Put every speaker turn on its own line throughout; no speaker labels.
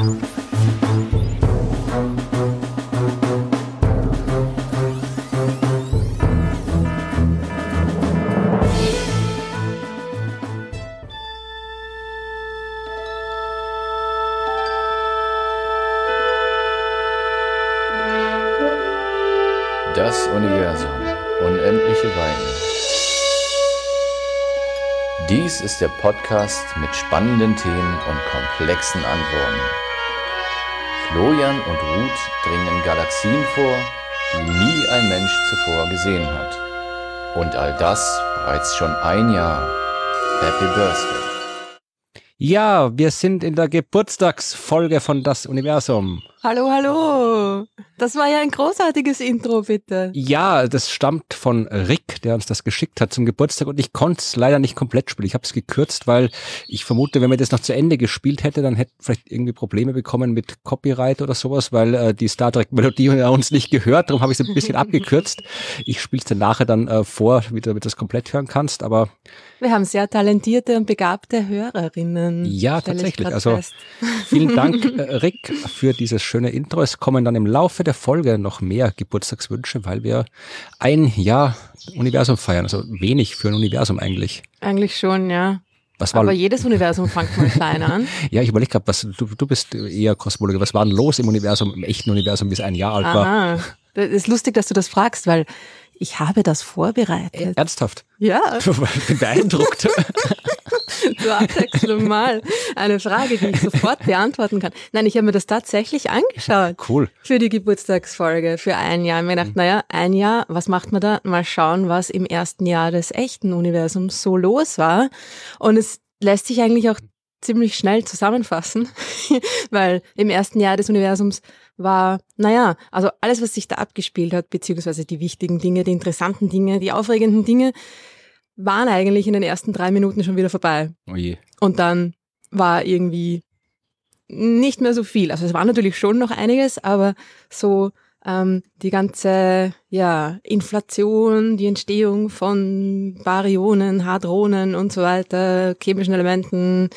Das Universum. Unendliche Weine. Dies ist der Podcast mit spannenden Themen und komplexen Antworten. Florian und Ruth dringen Galaxien vor, die nie ein Mensch zuvor gesehen hat. Und all das bereits schon ein Jahr. Happy Birthday.
Ja, wir sind in der Geburtstagsfolge von Das Universum.
Hallo, hallo. Das war ja ein großartiges Intro, bitte.
Ja, das stammt von Rick, der uns das geschickt hat zum Geburtstag und ich konnte es leider nicht komplett spielen. Ich habe es gekürzt, weil ich vermute, wenn man das noch zu Ende gespielt hätte, dann hätte vielleicht irgendwie Probleme bekommen mit Copyright oder sowas, weil äh, die Star Trek Melodie uns nicht gehört. Darum habe ich es ein bisschen abgekürzt. Ich spiele es dir nachher dann äh, vor, wie du das komplett hören kannst, aber
wir haben sehr talentierte und begabte Hörerinnen.
Ja, tatsächlich. Also fest. vielen Dank, äh, Rick, für dieses schöne Intro. Es kommen dann im Laufe der Folge noch mehr Geburtstagswünsche, weil wir ein Jahr Universum feiern. Also wenig für ein Universum eigentlich.
Eigentlich schon, ja.
Was war
Aber jedes Universum fängt mal klein an.
ja, ich überlege gerade, du, du bist eher Kosmologe. Was war denn los im Universum, im echten Universum, bis ein Jahr alt Aha. war?
Das ist lustig, dass du das fragst, weil ich habe das vorbereitet.
Ernsthaft?
Ja.
Beeindruckt.
Zur Abwechslung mal eine Frage, die ich sofort beantworten kann. Nein, ich habe mir das tatsächlich angeschaut.
Cool.
Für die Geburtstagsfolge, für ein Jahr. Ich habe mir gedacht, mhm. naja, ein Jahr, was macht man da? Mal schauen, was im ersten Jahr des echten Universums so los war. Und es lässt sich eigentlich auch ziemlich schnell zusammenfassen, weil im ersten Jahr des Universums war, naja, also alles, was sich da abgespielt hat, beziehungsweise die wichtigen Dinge, die interessanten Dinge, die aufregenden Dinge, waren eigentlich in den ersten drei Minuten schon wieder vorbei.
Oh je.
Und dann war irgendwie nicht mehr so viel. Also es war natürlich schon noch einiges, aber so ähm, die ganze ja, Inflation, die Entstehung von Baryonen, Hadronen und so weiter, chemischen Elementen,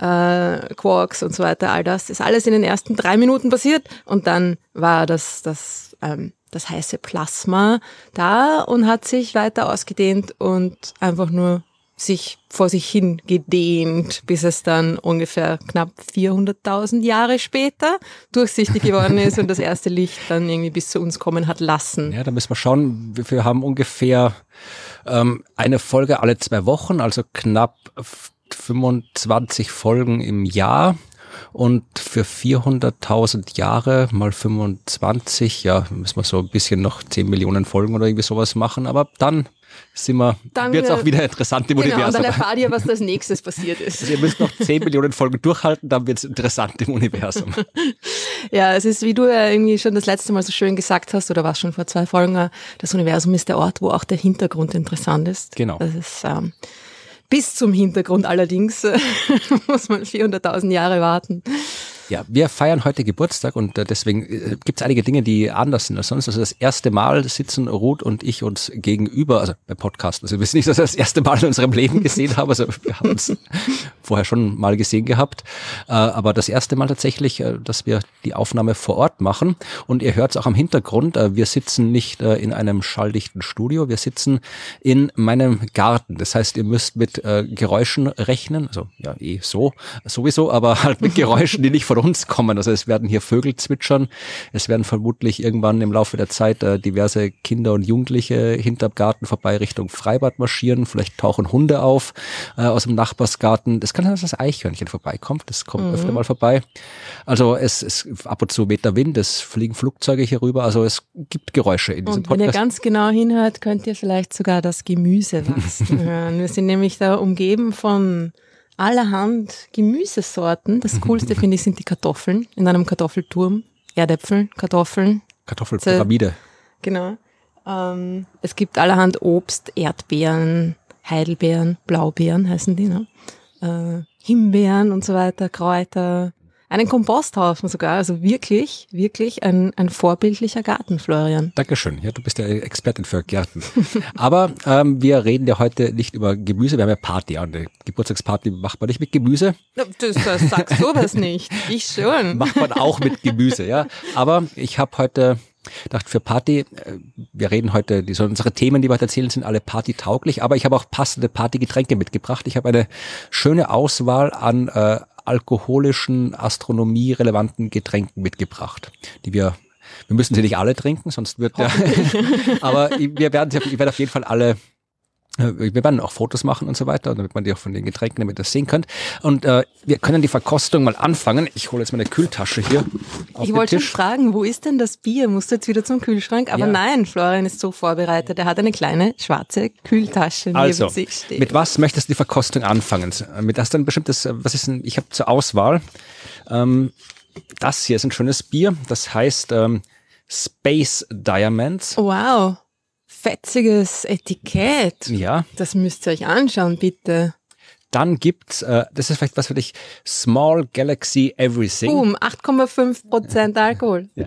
äh, Quarks und so weiter, all das ist alles in den ersten drei Minuten passiert und dann war das, das ähm, das heiße Plasma da und hat sich weiter ausgedehnt und einfach nur sich vor sich hin gedehnt, bis es dann ungefähr knapp 400.000 Jahre später durchsichtig geworden ist und das erste Licht dann irgendwie bis zu uns kommen hat lassen.
Ja, da müssen wir schauen. Wir haben ungefähr ähm, eine Folge alle zwei Wochen, also knapp 25 Folgen im Jahr. Und für 400.000 Jahre mal 25, ja, müssen wir so ein bisschen noch 10 Millionen Folgen oder irgendwie sowas machen. Aber dann sind wir, wird es auch wieder interessant im
genau,
Universum.
Und dann erfahrt ihr, was als nächstes passiert ist.
Also ihr müsst noch 10 Millionen Folgen durchhalten, dann wird es interessant im Universum.
ja, es ist, wie du ja irgendwie schon das letzte Mal so schön gesagt hast, oder was schon vor zwei Folgen, das Universum ist der Ort, wo auch der Hintergrund interessant ist.
Genau.
Das ist, ähm, bis zum Hintergrund allerdings muss man 400.000 Jahre warten.
Ja, wir feiern heute Geburtstag und äh, deswegen äh, gibt es einige Dinge, die anders sind als sonst. Also das erste Mal sitzen Ruth und ich uns gegenüber, also beim Podcast. Also wir wissen nicht, dass wir das erste Mal in unserem Leben gesehen haben. Also wir haben uns vorher schon mal gesehen gehabt. Äh, aber das erste Mal tatsächlich, dass wir die Aufnahme vor Ort machen. Und ihr hört es auch am Hintergrund. Wir sitzen nicht in einem schalldichten Studio. Wir sitzen in meinem Garten. Das heißt, ihr müsst mit Geräuschen rechnen. Also ja, eh so, sowieso, aber halt mit Geräuschen, die nicht von uns kommen. Also es werden hier Vögel zwitschern. Es werden vermutlich irgendwann im Laufe der Zeit äh, diverse Kinder und Jugendliche hinterm Garten vorbei Richtung Freibad marschieren. Vielleicht tauchen Hunde auf äh, aus dem Nachbarsgarten. Das kann sein, dass das Eichhörnchen vorbeikommt. Das kommt mhm. öfter mal vorbei. Also es ist ab und zu weht der Wind, es fliegen Flugzeuge hier rüber. Also es gibt Geräusche in diesem
und Podcast.
Wenn
ihr ganz genau hinhört, könnt ihr vielleicht sogar das Gemüse wachsen hören. Wir sind nämlich da umgeben von allerhand Gemüsesorten. Das Coolste finde ich sind die Kartoffeln in einem Kartoffelturm. Erdäpfel, Kartoffeln.
Kartoffelpyramide.
Genau. Ähm, es gibt allerhand Obst, Erdbeeren, Heidelbeeren, Blaubeeren heißen die, ne? Äh, Himbeeren und so weiter, Kräuter. Einen Komposthaufen sogar. Also wirklich, wirklich ein, ein vorbildlicher Garten, Florian.
Dankeschön. Ja, du bist ja Expertin für Gärten. Aber ähm, wir reden ja heute nicht über Gemüse, wir haben ja Party. Und eine Geburtstagsparty macht man nicht mit Gemüse.
Das, das sagst du was nicht. Ich schon.
Macht man auch mit Gemüse, ja. Aber ich habe heute dachte für Party, äh, wir reden heute, die, so unsere Themen, die wir heute erzählen, sind alle partytauglich, aber ich habe auch passende Partygetränke mitgebracht. Ich habe eine schöne Auswahl an äh, alkoholischen, astronomie-relevanten Getränken mitgebracht, die wir wir müssen sie nicht alle trinken, sonst wird der, aber wir werden, ich werde auf jeden Fall alle wir werden auch Fotos machen und so weiter, damit man die auch von den Getränken, damit ihr das sehen könnt. Und äh, wir können die Verkostung mal anfangen. Ich hole jetzt meine Kühltasche hier.
Ich wollte schon fragen, wo ist denn das Bier? Musst du jetzt wieder zum Kühlschrank? Aber ja. nein, Florian ist so vorbereitet. Er hat eine kleine schwarze Kühltasche
also, neben sich stehen. Mit was möchtest du die Verkostung anfangen? Mit das dann bestimmtes, was ist denn, ich habe zur Auswahl. Ähm, das hier ist ein schönes Bier. Das heißt ähm, Space Diamonds.
Wow fetziges Etikett.
Ja.
Das müsst ihr euch anschauen, bitte.
Dann gibt's, äh, das ist vielleicht was für dich, Small Galaxy Everything.
Boom, 8,5 Prozent Alkohol.
Ja.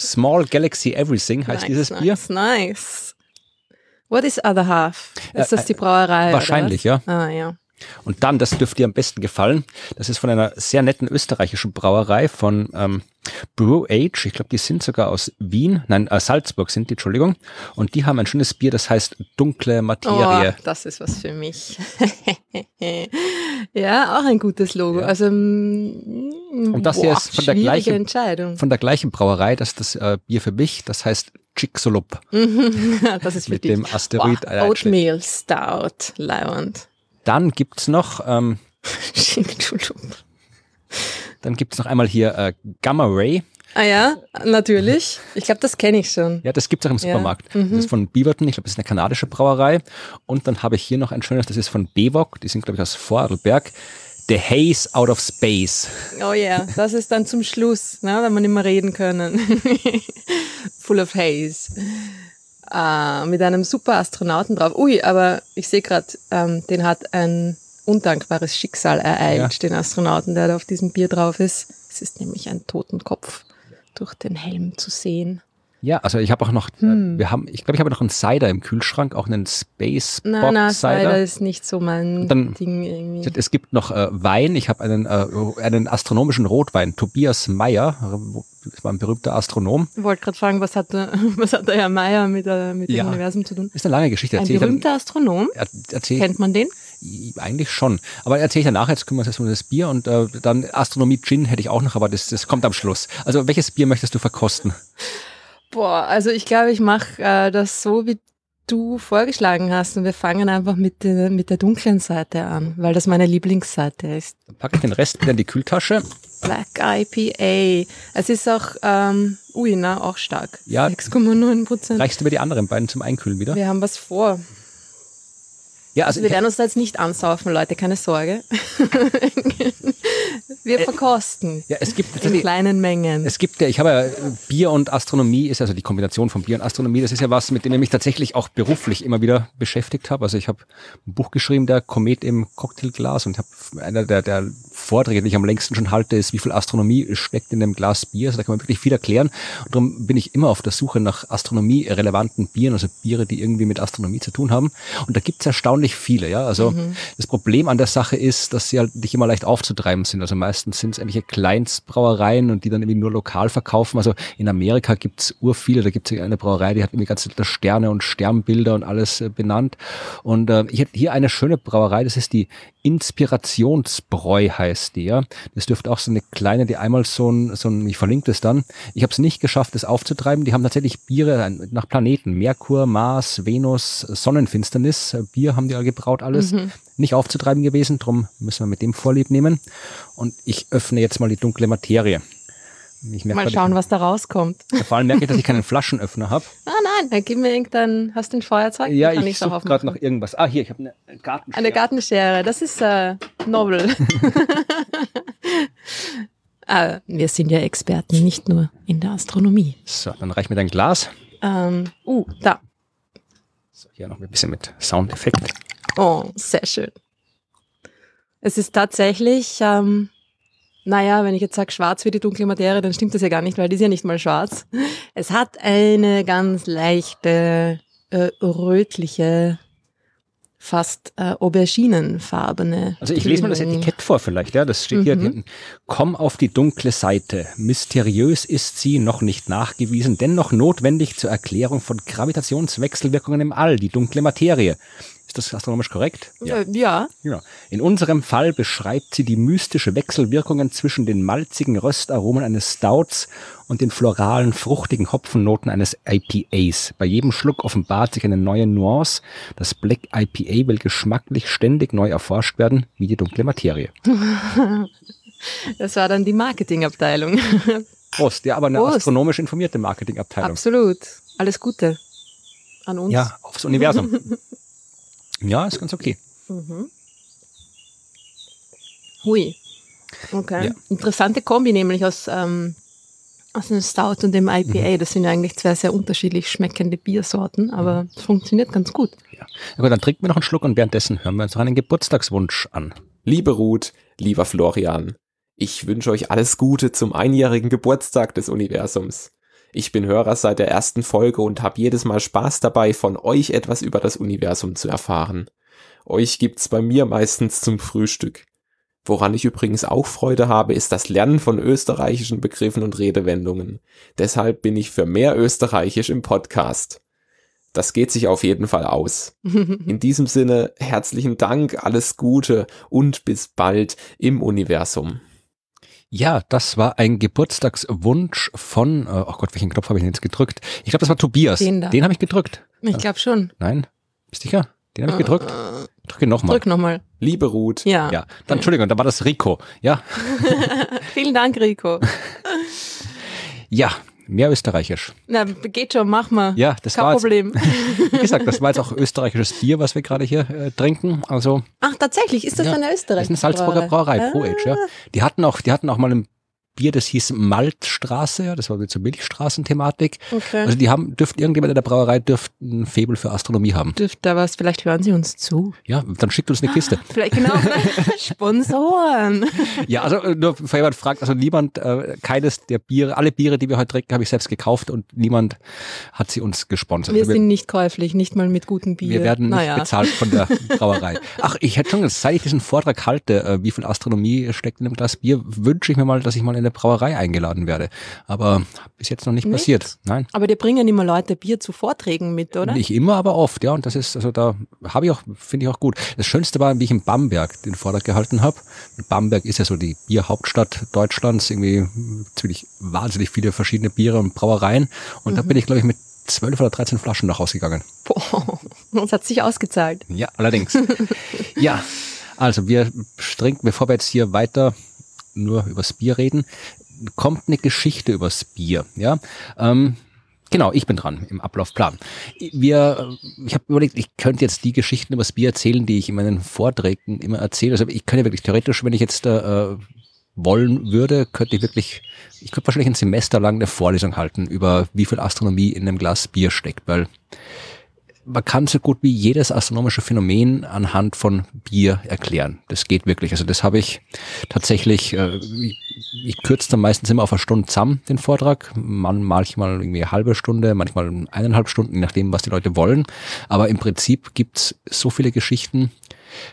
Small Galaxy Everything heißt
nice,
dieses
nice,
Bier.
Nice. What is other half? Ist äh, das die Brauerei?
Wahrscheinlich, ja.
Ah, ja.
Und dann, das dürfte dir am besten gefallen, das ist von einer sehr netten österreichischen Brauerei von ähm, Brew Age. Ich glaube, die sind sogar aus Wien, nein, äh, Salzburg sind die, Entschuldigung. Und die haben ein schönes Bier, das heißt Dunkle Materie.
Oh, das ist was für mich. ja, auch ein gutes Logo. Ja. Also
und das boah, hier ist von der gleichen von der gleichen Brauerei, das ist das äh, Bier für mich. Das heißt Chicxulub.
das ist für
mit dich. dem Asteroid.
Wow, Oatmeal Stout, Leiwand.
Dann gibt's noch ähm, Dann gibt's noch einmal hier äh, Gamma Ray.
Ah ja, natürlich. Ich glaube, das kenne ich schon.
Ja, das gibt's auch im Supermarkt. Ja. Mhm. Das ist von Beaverton, ich glaube, das ist eine kanadische Brauerei. Und dann habe ich hier noch ein schönes, das ist von Bewok, die sind, glaube ich, aus Vorarlberg. The Haze Out of Space.
Oh ja, yeah. das ist dann zum Schluss, ne, wenn wir nicht mehr reden können. Full of Haze äh, mit einem super Astronauten drauf. Ui, aber ich sehe gerade, ähm, den hat ein undankbares Schicksal ereilt, ja. den Astronauten, der da auf diesem Bier drauf ist. Es ist nämlich ein Totenkopf durch den Helm zu sehen.
Ja, also ich habe auch noch, hm. wir haben, ich glaube, ich habe noch einen Cider im Kühlschrank, auch einen Space Bob
nein, nein,
Cider.
Cider ist nicht so mein
dann,
Ding irgendwie.
Es gibt noch äh, Wein. Ich habe einen, äh, einen astronomischen Rotwein, Tobias Meyer, das war ein berühmter Astronom.
Ich wollte gerade fragen, was hat, was hat der Herr Meyer mit, äh, mit ja. dem Universum zu tun?
Ist eine lange Geschichte.
Ein berühmter dann, Astronom?
Er, erzähl,
Kennt man den?
Eigentlich schon. Aber erzähle ich danach, jetzt kümmern wir uns um das Bier und äh, dann Astronomie Gin hätte ich auch noch, aber das, das kommt am Schluss. Also welches Bier möchtest du verkosten?
Boah, also ich glaube, ich mache äh, das so, wie du vorgeschlagen hast und wir fangen einfach mit der, mit der dunklen Seite an, weil das meine Lieblingsseite ist.
Dann packe ich den Rest wieder in die Kühltasche.
Black IPA. Es ist auch, ähm, ui, na, auch stark.
Ja.
6,9 Prozent.
Reichst du mir die anderen beiden zum Einkühlen wieder?
Wir haben was vor. Ja, also, wir werden uns da jetzt nicht ansaufen, Leute, keine Sorge. wir äh, verkosten.
Ja, es gibt
in kleinen Mengen.
Es gibt ja, ich habe ja Bier und Astronomie ist also die Kombination von Bier und Astronomie. Das ist ja was, mit dem ich mich tatsächlich auch beruflich immer wieder beschäftigt habe. Also ich habe ein Buch geschrieben, der Komet im Cocktailglas und habe einer der, der Vorträge, die ich am längsten schon halte, ist, wie viel Astronomie steckt in einem Glas Bier. Also da kann man wirklich viel erklären. Und darum bin ich immer auf der Suche nach astronomie-relevanten Bieren, also Biere, die irgendwie mit Astronomie zu tun haben. Und da gibt es erstaunlich viele, ja. Also mhm. das Problem an der Sache ist, dass sie halt nicht immer leicht aufzutreiben sind. Also meistens sind es irgendwelche Kleinstbrauereien und die dann irgendwie nur lokal verkaufen. Also in Amerika gibt's ur viele, da gibt's eine Brauerei, die hat irgendwie ganz viele Sterne und Sternbilder und alles äh, benannt. Und äh, ich hätte hier eine schöne Brauerei, das ist die Inspirationsbräu heißt ja. Das dürfte auch so eine kleine, die einmal so ein, so ein ich verlinke das dann. Ich habe es nicht geschafft, das aufzutreiben. Die haben tatsächlich Biere nach Planeten. Merkur, Mars, Venus, Sonnenfinsternis. Bier haben die gebraut, alles. Mhm. Nicht aufzutreiben gewesen, drum müssen wir mit dem Vorlieb nehmen. Und ich öffne jetzt mal die dunkle Materie.
Mal schauen, ich, was da rauskommt.
Vor allem merke ich, dass ich keinen Flaschenöffner habe.
Ah nein, dann gib mir irgendein, hast du ein Feuerzeug?
Ja, ich suche gerade noch irgendwas. Ah, hier, ich habe eine Gartenschere.
Eine Gartenschere, das ist äh, Novel. äh, wir sind ja Experten, nicht nur in der Astronomie.
So, dann reich mir dein Glas.
Ähm, uh, da.
So, hier noch ein bisschen mit Soundeffekt.
Oh, sehr schön. Es ist tatsächlich ähm, naja, wenn ich jetzt sage schwarz wie die dunkle Materie, dann stimmt das ja gar nicht, weil die ist ja nicht mal schwarz. Es hat eine ganz leichte, äh, rötliche, fast äh, auberginenfarbene.
Also ich lese mal das. Etikett vor vielleicht, ja, das steht hier
Mhm.
hinten. Komm auf die dunkle Seite. Mysteriös ist sie, noch nicht nachgewiesen, dennoch notwendig zur Erklärung von Gravitationswechselwirkungen im All, die dunkle Materie. Ist das astronomisch korrekt?
Äh, ja.
Ja. In unserem Fall beschreibt sie die mystische Wechselwirkungen zwischen den malzigen Röstaromen eines Stouts und den floralen, fruchtigen Hopfennoten eines IPAs. Bei jedem Schluck offenbart sich eine neue Nuance. Das Black IPA will geschmacklich ständig neu erforscht werden, wie die dunkle Materie.
Das war dann die Marketingabteilung.
Prost, ja, aber eine
Prost.
astronomisch informierte Marketingabteilung.
Absolut. Alles Gute an uns.
Ja, aufs Universum. ja, ist ganz okay.
Hui. Okay.
Ja.
Interessante Kombi, nämlich aus, ähm, aus dem Stout und dem IPA.
Mhm.
Das sind ja eigentlich zwei sehr unterschiedlich schmeckende Biersorten, aber es funktioniert ganz gut.
Ja. Na gut, dann trinken wir noch einen Schluck und währenddessen hören wir uns noch einen Geburtstagswunsch an.
Liebe Ruth, lieber Florian, ich wünsche euch alles Gute zum einjährigen Geburtstag des Universums. Ich bin Hörer seit der ersten Folge und habe jedes Mal Spaß dabei, von euch etwas über das Universum zu erfahren. Euch gibt's bei mir meistens zum Frühstück. Woran ich übrigens auch Freude habe, ist das Lernen von österreichischen Begriffen und Redewendungen. Deshalb bin ich für mehr Österreichisch im Podcast. Das geht sich auf jeden Fall aus. In diesem Sinne, herzlichen Dank, alles Gute und bis bald im Universum.
Ja, das war ein Geburtstagswunsch von, äh, oh Gott, welchen Knopf habe ich denn jetzt gedrückt? Ich glaube, das war Tobias.
Den da.
Den habe ich gedrückt.
Ich glaube schon.
Nein? Bist du sicher? Den habe ich gedrückt. Drücke nochmal.
Drück nochmal.
Liebe Ruth,
Ja.
Ja, dann Entschuldigung, da war das Rico. Ja,
Vielen Dank, Rico.
ja, mehr österreichisch.
Na, geht schon, mach mal.
Ja, das
Kein
war jetzt-
Problem.
Wie gesagt, das war jetzt auch österreichisches Bier, was wir gerade hier äh, trinken. Also
Ach, tatsächlich, ist das
Ja,
eine
das
Österreich?
ist eine Salzburger Brauerei, Pro Age, ja. Die hatten auch, die hatten auch mal ein Bier, das hieß Maltstraße, ja, das war wieder zur Milchstraßenthematik.
Okay.
Also die haben, dürften irgendjemand in der Brauerei dürften ein Faible für Astronomie haben.
Dürft da was, vielleicht hören Sie uns zu.
Ja, dann schickt uns eine Kiste.
Vielleicht genau. Sponsoren.
Ja, also äh, nur für jemand fragt, also niemand, äh, keines der Biere, alle Biere, die wir heute trinken, habe ich selbst gekauft und niemand hat sie uns gesponsert.
Wir sind nicht käuflich, nicht mal mit gutem Bier.
wir werden nicht
naja.
bezahlt von der Brauerei. Ach, ich hätte schon, gesagt, seit ich diesen Vortrag halte, äh, wie viel Astronomie steckt in einem Glas Bier, wünsche ich mir mal, dass ich mal in eine Brauerei eingeladen werde. Aber bis jetzt noch nicht,
Nicht?
passiert. Nein.
Aber die bringen immer Leute Bier zu Vorträgen mit, oder?
Nicht immer, aber oft, ja. Und das ist, also da habe ich auch, finde ich auch gut. Das Schönste war, wie ich in Bamberg den Vortrag gehalten habe. Bamberg ist ja so die Bierhauptstadt Deutschlands, irgendwie ziemlich wahnsinnig viele verschiedene Biere und Brauereien. Und da bin ich, glaube ich, mit zwölf oder 13 Flaschen nach Hause gegangen.
Boah, das hat sich ausgezahlt.
Ja, allerdings. ja, also wir trinken, bevor wir jetzt hier weiter nur übers Bier reden, kommt eine Geschichte übers Bier. Ja, ähm, genau, ich bin dran im Ablaufplan. Wir, ich habe überlegt, ich könnte jetzt die Geschichten übers Bier erzählen, die ich in meinen Vorträgen immer erzähle. Also ich könnte wirklich theoretisch, wenn ich jetzt äh, wollen würde, könnte ich wirklich, ich könnte wahrscheinlich ein Semester lang eine Vorlesung halten über wie viel Astronomie in einem Glas Bier steckt, weil man kann so gut wie jedes astronomische Phänomen anhand von Bier erklären. Das geht wirklich. Also das habe ich tatsächlich, äh, ich, ich kürze dann meistens immer auf eine Stunde zusammen, den Vortrag. Man, manchmal irgendwie eine halbe Stunde, manchmal eineinhalb Stunden, je nachdem, was die Leute wollen. Aber im Prinzip gibt's so viele Geschichten,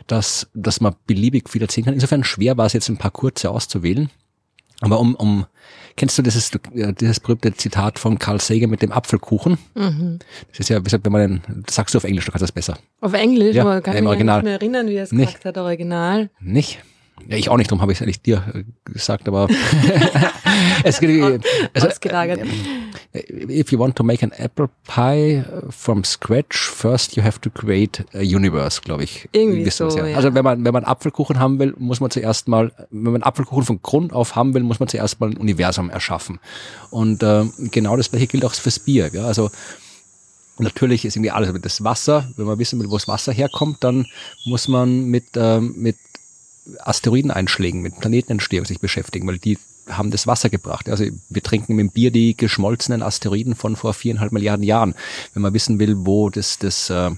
dass, dass man beliebig viel erzählen kann. Insofern schwer war es jetzt ein paar kurze auszuwählen. Aber um, um kennst du dieses, äh, dieses berühmte Zitat von Carl Sagan mit dem Apfelkuchen?
Mhm.
Das ist ja, gesagt, wenn man den, sagst du auf Englisch, du kannst das besser.
Auf Englisch,
Ja,
kann
im
mich
Original.
nicht mehr erinnern, wie er es gesagt hat, original.
Nicht? Ja, ich auch nicht, darum habe ich es eigentlich dir äh, gesagt, aber es geht, also,
Ausgelagert.
äh, if you want to make an apple pie from scratch, first you have to create a universe, glaube ich.
Irgendwie so, ja.
Also wenn man, wenn man Apfelkuchen haben will, muss man zuerst mal, wenn man Apfelkuchen von Grund auf haben will, muss man zuerst mal ein Universum erschaffen. Und äh, genau das gleiche gilt auch fürs Bier. Ja? Also Natürlich ist irgendwie alles, aber das Wasser, wenn man wissen will, wo das Wasser herkommt, dann muss man mit, ähm, mit Asteroideneinschlägen, mit Planetenentstehung sich beschäftigen, weil die haben das Wasser gebracht. Also wir trinken mit dem Bier die geschmolzenen Asteroiden von vor viereinhalb Milliarden Jahren. Wenn man wissen will, wo das, das äh,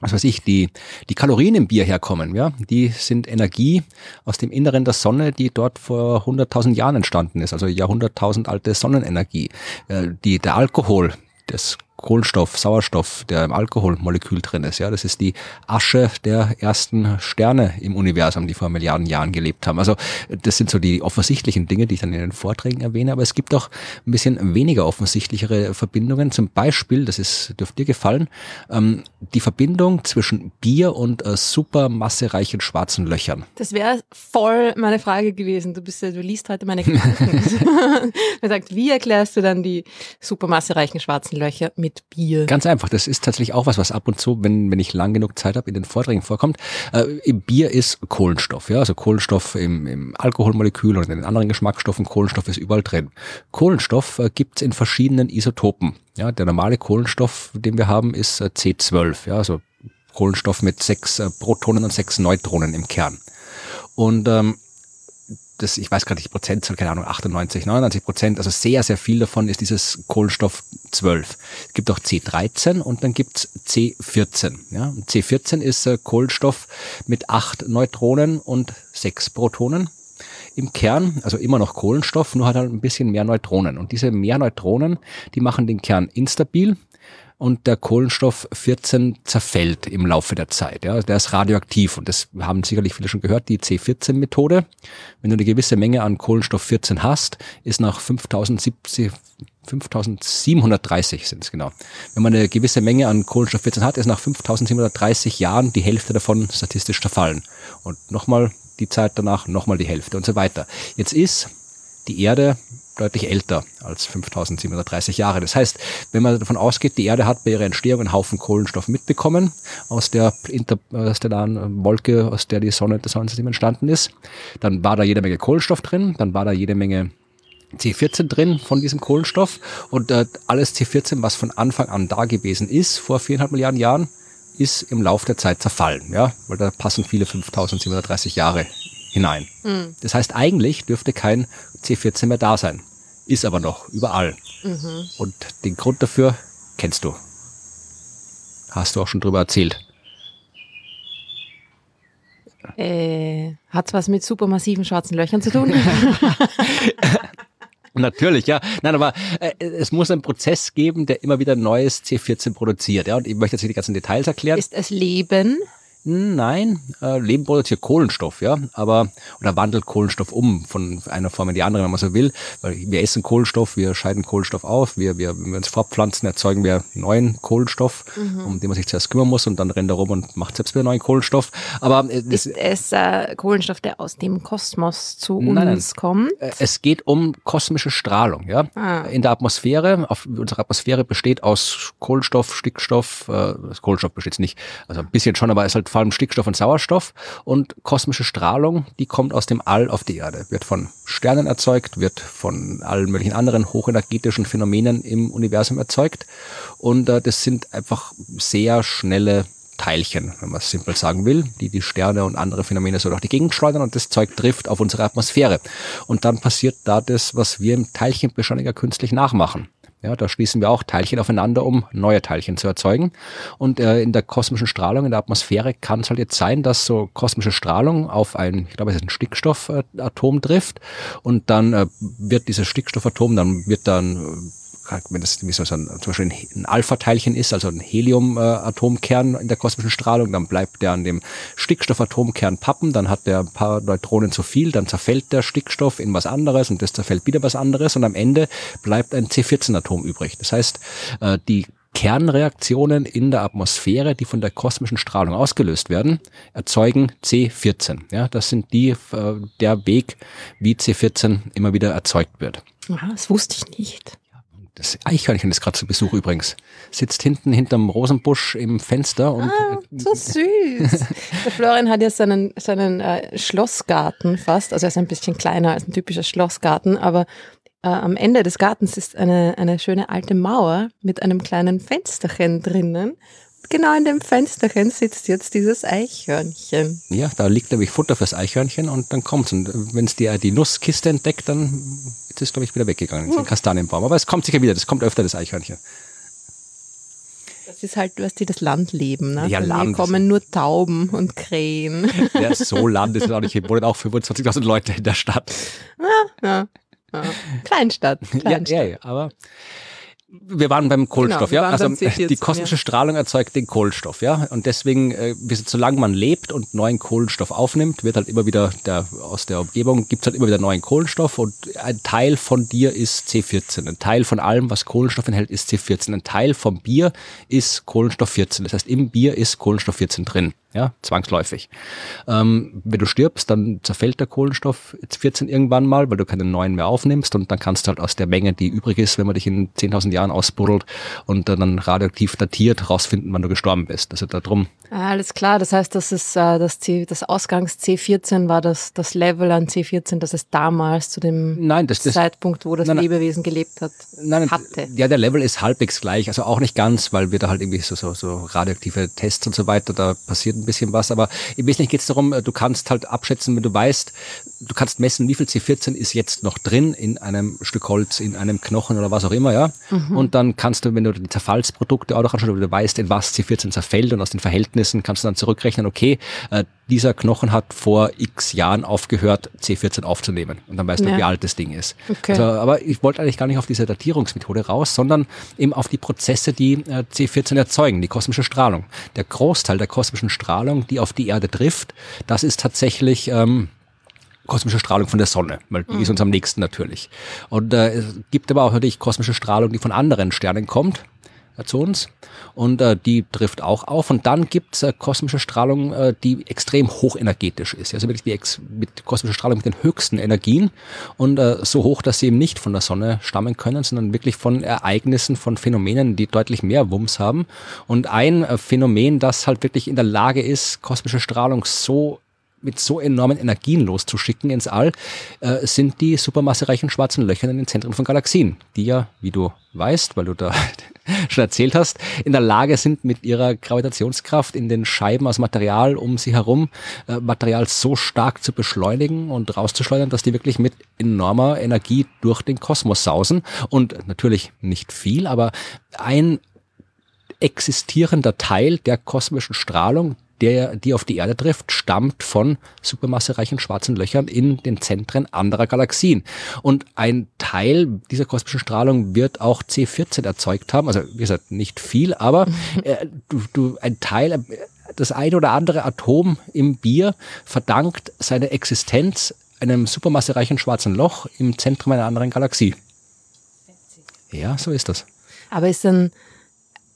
was weiß ich, die, die Kalorien im Bier herkommen, ja, die sind Energie aus dem Inneren der Sonne, die dort vor 100.000 Jahren entstanden ist, also Jahrhunderttausend alte Sonnenenergie. Äh, die, der Alkohol, das Kohlenstoff, Sauerstoff, der im Alkoholmolekül drin ist. Ja, das ist die Asche der ersten Sterne im Universum, die vor Milliarden Jahren gelebt haben. Also das sind so die offensichtlichen Dinge, die ich dann in den Vorträgen erwähne. Aber es gibt auch ein bisschen weniger offensichtlichere Verbindungen. Zum Beispiel, das ist dürfte dir gefallen, ähm, die Verbindung zwischen Bier und äh, supermassereichen schwarzen Löchern.
Das wäre voll meine Frage gewesen. Du bist ja, du liest heute meine Gedanken. Man sagt, wie erklärst du dann die supermassereichen schwarzen Löcher mit mit Bier?
Ganz einfach. Das ist tatsächlich auch was, was ab und zu, wenn, wenn ich lang genug Zeit habe, in den Vorträgen vorkommt. Äh, Bier ist Kohlenstoff. Ja, also Kohlenstoff im, im Alkoholmolekül und in den anderen Geschmacksstoffen. Kohlenstoff ist überall drin. Kohlenstoff äh, gibt es in verschiedenen Isotopen. Ja, der normale Kohlenstoff, den wir haben, ist äh, C12. Ja, also Kohlenstoff mit sechs äh, Protonen und sechs Neutronen im Kern. Und ähm, das, ich weiß gerade nicht Prozentzahl, keine Ahnung, 98, 99 Prozent, also sehr, sehr viel davon ist dieses Kohlenstoff 12. Es gibt auch C13 und dann gibt's C14. Ja? C14 ist äh, Kohlenstoff mit acht Neutronen und sechs Protonen im Kern, also immer noch Kohlenstoff, nur hat halt ein bisschen mehr Neutronen. Und diese mehr Neutronen, die machen den Kern instabil und der Kohlenstoff 14 zerfällt im Laufe der Zeit. Ja, der ist radioaktiv und das haben sicherlich viele schon gehört, die C14-Methode. Wenn du eine gewisse Menge an Kohlenstoff 14 hast, ist nach 5070 5730 sind es genau. Wenn man eine gewisse Menge an Kohlenstoff 14 hat, ist nach 5730 Jahren die Hälfte davon statistisch zerfallen. Und nochmal die Zeit danach, nochmal die Hälfte und so weiter. Jetzt ist die Erde deutlich älter als 5730 Jahre. Das heißt, wenn man davon ausgeht, die Erde hat bei ihrer Entstehung einen Haufen Kohlenstoff mitbekommen aus der interstellaren Wolke, aus der die Sonne, das Sonnensystem entstanden ist, dann war da jede Menge Kohlenstoff drin, dann war da jede Menge C14 drin von diesem Kohlenstoff und äh, alles C14, was von Anfang an da gewesen ist, vor viereinhalb Milliarden Jahren, ist im Lauf der Zeit zerfallen, ja, weil da passen viele 5730 Jahre hinein. Mhm. Das heißt, eigentlich dürfte kein C14 mehr da sein ist aber noch überall. Mhm. Und den Grund dafür kennst du. Hast du auch schon drüber erzählt.
Äh, hat's was mit supermassiven schwarzen Löchern zu tun?
Natürlich, ja. Nein, aber äh, es muss einen Prozess geben, der immer wieder neues C14 produziert. Ja, und ich möchte jetzt nicht die ganzen Details erklären.
Ist es Leben?
Nein, äh, Leben produziert Kohlenstoff, ja, aber oder wandelt Kohlenstoff um von einer Form in die andere, wenn man so will. Weil wir essen Kohlenstoff, wir scheiden Kohlenstoff auf, wir, wir, wenn wir uns fortpflanzen, erzeugen wir neuen Kohlenstoff, mhm. um den man sich zuerst kümmern muss und dann rennt er rum und macht selbst wieder neuen Kohlenstoff. Aber
äh, ist es äh, Kohlenstoff, der aus dem Kosmos zu nein, uns kommt?
Äh, es geht um kosmische Strahlung, ja. Ah. In der Atmosphäre, auf, unsere Atmosphäre besteht aus Kohlenstoff, Stickstoff, äh, Kohlenstoff besteht nicht, also ein bisschen schon, aber es ist halt vor allem Stickstoff und Sauerstoff und kosmische Strahlung, die kommt aus dem All auf die Erde, wird von Sternen erzeugt, wird von allen möglichen anderen hochenergetischen Phänomenen im Universum erzeugt und äh, das sind einfach sehr schnelle Teilchen, wenn man es simpel sagen will, die die Sterne und andere Phänomene so durch die Gegend schleudern und das Zeug trifft auf unsere Atmosphäre. Und dann passiert da das, was wir im Teilchenbeschleuniger künstlich nachmachen. Ja, da schließen wir auch Teilchen aufeinander, um neue Teilchen zu erzeugen. Und äh, in der kosmischen Strahlung, in der Atmosphäre kann es halt jetzt sein, dass so kosmische Strahlung auf ein, ich glaube, es ist ein Stickstoffatom trifft und dann äh, wird dieses Stickstoffatom, dann wird dann wenn das so ein, zum Beispiel ein Alpha-Teilchen ist, also ein Helium-Atomkern in der kosmischen Strahlung, dann bleibt der an dem Stickstoff-Atomkern pappen, dann hat der ein paar Neutronen zu viel, dann zerfällt der Stickstoff in was anderes und das zerfällt wieder was anderes und am Ende bleibt ein C14-Atom übrig. Das heißt, äh, die Kernreaktionen in der Atmosphäre, die von der kosmischen Strahlung ausgelöst werden, erzeugen C14. Ja, das sind die, äh, der Weg, wie C14 immer wieder erzeugt wird.
Aha, das wusste ich nicht.
Das Eichhörnchen ist gerade zu Besuch übrigens. Sitzt hinten hinterm Rosenbusch im Fenster und.
Ah, so süß. Der Florian hat ja seinen, seinen äh, Schlossgarten fast. Also er ist ein bisschen kleiner als ein typischer Schlossgarten, aber äh, am Ende des Gartens ist eine, eine schöne alte Mauer mit einem kleinen Fensterchen drinnen genau in dem Fensterchen sitzt jetzt dieses Eichhörnchen.
Ja, da liegt nämlich Futter fürs Eichhörnchen und dann kommt's. Und wenn es die, die Nusskiste entdeckt, dann ist es, glaube ich, wieder weggegangen. Ja. Den Kastanienbaum. Aber es kommt sicher wieder, das kommt öfter, das Eichhörnchen.
Das ist halt, weißt du, das Landleben. Ne?
Ja, Land ist-
kommen nur Tauben und Krähen.
Ja, so Land ist es auch nicht. Hier wohnen auch 25.000 Leute in der Stadt.
ja. Ja. Kleinstadt.
Ja,
Kleinstadt.
ja, ja, aber wir waren beim Kohlenstoff,
Genau,
ja. Also
C14,
die kosmische
ja.
Strahlung erzeugt den Kohlenstoff, ja. Und deswegen, äh, solange man lebt und neuen Kohlenstoff aufnimmt, wird halt immer wieder der, aus der Umgebung gibt's halt immer wieder neuen Kohlenstoff und ein Teil von dir ist C14. Ein Teil von allem, was Kohlenstoff enthält, ist C14. Ein Teil vom Bier ist Kohlenstoff 14. Das heißt, im Bier ist Kohlenstoff 14 drin. Ja, zwangsläufig. Ähm, wenn du stirbst, dann zerfällt der Kohlenstoff 14 irgendwann mal, weil du keinen neuen mehr aufnimmst und dann kannst du halt aus der Menge, die übrig ist, wenn man dich in 10.000 Jahren ausbuddelt und dann radioaktiv datiert, rausfinden, wann du gestorben bist. Also darum,
alles klar, das heißt, das ist äh, das, C, das Ausgangs C14 war das, das Level an C14, das es damals zu dem
nein, das, das,
Zeitpunkt, wo das
nein.
Lebewesen gelebt hat,
Nein,
hatte.
ja, der Level ist halbwegs gleich, also auch nicht ganz, weil wir da halt irgendwie so, so, so radioaktive Tests und so weiter, da passiert ein bisschen was, aber im Wesentlichen geht es darum, äh, du kannst halt abschätzen, wenn du weißt, du kannst messen, wie viel C14 ist jetzt noch drin in einem Stück Holz, in einem Knochen oder was auch immer, ja. Und dann kannst du, wenn du die Zerfallsprodukte auch noch anschaust, oder du weißt, in was C14 zerfällt und aus den Verhältnissen kannst du dann zurückrechnen, okay, äh, dieser Knochen hat vor x Jahren aufgehört, C14 aufzunehmen. Und dann weißt du,
Ja.
wie alt das Ding ist.
Okay.
Also, aber ich wollte eigentlich gar nicht auf diese Datierungsmethode raus, sondern eben auf die Prozesse, die äh, C14 erzeugen, die kosmische Strahlung. Der Großteil der kosmischen Strahlung, die auf die Erde trifft, das ist tatsächlich ähm, kosmische Strahlung von der Sonne, weil die ist uns am nächsten natürlich. Und äh, es gibt aber auch natürlich kosmische Strahlung, die von anderen Sternen kommt äh, zu uns. Und äh, die trifft auch auf. Und dann gibt's äh, kosmische Strahlung, äh, die extrem hochenergetisch ist, also wirklich die ex mit kosmischer Strahlung mit den höchsten Energien. Und äh, so hoch, dass sie eben nicht von der Sonne stammen können, sondern wirklich von Ereignissen, von Phänomenen, die deutlich mehr Wumms haben. Und ein äh, Phänomen, das halt wirklich in der Lage ist, kosmische Strahlung so mit so enormen Energien loszuschicken ins All, äh, sind die supermassereichen schwarzen Löcher in den Zentren von Galaxien, die ja, wie du weißt, weil du da schon erzählt hast, in der Lage sind, mit ihrer Gravitationskraft in den Scheiben aus Material um sie herum äh, Material so stark zu beschleunigen und rauszuschleudern, dass die wirklich mit enormer Energie durch den Kosmos sausen. Und natürlich nicht viel, aber ein existierender Teil der kosmischen Strahlung, der, die auf die Erde trifft, stammt von supermassereichen schwarzen Löchern in den Zentren anderer Galaxien. Und ein Teil dieser kosmischen Strahlung wird auch C14 erzeugt haben. Also, wie gesagt, nicht viel, aber äh, du, du, ein Teil, äh, das eine oder andere Atom im Bier verdankt seine Existenz einem supermassereichen schwarzen Loch im Zentrum einer anderen Galaxie. Ja, so ist das.
Aber ist dann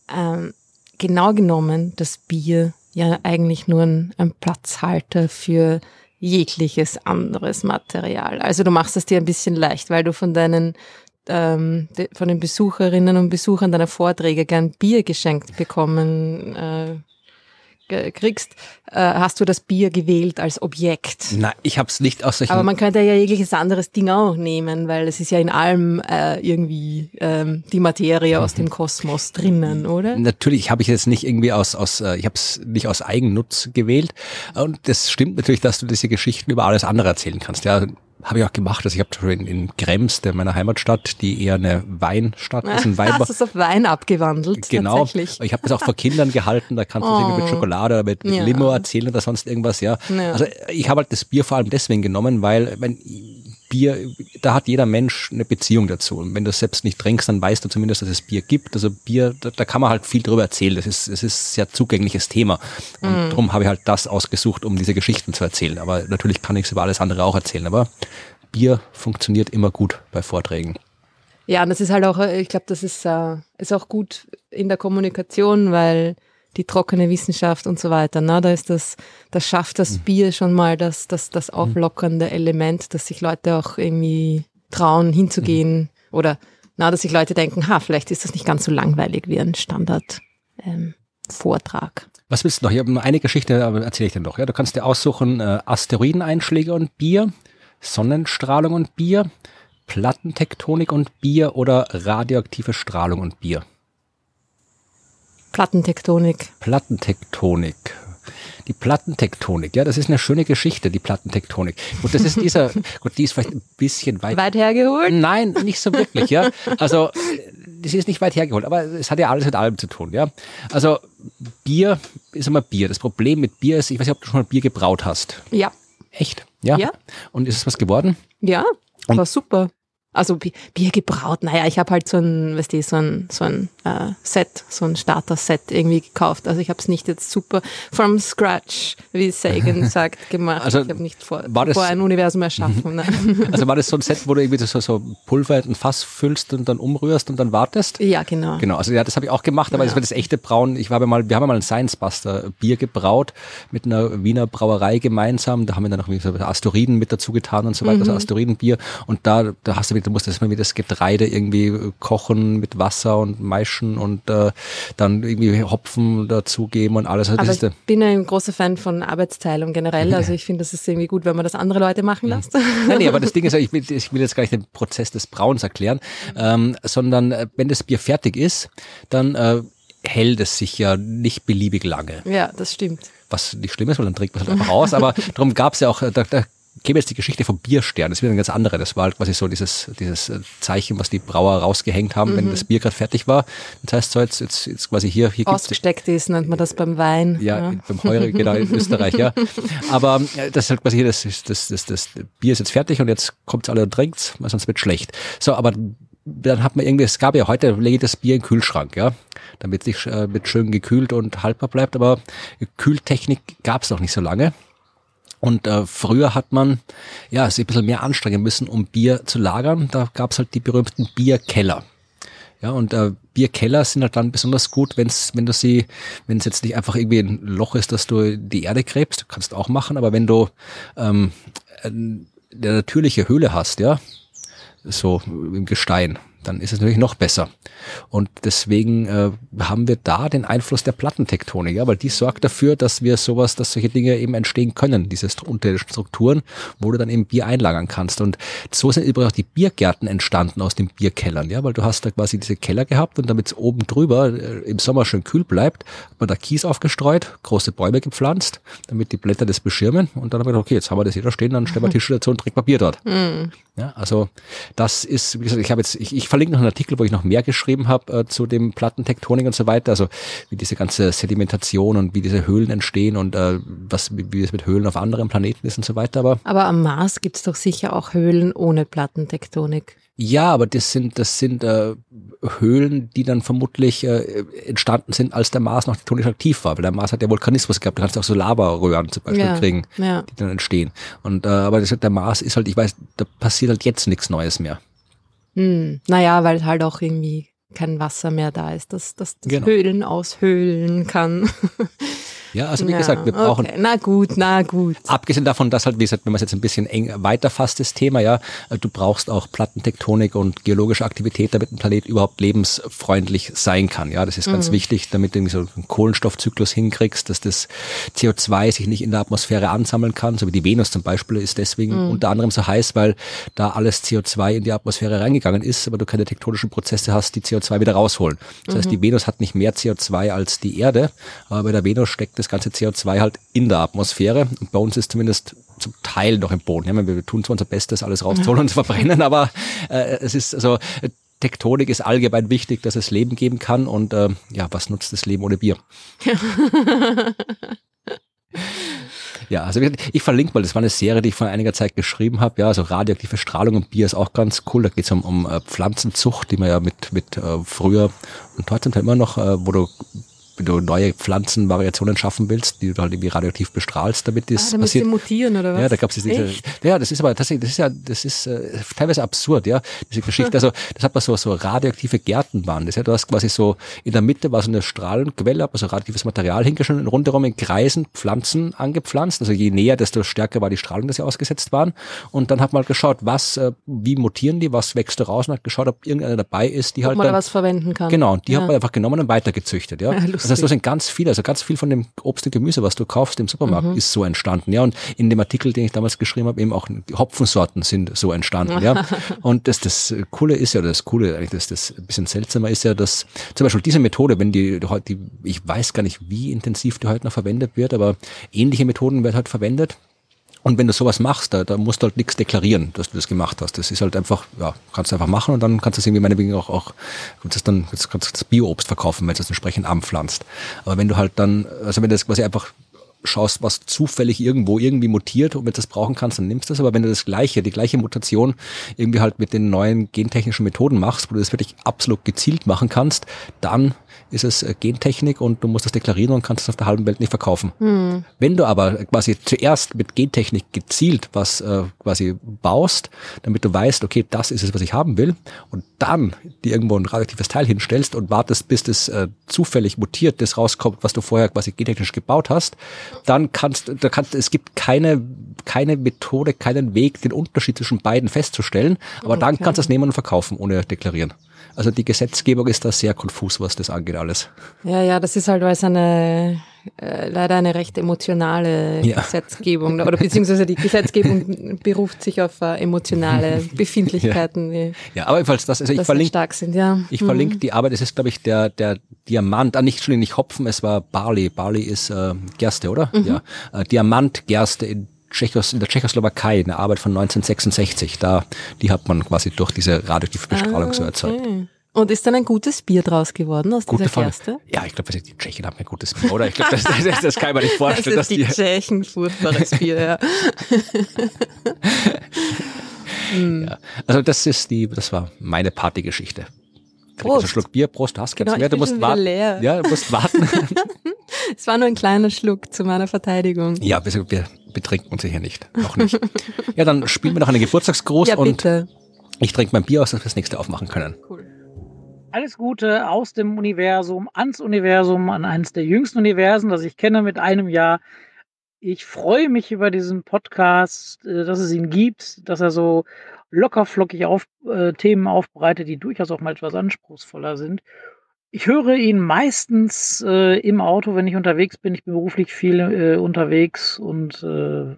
ähm, genau genommen das Bier ja eigentlich nur ein, ein Platzhalter für jegliches anderes Material. Also du machst es dir ein bisschen leicht, weil du von deinen ähm, von den Besucherinnen und Besuchern deiner Vorträge gern Bier geschenkt bekommen äh, kriegst, äh, hast du das Bier gewählt als Objekt.
Na, ich habe es nicht aus solchen
Aber man könnte ja jegliches anderes Ding auch nehmen, weil es ist ja in allem äh, irgendwie ähm, die Materie aus dem Kosmos drinnen, oder?
Natürlich habe ich jetzt nicht irgendwie aus, aus äh, ich habe es nicht aus Eigennutz gewählt. Und das stimmt natürlich, dass du diese Geschichten über alles andere erzählen kannst. Ja, habe ich auch gemacht. Also ich habe in, in Krems, der meiner Heimatstadt, die eher eine Weinstadt ist, ein Weinbau.
Hast du es auf Wein abgewandelt?
Genau.
Tatsächlich.
Ich habe das auch vor Kindern gehalten, da kannst du es irgendwie mit Schokolade oder mit, mit
Ja.
Limo erzählen oder sonst irgendwas, ja.
Ja.
Also ich habe halt das Bier vor allem deswegen genommen, weil mein Bier, da hat jeder Mensch eine Beziehung dazu. Und wenn du es selbst nicht trinkst, dann weißt du zumindest, dass es Bier gibt. Also Bier, da, da kann man halt viel drüber erzählen. Das ist, das ist ein sehr zugängliches Thema. Und
Mhm.
darum habe ich halt das ausgesucht, um diese Geschichten zu erzählen. Aber natürlich kann ich es über alles andere auch erzählen. Aber Bier funktioniert immer gut bei Vorträgen.
Ja, und das ist halt auch, äh, ich glaube, das ist, äh, ist auch gut in der Kommunikation, weil die trockene Wissenschaft und so weiter, na, da ist das, das schafft das Bier schon mal das, das, das auflockernde Element, dass sich Leute auch irgendwie trauen, hinzugehen oder, na, dass sich Leute denken, ha, vielleicht ist das nicht ganz so langweilig wie ein Standard, ähm, Vortrag.
Was willst du noch? Ich habe nur eine Geschichte, aber erzähle ich dir noch. Ja, du kannst dir aussuchen äh, Asteroideneinschläge und Bier, Sonnenstrahlung und Bier, Plattentektonik und Bier oder radioaktive Strahlung und Bier.
Plattentektonik.
Plattentektonik. Die Plattentektonik, ja, das ist eine schöne Geschichte, die Plattentektonik. Gut, das ist dieser, gut, die ist vielleicht ein bisschen weit
Weit hergeholt?
Nein, nicht so wirklich, ja. Also das ist nicht weit hergeholt, aber es hat ja alles mit allem zu tun, ja. Also Bier ist immer Bier. Das Problem mit Bier ist, ich weiß nicht, ob du schon mal Bier gebraut hast.
Ja.
Echt? Ja.
Ja.
Und ist es was geworden?
Ja,
Und-
war super. Also Bi- Bier gebraut, naja, ich habe halt so ein, weißt du, so ein, so ein äh, Set, so ein Starter-Set irgendwie gekauft. Also ich habe es nicht jetzt super from scratch, wie Sagan sagt, gemacht.
Also
ich habe nicht vor,
war das-
vor ein Universum erschaffen. Nein.
Also war das so ein Set, wo du irgendwie so, so Pulver in ein Fass füllst und dann umrührst und dann wartest?
ja, genau.
Genau, also ja, das habe ich auch gemacht, aber das war das echte Brauen. Ich war mal, wir haben mal ein Science Buster Bier gebraut mit einer Wiener Brauerei gemeinsam. Da haben wir dann noch so Astoriden mit dazu getan und so weiter, also Astoridenbier. Und da, da hast du, wieder- du musst erstmal wieder das Getreide irgendwie kochen mit Wasser und Maischen und äh, dann irgendwie Hopfen dazugeben und alles.
Aber ich bin ein großer Fan von Arbeitsteilung generell. Also ich finde, das ist irgendwie gut, wenn man das andere Leute machen lässt.
Nein, nee, aber das Ding ist, ich will, ich will jetzt gar nicht den Prozess des Brauens erklären, ähm, sondern äh, wenn das Bier fertig ist, dann äh, hält es sich ja nicht beliebig lange.
Ja, das stimmt.
was nicht schlimm ist, weil dann trinkt man es halt einfach aus. Aber darum gab es ja auch, äh, da, da käme jetzt die Geschichte vom Bierstern. Das ist wieder eine ganz andere. Das war halt quasi so dieses, dieses äh, Zeichen, was die Brauer rausgehängt haben, wenn das Bier gerade fertig war. Das heißt so, jetzt, jetzt, jetzt quasi hier, hier
Ausgesteckt ist, nennt man das beim Wein.
ja, beim Heure, genau, in Österreich, ja. Aber äh, das ist halt quasi hier, das, das, das, das Bier ist jetzt fertig und jetzt kommt's alle und trinkt's, weil sonst wird schlecht. So, aber dann hat man irgendwie, es gab ja heute, lege ich das Bier in den Kühlschrank, ja, damit es nicht äh, mit schön gekühlt und haltbar bleibt, aber Kühltechnik gab's noch nicht so lange. Und äh, früher hat man ja sich ein bisschen mehr anstrengen müssen, um Bier zu lagern. Da gab's halt die berühmten Bierkeller. Ja, und äh, Bierkeller sind halt dann besonders gut, wenn's, wenn du sie, wenn es jetzt nicht einfach irgendwie ein Loch ist, dass du die Erde gräbst, kannst du auch machen, aber wenn du ähm, eine natürliche Höhle hast, ja, so im Gestein, dann ist es natürlich noch besser. Und deswegen äh, haben wir da den Einfluss der Plattentektonik, ja, weil die sorgt dafür, dass wir sowas, dass solche Dinge eben entstehen können, diese unterirdischen Strukturen, wo du dann eben Bier einlagern kannst. Und so sind übrigens auch die Biergärten entstanden aus den Bierkellern, ja, weil du hast da quasi diese Keller gehabt und damit es oben drüber äh, im Sommer schön kühl bleibt, hat man da Kies aufgestreut, große Bäume gepflanzt, damit die Blätter das beschirmen und dann haben wir gedacht, okay, jetzt haben wir das hier da stehen, dann stellen wir Tische dazu und trinken wir Bier dort. Ja, also das ist, wie gesagt, ich habe jetzt, ich, ich verlinke noch einen Artikel, wo ich noch mehr geschrieben habe äh, zu dem Plattentektonik und so weiter, also wie diese ganze Sedimentation und wie diese Höhlen entstehen und äh, was, wie, wie es mit Höhlen auf anderen Planeten ist und so weiter. Aber
Aber am Mars gibt's doch sicher auch Höhlen ohne Plattentektonik.
Ja, aber das sind, das sind äh, Höhlen, die dann vermutlich äh, entstanden sind, als der Mars noch tektonisch aktiv war, weil der Mars hat ja Vulkanismus gehabt, da kannst du auch so Lavaröhren zum Beispiel
Ja,
kriegen,
ja.
die dann entstehen. Und äh, aber das, der Mars ist halt, ich weiß, da passiert halt jetzt nichts Neues mehr.
Hm. Naja, weil halt auch irgendwie kein Wasser mehr da ist, dass das, das
Genau.
Höhlen aushöhlen kann.
Ja, also wie
ja,
gesagt, wir brauchen
Okay. Na gut, na gut.
Abgesehen davon, dass halt, wie gesagt, wenn man es jetzt ein bisschen eng weiterfasst, das Thema, ja, äh, du brauchst auch Plattentektonik und geologische Aktivität, damit ein Planet überhaupt lebensfreundlich sein kann. Ja, das ist ganz wichtig, damit du irgendwie so einen Kohlenstoffzyklus hinkriegst, dass das CO2 sich nicht in der Atmosphäre ansammeln kann, so wie die Venus zum Beispiel ist deswegen unter anderem so heiß, weil da alles CO2 in die Atmosphäre reingegangen ist, aber du keine tektonischen Prozesse hast, die CO2 wieder rausholen. Das heißt, die Venus hat nicht mehr CO2 als die Erde, aber bei der Venus steckt das ganze CO2 halt in der Atmosphäre und bei uns ist zumindest zum Teil noch im Boden. Ja, wir tun zwar unser Bestes, alles rauszuholen und zu verbrennen, aber äh, es ist also Tektonik ist allgemein wichtig, dass es Leben geben kann und äh, ja, was nutzt das Leben ohne Bier? Ja, also ich verlinke mal, das war eine Serie, die ich vor einiger Zeit geschrieben habe. Ja, also radioaktive Strahlung und Bier ist auch ganz cool. Da geht es um, um äh, Pflanzenzucht, die man ja mit, mit äh, früher und heute zum Teil immer noch, äh, wo du wenn du neue Pflanzenvariationen schaffen willst, die du halt irgendwie radioaktiv bestrahlst, damit das
Ah, damit sie
passiert.
mutieren oder was?
Ja, da gab es diese. Ja, das ist aber tatsächlich, das ist ja, das ist äh, teilweise absurd, ja, diese Geschichte. Also das hat man so so radioaktive Gärten waren. Das ja, du hast quasi so in der Mitte war so eine Strahlenquelle, also radioaktives Material hingeschnitten und rundherum in Kreisen Pflanzen angepflanzt. Also je näher, desto stärker war die Strahlung, dass sie ausgesetzt waren. Und dann hat man halt geschaut, was, äh, wie mutieren die, was wächst da raus und hat geschaut, ob irgendeiner dabei ist, die
Ob
halt
man da
dann,
was verwenden kann.
Genau, und die
ja.
hat man einfach genommen und weitergezüchtet, ja.
Ja, lustig.
also so sind ganz viele, also ganz viel von dem Obst und Gemüse, was du kaufst im Supermarkt,
Mhm.
ist so entstanden, ja. Und in dem Artikel, den ich damals geschrieben habe, eben auch Hopfensorten sind so entstanden, ja. Und das, das Coole ist ja, oder das Coole, eigentlich das, das ein bisschen seltsamer ist ja, dass zum Beispiel diese Methode, wenn die, die, ich weiß gar nicht, wie intensiv die heute noch verwendet wird, aber ähnliche Methoden werden halt verwendet. Und wenn du sowas machst, da, da musst du halt nichts deklarieren, dass du das gemacht hast. Das ist halt einfach, ja, kannst du einfach machen und dann kannst du es irgendwie meinetwegen auch, auch kannst du dann kannst, kannst das Bio-Obst verkaufen, wenn du es entsprechend anpflanzt. Aber wenn du halt dann, also wenn du das quasi einfach schaust, was zufällig irgendwo irgendwie mutiert und wenn du das brauchen kannst, dann nimmst du das. Aber wenn du das gleiche, die gleiche Mutation irgendwie halt mit den neuen gentechnischen Methoden machst, wo du das wirklich absolut gezielt machen kannst, dann ist es äh, Gentechnik und du musst das deklarieren und kannst es auf der halben Welt nicht verkaufen.
Hm.
Wenn du aber quasi zuerst mit Gentechnik gezielt was äh, quasi baust, damit du weißt, okay, das ist es, was ich haben will, und dann dir irgendwo ein radioaktives Teil hinstellst und wartest, bis das äh, zufällig mutiert, das rauskommt, was du vorher quasi gentechnisch gebaut hast, dann kannst du, da kannst es gibt keine keine Methode, keinen Weg, den Unterschied zwischen beiden festzustellen, aber dann
Okay.
kannst du es nehmen und verkaufen, ohne deklarieren. Also die Gesetzgebung ist da sehr konfus, was das angeht alles.
Ja, ja, das ist halt, weil es eine, äh, leider eine recht emotionale
Ja.
Gesetzgebung, oder beziehungsweise die Gesetzgebung beruft sich auf äh, emotionale Befindlichkeiten, die,
Ja, aber jedenfalls das, also ich verlinke
stark sind, ja.
Ich
Hm.
verlinke die Arbeit, es ist, glaube ich, der, der Diamant, ah, nicht, Entschuldigung, nicht Hopfen, es war Barley. Barley ist äh, Gerste, oder? Ja. Äh, Diamantgerste in, Tschechos, in der Tschechoslowakei, eine Arbeit von 1966. Da, die hat man quasi durch diese radioaktive Bestrahlung so erzeugt.
Ah, Okay. Und ist dann ein gutes Bier draus geworden aus
Gute
dieser
Frage.
Gerste?
Ja, ich glaube, die Tschechen haben ein gutes Bier, oder? Ich glaube, das, das, das kann man nicht
Das
vorstellen, dass
ist die
die,
Tschechen furchtbares Bier, ja.
ja. Also das ist die, das war meine Partygeschichte.
Prost.
einen Schluck Bier, Prost, hast
Genau,
mehr, du musst warten.
leer.
Ja, du musst warten.
Es war nur ein kleiner Schluck zu meiner Verteidigung.
Ja, wir, wir betrinken uns hier nicht. Noch nicht. Ja, dann spielen wir noch einen Geburtstagsgruß
Ja,
und
bitte.
ich trinke mein Bier aus, dass wir das nächste aufmachen können.
Cool.
Alles Gute aus dem Universum, ans Universum, an eines der jüngsten Universen, das ich kenne mit einem Jahr. Ich freue mich über diesen Podcast, äh, dass es ihn gibt, dass er so lockerflockig auf, äh, Themen aufbereitet, die durchaus auch mal etwas anspruchsvoller sind. Ich höre ihn meistens äh, im Auto, wenn ich unterwegs bin. Ich bin beruflich viel äh, unterwegs und äh,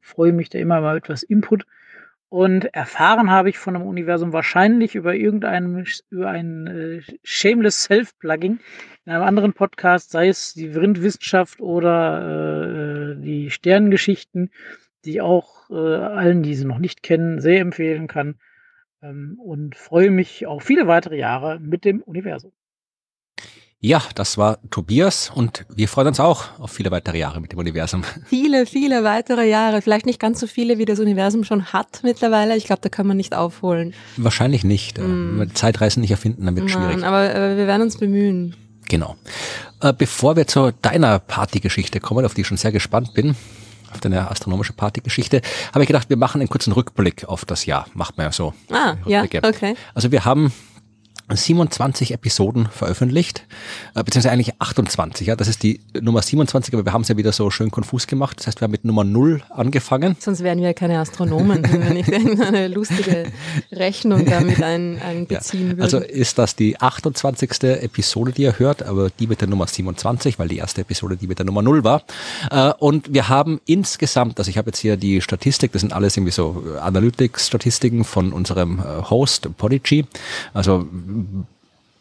freue mich da immer mal etwas Input. Und erfahren habe ich von dem Universum wahrscheinlich über irgendeinem, über ein äh, Shameless Self-Plugin in einem anderen Podcast, sei es die Vrindwissenschaft oder äh, die Sternengeschichten, die ich auch äh, allen, die sie noch nicht kennen, sehr empfehlen kann. Ähm, und freue mich auf viele weitere Jahre mit dem Universum.
Ja, das war Tobias und wir freuen uns auch auf viele weitere Jahre mit dem Universum.
Viele, viele weitere Jahre. Vielleicht nicht ganz so viele, wie das Universum schon hat mittlerweile. Ich glaube, da kann man nicht aufholen.
Wahrscheinlich nicht.
Mm.
Wenn wir Zeitreisen nicht erfinden, dann wird es schwierig.
Aber, aber wir werden uns bemühen.
Genau. Äh, bevor wir zu deiner Partygeschichte kommen, auf die ich schon sehr gespannt bin, auf deine astronomische Partygeschichte, habe ich gedacht, wir machen einen kurzen Rückblick auf das Jahr. Macht man ja so.
Ah, ja, okay.
Also wir haben 27 Episoden veröffentlicht, äh, beziehungsweise eigentlich 28, ja, das ist die Nummer 27, aber wir haben es ja wieder so schön konfus gemacht. Das heißt, wir haben mit Nummer 0 angefangen.
Sonst wären wir ja keine Astronomen, wenn wir nicht irgendeine lustige Rechnung damit ein, einbeziehen würden.
Also ist das die 28. Episode, die ihr hört, aber die mit der Nummer 27, weil die erste Episode die mit der Nummer 0 war. Äh, Und wir haben insgesamt, also ich habe jetzt hier die Statistik, das sind alles irgendwie so Analytics-Statistiken von unserem äh, Host Podigy. Also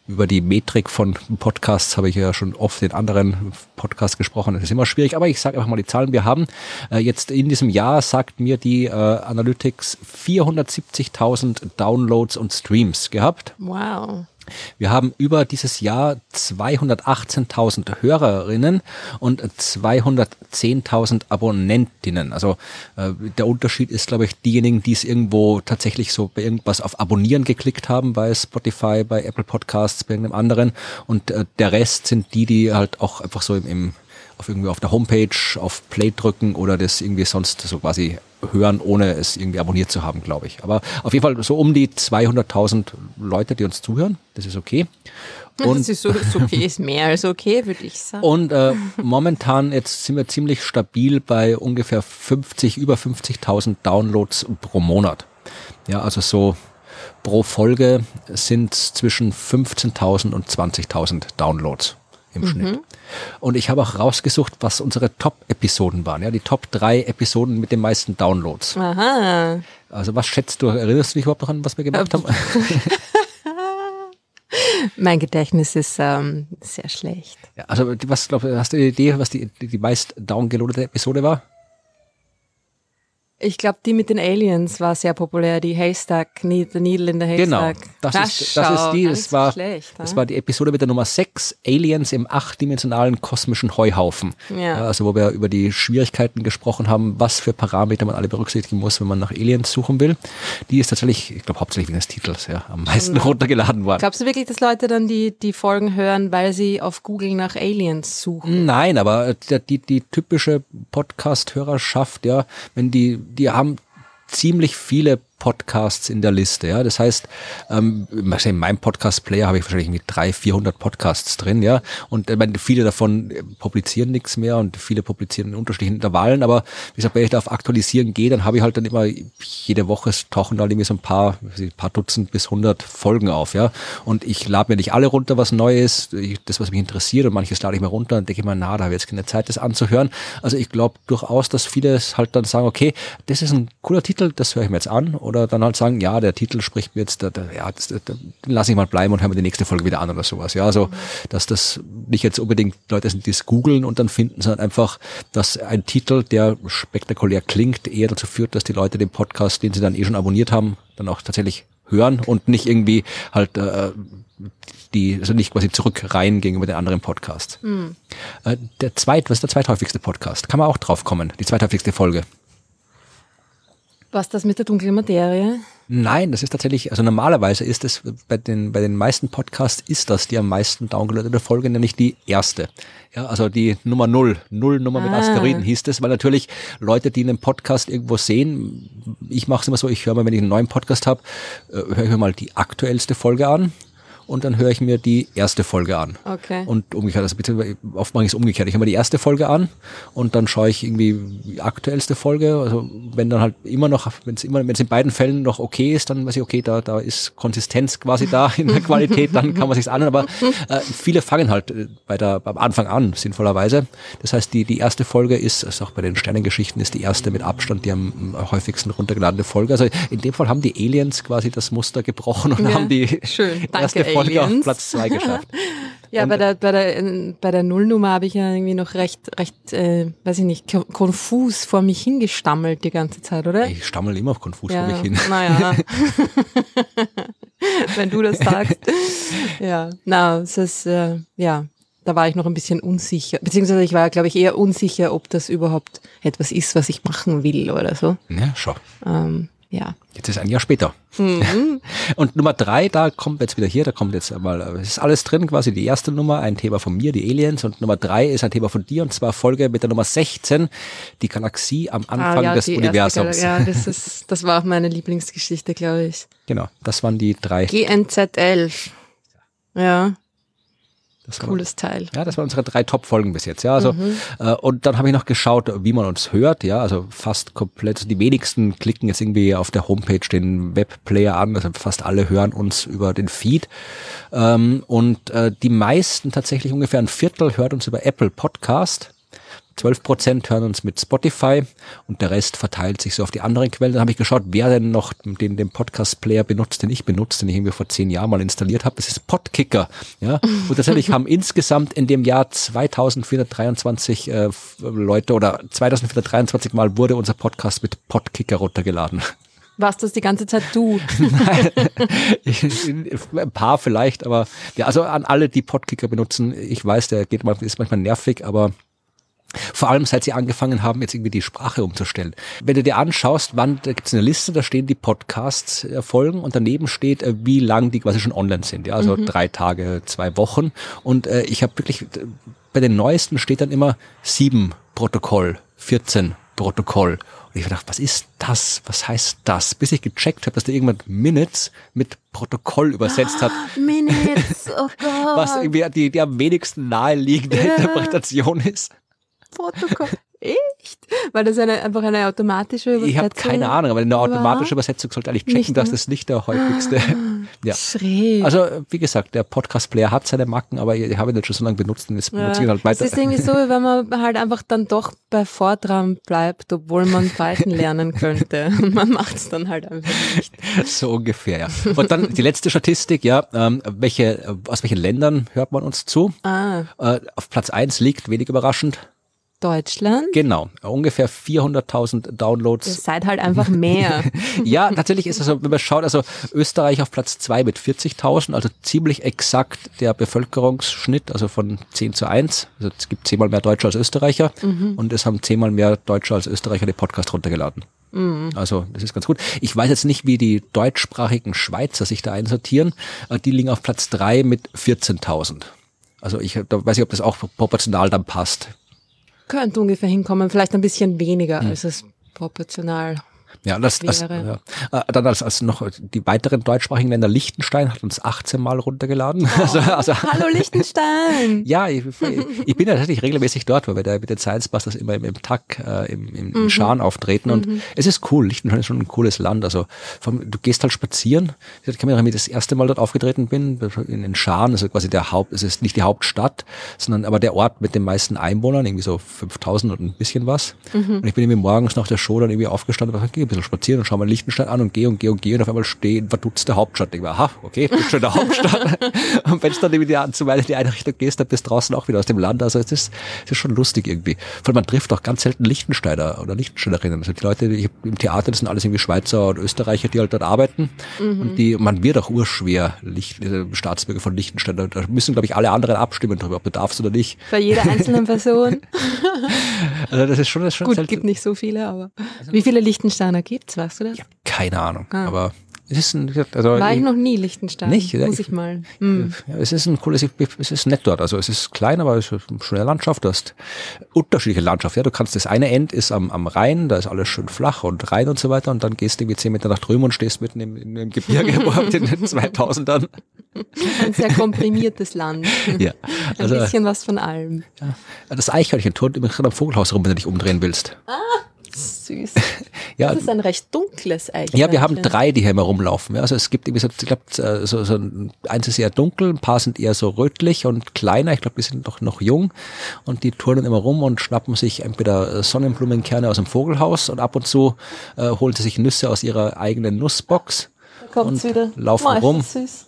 über die Metrik von Podcasts habe ich ja schon oft in anderen Podcasts gesprochen. Das ist immer schwierig, aber ich sage einfach mal die Zahlen. Wir haben äh, jetzt in diesem Jahr, sagt mir die äh, Analytics, 470.000 Downloads und Streams gehabt.
wow.
Wir haben über dieses Jahr 218.000 Hörerinnen und 210.000 Abonnentinnen. Also äh, der Unterschied ist, glaube ich, diejenigen, die es irgendwo tatsächlich so bei irgendwas auf Abonnieren geklickt haben, bei Spotify, bei Apple Podcasts, bei irgendeinem anderen. Und äh, der Rest sind die, die halt auch einfach so im, im auf irgendwie auf der Homepage auf Play drücken oder das irgendwie sonst so quasi hören, ohne es irgendwie abonniert zu haben, glaube ich. Aber auf jeden Fall so um die 200.000 Leute, die uns zuhören. Das ist okay. Und,
das ist so ist okay, ist mehr als okay, würde ich sagen.
und äh, momentan jetzt sind wir ziemlich stabil bei ungefähr 50, über 50.000 Downloads pro Monat. Ja, also so pro Folge sind zwischen 15.000 und 20.000 Downloads im Schnitt. Und ich habe auch rausgesucht, was unsere Top-Episoden waren. Ja, die Top 3 Episoden mit den meisten Downloads.
Aha.
Also was schätzt du, erinnerst du dich überhaupt noch an, was wir gemacht haben?
Mein Gedächtnis ist ähm, sehr schlecht.
Ja, also was glaub, hast du eine Idee, was die, die, die meist downgeloadete Episode war?
Ich glaube, die mit den Aliens war sehr populär, die Haystack, ne- The Needle in the
Genau,
Haystack.
das
Na,
ist, das ist die, das
nicht
war,
schlecht,
das
ha?
war die Episode mit der Nummer 6, Aliens im achtdimensionalen kosmischen Heuhaufen.
Ja.
also wo wir über die Schwierigkeiten gesprochen haben, was für Parameter man alle berücksichtigen muss, wenn man nach Aliens suchen will. Die ist tatsächlich, ich glaube hauptsächlich wegen des Titels, ja, am meisten runtergeladen worden.
Glaubst du wirklich, dass Leute dann die, die Folgen hören, weil sie auf Google nach Aliens suchen?
Nein, aber die, die, die typische Podcast-Hörerschaft, ja, wenn die, die haben ziemlich viele Podcasts in der Liste, ja. Das heißt, ähm, in meinem Podcast-Player habe ich wahrscheinlich mit 300, 400 Podcasts drin, ja. Und ich meine, viele davon äh, publizieren nichts mehr und viele publizieren in unterschiedlichen Intervallen, aber wie gesagt, wenn ich da auf Aktualisieren gehe, dann habe ich halt dann immer jede Woche tauchen da irgendwie so ein paar, ein paar Dutzend bis 100 Folgen auf, ja. Und ich lade mir nicht alle runter, was neu ist, das, was mich interessiert und manches lade ich mir runter und denke mir, na, da habe ich jetzt keine Zeit, das anzuhören. Also ich glaube durchaus, dass viele halt dann sagen, okay, das ist ein cooler Titel, das höre ich mir jetzt an oder dann halt sagen, ja, der Titel spricht mir jetzt, da, da, ja, das, da, den lasse ich mal bleiben und höre mir die nächste Folge wieder an oder sowas. Ja, also, dass das nicht jetzt unbedingt Leute sind, die es googeln und dann finden, sondern einfach, dass ein Titel, der spektakulär klingt, eher dazu führt, dass die Leute den Podcast, den sie dann eh schon abonniert haben, dann auch tatsächlich hören und nicht irgendwie halt äh, die, also nicht quasi zurückreihen gegenüber den anderen Podcasts. Äh, der zweit, was ist der zweithäufigste Podcast? Kann man auch drauf kommen, die zweithäufigste Folge.
Was das mit der dunklen Materie?
Nein, das ist tatsächlich, also normalerweise ist es bei den, bei den meisten Podcasts ist das die am meisten downgeloadete Folge, nämlich die erste. Ja, also die Nummer null, null Nummer mit
Ah.
Asteroiden hieß es, weil natürlich Leute, die einen Podcast irgendwo sehen, ich mache es immer so, ich höre mal, wenn ich einen neuen Podcast habe, höre ich mir mal die aktuellste Folge an und dann höre ich mir die erste Folge an.
Okay.
Und umgekehrt, also beziehungsweise oft mache ich es umgekehrt. Ich höre mir die erste Folge an und dann schaue ich irgendwie die aktuellste Folge. Also wenn dann halt immer noch, wenn es immer, wenn es in beiden Fällen noch okay ist, dann weiß ich, okay, da, da ist Konsistenz quasi da in der Qualität, dann kann man sich's anhören. Aber äh, viele fangen halt äh, bei der, beim Anfang an, sinnvollerweise. Das heißt, die, die erste Folge ist, also auch bei den Sternengeschichten ist die erste mit Abstand die am häufigsten runtergeladene Folge. Also in dem Fall haben die Aliens quasi das Muster gebrochen und
Ja,
haben die
schön. Danke,
erste Folge auf. Platz zwei geschafft.
Ja,
Und-
bei der, bei der, bei der Nullnummer habe ich ja irgendwie noch recht, recht, äh, weiß ich nicht, ko- konfus vor mich hingestammelt die ganze Zeit, oder?
Ich stammel immer konfus
ja,
vor mich hin.
naja. Wenn du das sagst. Ja, na, es ist, äh, ja, da war ich noch ein bisschen unsicher. Beziehungsweise ich war, glaube ich, eher unsicher, ob das überhaupt etwas ist, was ich machen will oder so.
Ja, schau.
Ähm, ja.
Jetzt ist ein Jahr später.
Mhm.
Und Nummer drei, da kommt jetzt wieder hier, da kommt jetzt mal, es ist alles drin, quasi die erste Nummer, ein Thema von mir, die Aliens, und Nummer drei ist ein Thema von dir, und zwar Folge mit der Nummer 16, die Galaxie am Anfang
Ah, ja,
des Universums.
Ja, das ist, das war auch meine Lieblingsgeschichte, glaube ich.
Genau, das waren die drei.
GNZ 11. Ja,
Das
cooles Teil.
Ja, das waren unsere drei Top-Folgen bis jetzt, ja. Also,
Mhm.
äh, und dann habe ich noch geschaut, wie man uns hört, ja, also fast komplett, also die wenigsten klicken jetzt irgendwie auf der Homepage den Webplayer an, also fast alle hören uns über den Feed. Ähm, und äh, die meisten, tatsächlich ungefähr ein Viertel, hört uns über Apple Podcast. 12 Prozent hören uns mit Spotify und der Rest verteilt sich so auf die anderen Quellen. Dann habe ich geschaut, wer denn noch den, den Podcast-Player benutzt, den ich benutze, den ich irgendwie vor zehn Jahren mal installiert habe. Das ist Podkicker. Ja? Und tatsächlich haben insgesamt in dem Jahr 2423 äh, Leute oder 2423 Mal wurde unser Podcast mit Podkicker runtergeladen.
Warst das die ganze Zeit du?
Nein, ein paar vielleicht, aber ja, also an alle, die Podkicker benutzen, ich weiß, der geht mal, ist manchmal nervig, aber vor allem seit sie angefangen haben, jetzt irgendwie die Sprache umzustellen. Wenn du dir anschaust, wann, da gibt es eine Liste, da stehen die Podcasts äh, Folgen und daneben steht, äh, wie lang die quasi schon online sind. Ja, also drei Tage, zwei Wochen. Und äh, ich habe wirklich, bei den neuesten steht dann immer sieben Protokoll, 14 Protokoll. Und ich hab gedacht, was ist das? Was heißt das? Bis ich gecheckt habe, dass der irgendwann Minutes mit Protokoll übersetzt hat,
Minutes, oh Gott.
was irgendwie die, die am wenigsten naheliegende
Ja.
Interpretation ist.
Protokoll. Echt? Weil das eine, einfach eine automatische Übersetzung
Ich habe keine Ahnung, aber eine automatische
war?
Übersetzung sollte eigentlich checken, dass das nicht der häufigste. ja.
Schräg.
Also, wie gesagt, der Podcast-Player hat seine Macken, aber ich habe ihn jetzt schon so lange benutzt und jetzt benutze ich ihn halt
Es
weiter.
ist irgendwie so, wenn man halt einfach dann doch bei Fortran bleibt, obwohl man Python lernen könnte. Man macht es dann halt einfach nicht.
so ungefähr, ja. Und dann die letzte Statistik, ja, ähm, welche, aus welchen Ländern hört man uns zu?
Ah,
Äh, auf Platz eins liegt, wenig überraschend,
Deutschland?
Genau, ungefähr 400.000
Ihr
Downloads.
seid halt einfach mehr.
Ja, tatsächlich ist es so, wenn man schaut, also Österreich auf Platz zwei mit 40.000, also ziemlich exakt der Bevölkerungsschnitt, also von 10 zu 1. Also es gibt zehnmal mehr Deutsche als Österreicher und es haben zehnmal mehr Deutsche als Österreicher den Podcast runtergeladen. Also das ist ganz gut. Ich weiß jetzt nicht, wie die deutschsprachigen Schweizer sich da einsortieren. Äh, Die liegen auf Platz drei mit 14.000. Also ich da weiß ich, ob das auch proportional dann passt.
Könnte ungefähr hinkommen, vielleicht ein bisschen weniger,
Hm.
als es proportional.
Ja, das, das, ja. Äh, Dann als, als noch die weiteren deutschsprachigen Länder, Liechtenstein hat uns 18 Mal runtergeladen. Also, also,
Hallo Liechtenstein!
ja, ich, ich bin ja tatsächlich regelmäßig dort, weil wir da mit den Science Busters immer im, im TAC, äh, im, im, im Schan auftreten und es ist cool. Liechtenstein ist schon ein cooles Land. Also vom, du gehst halt spazieren. Ich kann mich erinnern, wie ich das erste Mal dort aufgetreten bin, in den Schan, also quasi der Haupt, es ist nicht die Hauptstadt, sondern aber der Ort mit den meisten Einwohnern, irgendwie so 5000 und ein bisschen was. Und ich bin irgendwie morgens nach der Show dann irgendwie aufgestanden und gehe ein bisschen spazieren und schaue mal Liechtenstein an und gehe und gehe und gehe und auf einmal stehe in verdutzter Hauptstadt. Ich war, aha, okay, bin schon in der Hauptstadt. und wenn du dann irgendwie die, zu weit in die eine Richtung gehst, dann bist du draußen auch wieder aus dem Land. Also es ist, es ist schon lustig irgendwie. Vor allem man trifft auch ganz selten Liechtensteiner oder Liechtensteinerinnen. Also die Leute, die ich im Theater, das sind alles irgendwie Schweizer und Österreicher, die halt dort arbeiten. Und die, man wird auch urschwer Licht, äh, Staatsbürger von Liechtenstein. Da müssen, glaube ich, alle anderen abstimmen darüber, ob du darfst oder nicht.
Bei jeder einzelnen Person.
Also das ist schon, das ist schon
Gut,
selten.
gibt nicht so viele, aber. Wie viele Liechtensteiner gibt's, weißt du das?
Keine Ahnung.
Ah.
Aber es ist ein, also
War ich noch nie Liechtenstein.
Nicht? Ja,
Muss
ich-
ich mal.
Ja, es ist ein cooles, es ist nett dort. Also es ist klein, aber es ist eine schöne Landschaft. Du hast unterschiedliche Landschaft. Ja, du kannst das eine End ist am, am Rhein, da ist alles schön flach und Rhein und so weiter. Und dann gehst du irgendwie zehn Meter nach drüben und stehst mitten im, im, im Gebirge überhaupt in den 2000ern.
Ein sehr komprimiertes Land.
Ja,
Ein
also
bisschen was von allem.
das Eichhörnchen turnt gerade am Vogelhaus rum, wenn du dich umdrehen willst.
Süß.
Ja,
Das ist ein recht dunkles Eichhörnchen.
Ja, wir haben drei, die hier immer rumlaufen. Also es gibt irgendwie so, ich glaube, so, so ein- eins ist eher dunkel, ein paar sind eher so rötlich und kleiner. Ich glaube, die sind noch, noch jung und die turnen immer rum und schnappen sich entweder Sonnenblumenkerne aus dem Vogelhaus und ab und zu äh, holen sie sich Nüsse aus ihrer eigenen Nussbox
Da
und
wieder.
laufen
ist
rum.
Süß.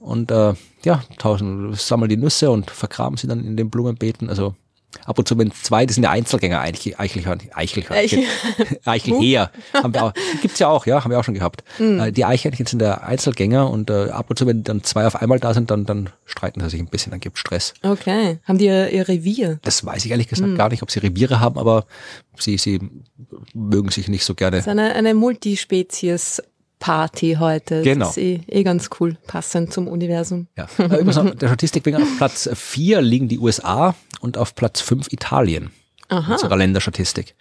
und äh, ja, tauschen, sammeln die Nüsse und vergraben sie dann in den Blumenbeeten. Also ab und zu, wenn zwei, die sind ja Einzelgänger, Eichel, Eichelhörnchen, Eichelhörnchen, Eichelheer, haben wir auch, gibt's ja auch, ja, haben wir auch schon gehabt. Äh, Die Eichhörnchen sind der Einzelgänger und äh, ab und zu, wenn dann zwei auf einmal da sind, dann, dann streiten sie sich ein bisschen, dann gibt's Stress.
Okay. Haben die ihr, ihr Revier?
Das weiß ich ehrlich gesagt gar nicht, ob sie Reviere haben, aber sie, sie mögen sich nicht so gerne.
Das ist eine, eine Multispezies-Party heute.
Genau.
Das ist eh, eh ganz cool, passend zum Universum.
Ja. Übrigens der Statistik wegen auf Platz vier liegen die USA und auf Platz fünf Italien.
Aha.
Unserer Länderstatistik.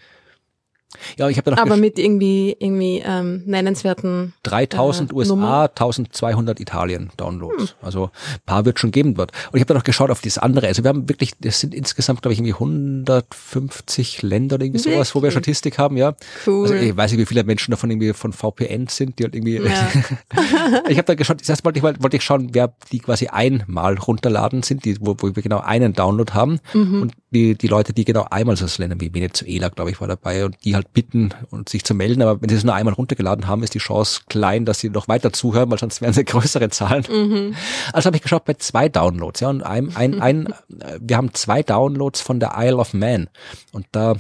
Ja, ich habe noch
Aber mit irgendwie, irgendwie ähm, nennenswerten
3000
äh,
USA,
Nummer.
1200 Italien Downloads. Also ein paar wird schon geben dort. Und ich habe da noch geschaut auf das andere. Also wir haben wirklich, das sind insgesamt, glaube ich, irgendwie 150 Länder oder irgendwie sowas, wo wir
Wirklich?
Statistik haben, ja.
Cool.
Also ich weiß nicht, wie viele Menschen davon irgendwie von VPN sind, die halt irgendwie.
Ja.
ich habe da geschaut, das erste wollte ich, mal- wollte ich schauen, wer die quasi einmal runterladen sind, die, wo, wo wir genau einen Download haben.
Mhm.
Und die, die Leute, die genau einmal so aus Ländern wie Venezuela, glaube ich, war dabei und die halt bitten und sich zu melden. Aber wenn sie es nur einmal runtergeladen haben, ist die Chance klein, dass sie noch weiter zuhören, weil sonst wären sie größere Zahlen.
Mhm.
Also habe ich geschaut bei zwei Downloads, ja, und ein, ein, ein, äh, wir haben zwei Downloads von der Isle of Man. Und da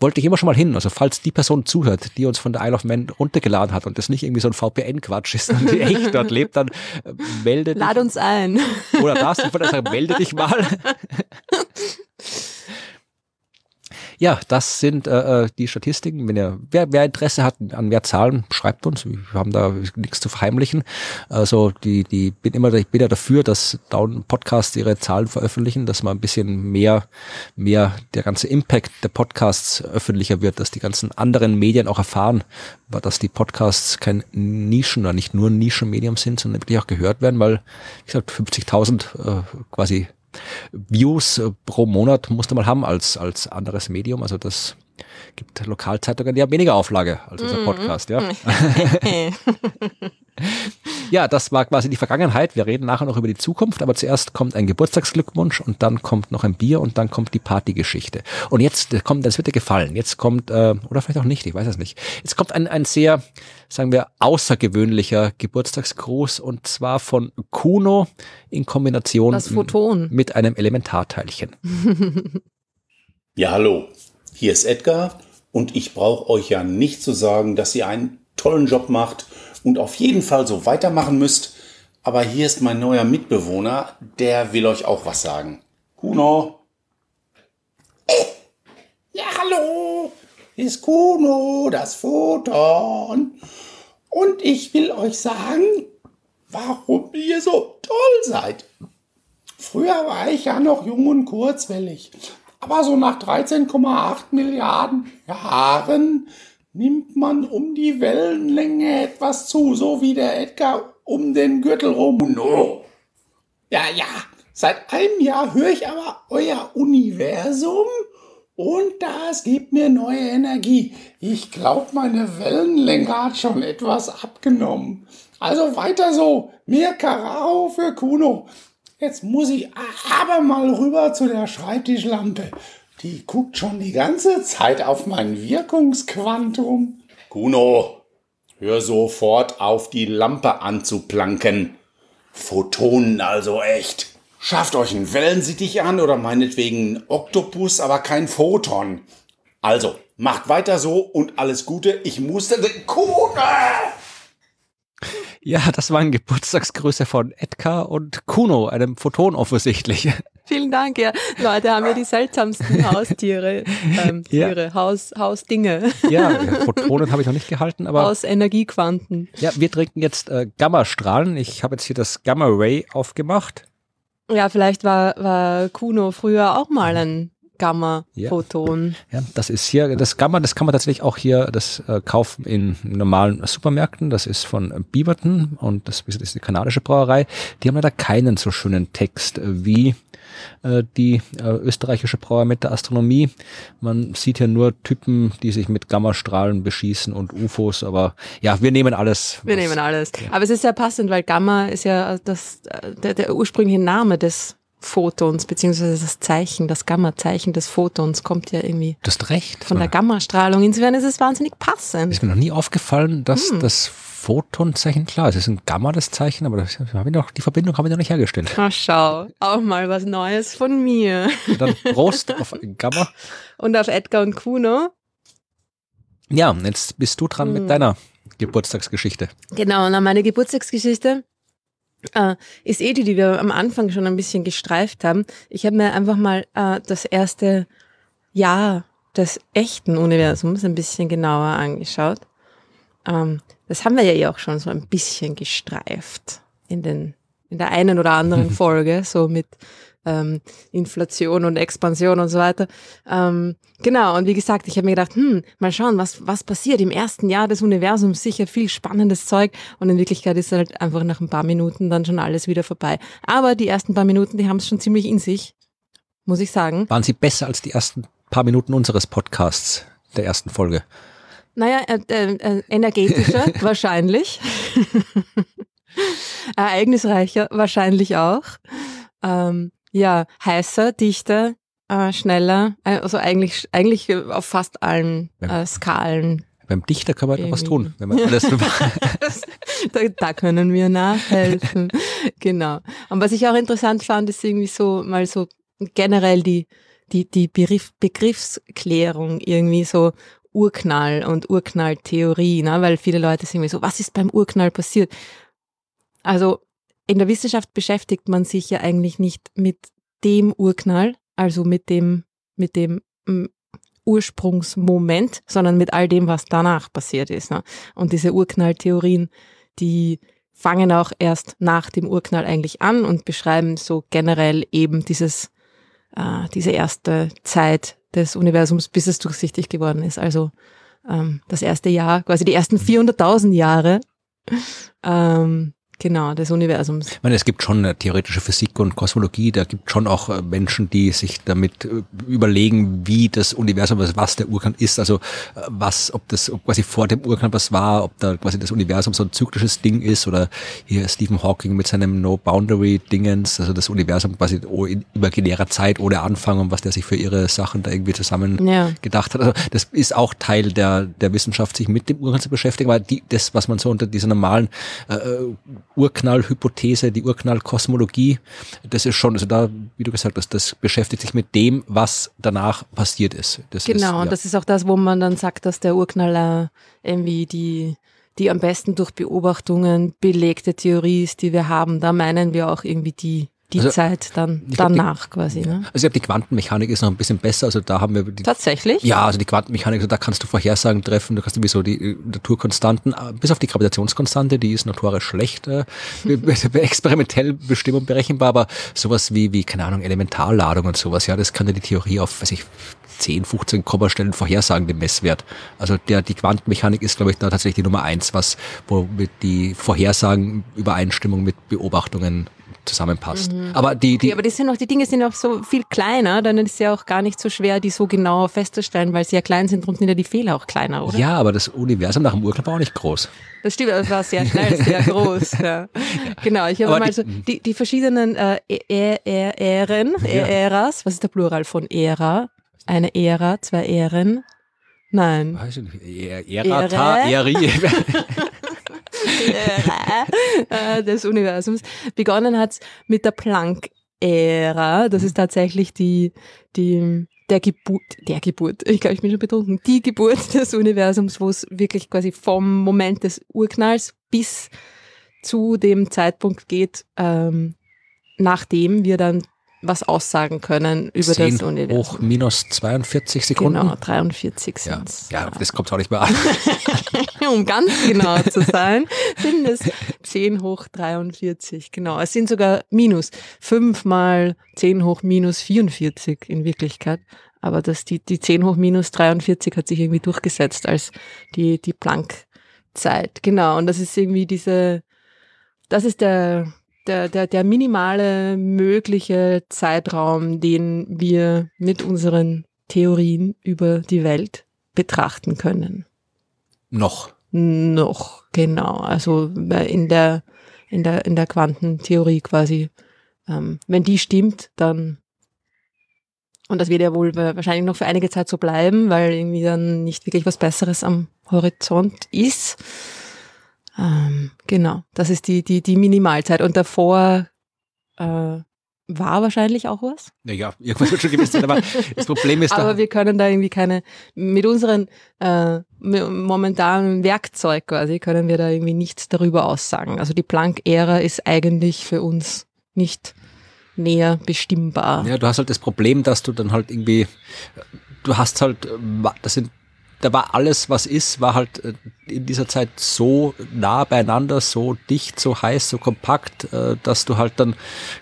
wollte ich immer schon mal hin. Also falls die Person zuhört, die uns von der Isle of Man runtergeladen hat und das nicht irgendwie so ein VPN-Quatsch ist, sondern die echt dort lebt, dann äh, melde dich.
Lad uns ein.
Oder das, ich wollte sagen, melde dich mal. Ja, das sind äh, äh, die Statistiken. Wenn ihr, wer, wer Interesse hat an mehr Zahlen, schreibt uns. Wir haben da nichts zu verheimlichen. Also die, die bin immer, ich bin ja dafür, dass Podcasts ihre Zahlen veröffentlichen, dass man ein bisschen mehr, mehr der ganze Impact der Podcasts öffentlicher wird, dass die ganzen anderen Medien auch erfahren, dass die Podcasts kein Nischen oder nicht nur Nischenmedium sind, sondern wirklich auch gehört werden, weil, wie gesagt, 50.000 äh, quasi Views äh, pro Monat musst du mal haben als, als anderes Medium. Also das gibt Lokalzeitungen, die haben weniger Auflage als unser Podcast, ja. Ja, das war quasi die Vergangenheit. Wir reden nachher noch über die Zukunft, aber zuerst kommt ein Geburtstagsglückwunsch und dann kommt noch ein Bier und dann kommt die Partygeschichte. Und jetzt kommt, das wird dir gefallen. Jetzt kommt, äh, oder vielleicht auch nicht, ich weiß es nicht. Jetzt kommt ein, ein sehr, sagen wir, außergewöhnlicher Geburtstagsgruß und zwar von Kuno in Kombination
Das Photon.
mit einem Elementarteilchen.
Ja, hallo. Hier ist Edgar und ich brauche euch ja nicht zu sagen, dass ihr einen tollen Job macht und auf jeden Fall so weitermachen müsst. Aber hier ist mein neuer Mitbewohner, der will euch auch was sagen. Kuno. Ja, hallo. Hier ist Kuno, das Photon. Und ich will euch sagen, warum ihr so toll seid. Früher war ich ja noch jung und kurzwellig. Aber so nach 13,8 Milliarden Jahren nimmt man um die Wellenlänge etwas zu, so wie der Edgar um den Gürtel rum. No. Ja, ja, seit einem Jahr höre ich aber euer Universum und das gibt mir neue Energie. Ich glaube, meine Wellenlänge hat schon etwas abgenommen. Also weiter so. Mehr Karao für Kuno. Jetzt muss ich aber mal rüber zu der Schreibtischlampe. Die guckt schon die ganze Zeit auf mein Wirkungsquantum. Kuno, hör sofort auf, die Lampe anzuplanken. Photonen also echt. Schafft euch einen Wellensittich an oder meinetwegen einen Oktopus, aber kein Photon. Also, macht weiter so und alles Gute. Ich musste den Kuno!
Ja, das waren Geburtstagsgrüße von Edgar und Kuno, einem Photon offensichtlich.
Vielen Dank, ja. Leute haben ja die seltsamsten Haustiere, ähm,
Ja.
Tiere, Haus, Hausdinge.
Ja, Photonen habe ich noch nicht gehalten, aber
Aus Energiequanten.
ja, wir trinken jetzt äh, Gammastrahlen. Ich habe jetzt hier das Gamma Ray aufgemacht.
Ja, vielleicht war, war Kuno früher auch mal ein Gamma-Photon.
Ja, das ist hier, das Gamma, das kann man tatsächlich auch hier das äh, kaufen in normalen Supermärkten. Das ist von Beaverton und das ist die kanadische Brauerei. Die haben leider keinen so schönen Text wie äh, die äh, österreichische Brauerei mit der Astronomie. Man sieht hier nur Typen, die sich mit Gammastrahlen beschießen und UFOs, aber ja, wir nehmen alles.
Wir nehmen alles. Aber es ist sehr passend, weil Gamma ist ja das, äh, der, der ursprüngliche Name des Photons, beziehungsweise das Zeichen, das Gamma-Zeichen des Photons kommt ja irgendwie
Du hast recht.
von der Gammastrahlung. Insofern ist es wahnsinnig passend.
ist mir noch nie aufgefallen, dass
Hm.
das Photonzeichen, klar, es ist ein Gamma, das Zeichen, aber das hab ich noch, die Verbindung habe ich noch nicht hergestellt.
Ach, schau, auch mal was Neues von mir.
Dann Prost auf Gamma.
Und auf Edgar und Kuno.
Ja, jetzt bist du dran
Hm.
mit deiner Geburtstagsgeschichte.
Genau, na, meine Geburtstagsgeschichte äh, ist eh die, die wir am Anfang schon ein bisschen gestreift haben. Ich habe mir einfach mal äh, das erste Jahr des echten Universums ein bisschen genauer angeschaut. Ähm, das haben wir ja eh auch schon so ein bisschen gestreift in, den, in der einen oder anderen Folge, so mit ähm, Inflation und Expansion und so weiter. Ähm, genau, und wie gesagt, ich habe mir gedacht, hm, mal schauen, was, was passiert im ersten Jahr des Universums. Sicher viel spannendes Zeug. Und in Wirklichkeit ist halt einfach nach ein paar Minuten dann schon alles wieder vorbei. Aber die ersten paar Minuten, die haben es schon ziemlich in sich, muss ich sagen.
Waren sie besser als die ersten paar Minuten unseres Podcasts, der ersten Folge?
Naja, äh, äh, äh, energetischer wahrscheinlich. Ereignisreicher wahrscheinlich auch. Ähm, ja, heißer, dichter, äh, schneller. Äh, Also eigentlich, eigentlich auf fast allen äh, Skalen.
Beim Dichter kann man etwas
Irgendwie.
tun, wenn man alles
Das, da, da können wir nachhelfen. genau. Und was ich auch interessant fand, ist irgendwie so mal so generell die, die, die Begriff, Begriffsklärung irgendwie so Urknall und Urknalltheorie, ne? weil viele Leute sind irgendwie so, was ist beim Urknall passiert? Also in der Wissenschaft beschäftigt man sich ja eigentlich nicht mit dem Urknall, also mit dem, mit dem mm, Ursprungsmoment, sondern mit all dem, was danach passiert ist. Ne? Und diese Urknalltheorien, die fangen auch erst nach dem Urknall eigentlich an und beschreiben so generell eben dieses, äh, diese erste Zeit des Universums, bis es durchsichtig geworden ist. Also ähm, das erste Jahr, quasi die ersten 400.000 Jahre ähm, genau des Universums.
Ich meine, es gibt schon äh, theoretische Physik und Kosmologie, da gibt schon auch äh, Menschen, die sich damit äh, überlegen, wie das Universum, was- der Urknall ist, also was, ob das ob quasi vor dem Urknall was war, ob da quasi das Universum so ein zyklisches Ding ist oder hier Stephen Hawking mit seinem No-Boundary-Dingens, also das Universum quasi in imaginärer Zeit ohne Anfang und was der sich für ihre Sachen da irgendwie zusammen
Ja.
gedacht hat. Also das ist auch Teil der, der Wissenschaft, sich mit dem Urknall zu beschäftigen, weil die, das, was man so unter dieser normalen äh, Urknallhypothese, die Urknallkosmologie, das ist schon, also da, wie du gesagt hast, das beschäftigt sich mit dem, was danach passiert ist. Das
Genau,
ist,
und
ja.
das ist auch das, wo man dann sagt, dass der Urknaller irgendwie die, die am besten durch Beobachtungen belegte Theorie ist, die wir haben. Da meinen wir auch irgendwie die, die
Also,
Zeit dann
glaub, die-
danach quasi. Ne?
Also ich glaube, die Quantenmechanik ist noch ein bisschen besser. Also da haben wir die,
Tatsächlich?
ja, also die Quantenmechanik, also da kannst du Vorhersagen treffen, du kannst sowieso die äh, Naturkonstanten, äh, bis auf die Gravitationskonstante, die ist notorisch schlecht, äh, experimentell bestimmt und berechenbar, aber sowas wie, wie, keine Ahnung, Elementarladung und sowas, ja, das kann ja die Theorie auf, weiß ich, 10, 15 Kommastellen vorhersagen, den Messwert. Also der, die Quantenmechanik ist, glaube ich, da tatsächlich die Nummer eins, was, womit die Vorhersagen Übereinstimmung mit Beobachtungen zusammenpasst. Aber die, die,
Ja, aber das sind auch, die Dinge sind auch so viel kleiner, dann ist es ja auch gar nicht so schwer, die so genau festzustellen, weil sie ja klein sind, darum sind ja die Fehler auch kleiner, oder?
ja, aber das Universum nach dem Urknall war auch nicht groß.
Das stimmt, das war sehr schnell, sehr groß. Ja. Genau, ich habe mal
die-
so die, die verschiedenen äh, Ä- Ä- Ähren, Ä- Äras, was ist der Plural von Ära? Eine Ära, zwei Ähren? Nein.
Weiß ich nicht. Er- Erata. Eri.
Ära äh, des Universums. Begonnen hat's mit der Planck-Ära. Das ist tatsächlich die, die, der Geburt, der Geburt, ich glaube, ich bin schon betrunken, die Geburt des Universums, wo es wirklich quasi vom Moment des Urknalls bis zu dem Zeitpunkt geht, ähm, nachdem wir dann was aussagen können über
10
das Universum.
hoch minus 42 Sekunden.
Genau, 43
Ja.
sind's.
ja, das kommt auch nicht mehr an.
um ganz genau zu sein, sind es 10 hoch 43. Genau, es sind sogar minus 5 mal 10 hoch minus 44 in Wirklichkeit. Aber das, die, die 10 hoch minus 43 hat sich irgendwie durchgesetzt als die, die Planck-Zeit. Genau, und das ist irgendwie diese, das ist der, der, der, der minimale mögliche Zeitraum, den wir mit unseren Theorien über die Welt betrachten können.
Noch.
Noch, genau. Also in der, in der, in der Quantentheorie quasi. Ähm, wenn die stimmt, dann, und das wird ja wohl wa- wahrscheinlich noch für einige Zeit so bleiben, weil irgendwie dann nicht wirklich was Besseres am Horizont ist. Ähm, genau, das ist die, die, die Minimalzeit. Und davor äh, war wahrscheinlich auch was.
Naja, irgendwas wird schon gewesen sein, aber das Problem ist
Aber
da,
wir können da irgendwie keine, mit unseren äh, momentanen Werkzeug quasi, können wir da irgendwie nichts darüber aussagen. Also die Planck-Ära ist eigentlich für uns nicht näher bestimmbar.
ja, du hast halt das Problem, dass du dann halt irgendwie, du hast halt, äh, das sind, da war alles, was ist, war halt äh, in dieser Zeit so nah beieinander, so dicht, so heiß, so kompakt, äh, dass du halt dann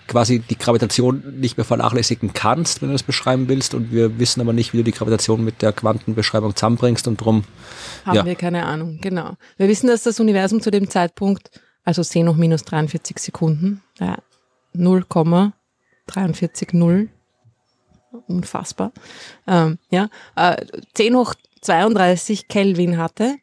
quasi die Gravitation nicht mehr vernachlässigen kannst, wenn du das beschreiben willst. Und wir wissen aber nicht, wie du die Gravitation mit der Quantenbeschreibung zusammenbringst und drum,
Haben
ja.
wir keine Ahnung, genau. Wir wissen, dass das Universum zu dem Zeitpunkt, also 10 hoch minus 43 Sekunden, ja, 0,430, unfassbar, ähm, ja, äh, 10 hoch 32 Kelvin hatte.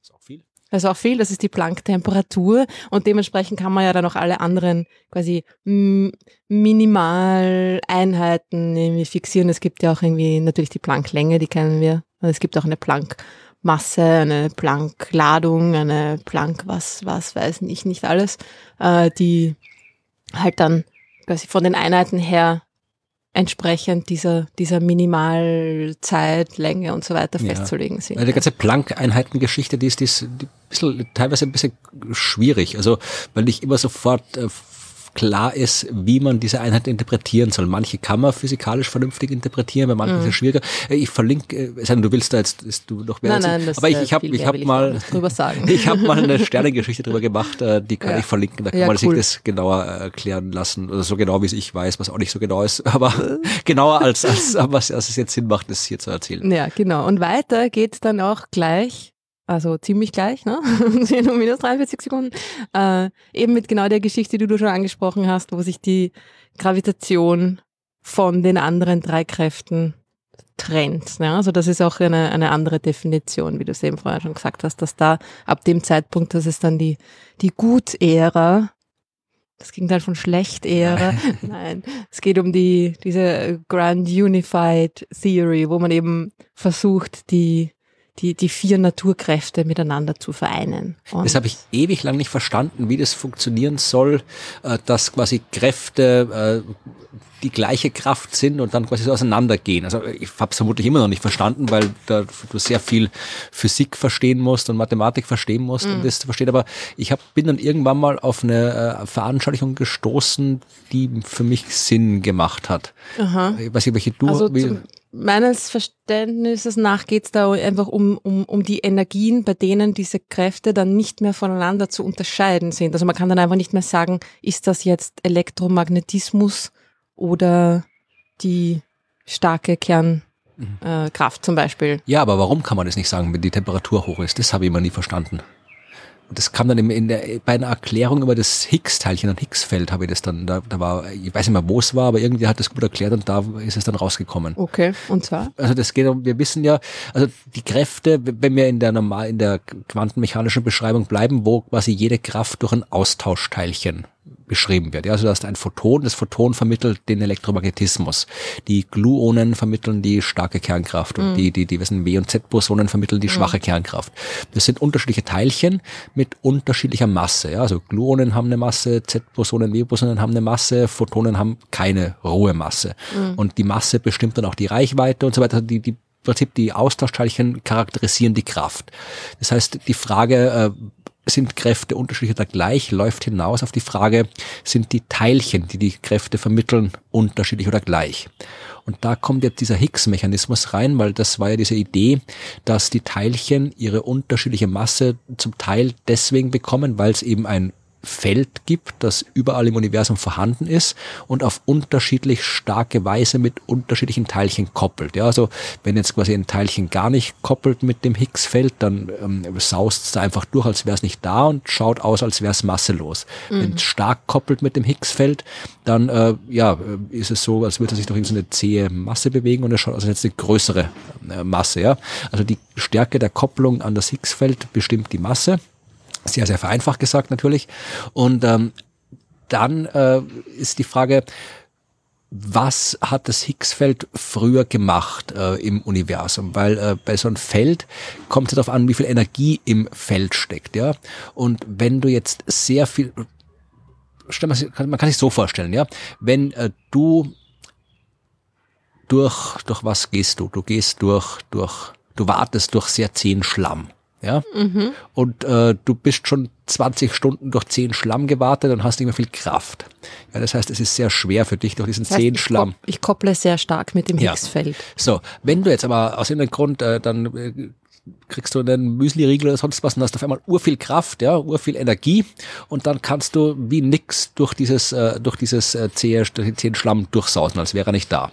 ist auch viel.
Das ist auch viel, das ist die Planck-Temperatur und dementsprechend kann man ja dann auch alle anderen quasi Minimaleinheiten irgendwie fixieren. Es gibt ja auch irgendwie natürlich die Planck-Länge, die kennen wir. Und es gibt auch eine Planck-Masse, eine Planck-Ladung, eine Planck, was, was weiß ich nicht alles, äh, die halt dann quasi von den Einheiten her entsprechend dieser, dieser Minimalzeit, Länge und so weiter
Ja.
festzulegen sind.
Die ganze Planck-Einheitengeschichte, die ist, die ist die bisschen, teilweise ein bisschen schwierig. Also, weil nicht immer sofort äh, klar ist, wie man diese Einheit interpretieren soll. Manche kann man physikalisch vernünftig interpretieren, bei manchen ist es schwieriger. Äh, Ich verlinke, äh, du willst da jetzt ist du noch mehr
Nein, nein, das
aber ich,
äh,
ich habe ich hab mal
sagen.
ich habe mal eine Sternengeschichte drüber gemacht, die kann
Ja.
ich verlinken, da kann
Ja,
man
cool.
sich das genauer erklären lassen. Oder so genau, wie es ich weiß, was auch nicht so genau ist, aber genauer als, als was, was es jetzt Sinn macht, das hier zu erzählen.
Ja, genau. Und weiter geht dann auch gleich, also ziemlich gleich, ne? 10 um minus 43 Sekunden, äh, eben mit genau der Geschichte, die du schon angesprochen hast, wo sich die Gravitation von den anderen drei Kräften trennt. Ja? Also das ist auch eine, eine andere Definition, wie du es eben vorher schon gesagt hast, dass da ab dem Zeitpunkt, das ist dann die, die Gut-Ära, das Gegenteil von Schlecht-Ära. Nein, es geht um die, diese Grand Unified Theory, wo man eben versucht, die, die, die vier Naturkräfte miteinander zu vereinen. Und
Das habe ich ewig lang nicht verstanden, wie das funktionieren soll, äh, dass quasi Kräfte äh, die gleiche Kraft sind und dann quasi so auseinandergehen. Also ich habe es vermutlich immer noch nicht verstanden, weil da du sehr viel Physik verstehen musst und Mathematik verstehen musst, um das zu verstehen. Aber ich hab, bin dann irgendwann mal auf eine äh, Veranschaulichung gestoßen, die für mich Sinn gemacht hat.
Aha.
Ich weiß nicht, welche du...
Also meines Verständnisses nach geht es da einfach um, um, um die Energien, bei denen diese Kräfte dann nicht mehr voneinander zu unterscheiden sind. Also man kann dann einfach nicht mehr sagen, ist das jetzt Elektromagnetismus oder die starke Kernkraft äh, Kraft zum Beispiel.
Ja, aber warum kann man das nicht sagen, wenn die Temperatur hoch ist? Das habe ich immer nie verstanden. Und das kam dann in der, bei einer Erklärung über das Higgs-Teilchen und Higgs-Feld habe ich das dann, da, da war, ich weiß nicht mehr, wo es war, aber irgendwie hat das gut erklärt und da ist es dann rausgekommen.
Okay, und zwar?
Also das geht um, wir wissen ja, also die Kräfte, wenn wir in der normal, in der quantenmechanischen Beschreibung bleiben, wo quasi jede Kraft durch ein Austauschteilchen beschrieben wird. Also du hast ein Photon, das Photon vermittelt den Elektromagnetismus. Die Gluonen vermitteln die starke Kernkraft und die, die, die, was sind W- und Z-Bosonen vermitteln die schwache Kernkraft. Das sind unterschiedliche Teilchen mit unterschiedlicher Masse. Ja, also Gluonen haben eine Masse, Z-Bosonen, W-Bosonen haben eine Masse, Photonen haben keine rohe Masse. Und die Masse bestimmt dann auch die Reichweite und so weiter. Die, die im Prinzip die Austauschteilchen charakterisieren die Kraft. Das heißt, die Frage, äh, sind Kräfte unterschiedlich oder gleich, läuft hinaus auf die Frage, sind die Teilchen, die die Kräfte vermitteln, unterschiedlich oder gleich? Und da kommt jetzt dieser Higgs-Mechanismus rein, weil das war ja diese Idee, dass die Teilchen ihre unterschiedliche Masse zum Teil deswegen bekommen, weil es eben ein Feld gibt, das überall im Universum vorhanden ist und auf unterschiedlich starke Weise mit unterschiedlichen Teilchen koppelt. Ja, also wenn jetzt quasi ein Teilchen gar nicht koppelt mit dem Higgs-Feld, dann ähm, saust es da einfach durch, als wäre es nicht da und schaut aus, als wäre es masselos. Wenn es stark koppelt mit dem Higgs-Feld, dann äh, ja, äh, ist es so, als würde es sich durch irgendeine zähe Masse bewegen und es schaut aus, als hätte es eine größere äh, Masse. Ja? Also die Stärke der Kopplung an das Higgs-Feld bestimmt die Masse. Sehr, sehr vereinfacht gesagt natürlich. Und ähm, dann äh, ist die Frage, was hat das Higgs-Feld früher gemacht äh, im Universum? Weil äh, bei so einem Feld kommt es darauf an, wie viel Energie im Feld steckt. ja. Und wenn du jetzt sehr viel, man kann sich so vorstellen, ja, wenn äh, du durch, durch was gehst du? Du gehst durch, durch, du wartest durch sehr zähen Schlamm. Ja? Und äh, du bist schon 20 Stunden durch zähen Schlamm gewartet und hast nicht mehr viel Kraft. Ja, das heißt, es ist sehr schwer für dich durch diesen
Das heißt,
zähen
ich,
Schlamm.
kop- ich kopple sehr stark mit dem
Ja.
Higgsfeld.
So, wenn du jetzt aber aus irgendeinem Grund äh, dann äh, kriegst du einen Müsli-Riegel oder sonst was und hast auf einmal urviel Kraft, ja, urviel Energie und dann kannst du wie nix durch dieses, äh, durch dieses äh, zähe, durch den zähen Schlamm durchsausen, als wäre er nicht da.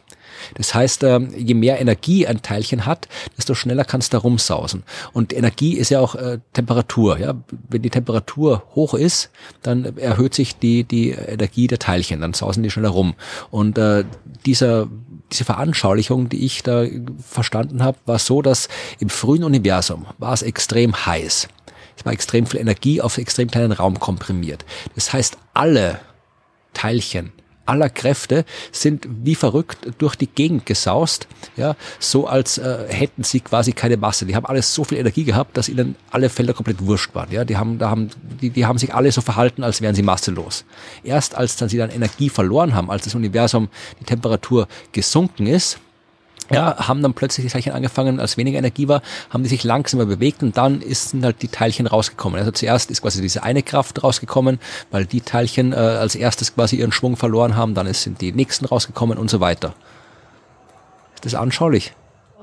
Das heißt, ähm, je mehr Energie ein Teilchen hat, desto schneller kannst du da rumsausen. Und Energie ist ja auch äh, Temperatur. Ja? Wenn die Temperatur hoch ist, dann erhöht sich die, die Energie der Teilchen, dann sausen die schneller rum. Und äh, dieser, diese Veranschaulichung, die ich da verstanden habe, war so, dass im frühen Universum war es extrem heiß. Es war extrem viel Energie auf extrem kleinen Raum komprimiert. Das heißt, alle Teilchen aller Kräfte sind wie verrückt durch die Gegend gesaust, ja, so als äh, hätten sie quasi keine Masse. Die haben alles so viel Energie gehabt, dass ihnen alle Felder komplett wurscht waren. Ja, die haben, da haben, die, die haben sich alle so verhalten, als wären sie masselos. Erst als dann sie dann Energie verloren haben, als das Universum die Temperatur gesunken ist, ja, haben dann plötzlich die Teilchen angefangen, als weniger Energie war, haben die sich langsamer bewegt und dann sind halt die Teilchen rausgekommen. Also zuerst ist quasi diese eine Kraft rausgekommen, weil die Teilchen äh, als erstes quasi ihren Schwung verloren haben, dann sind die nächsten rausgekommen und so weiter. Ist das anschaulich?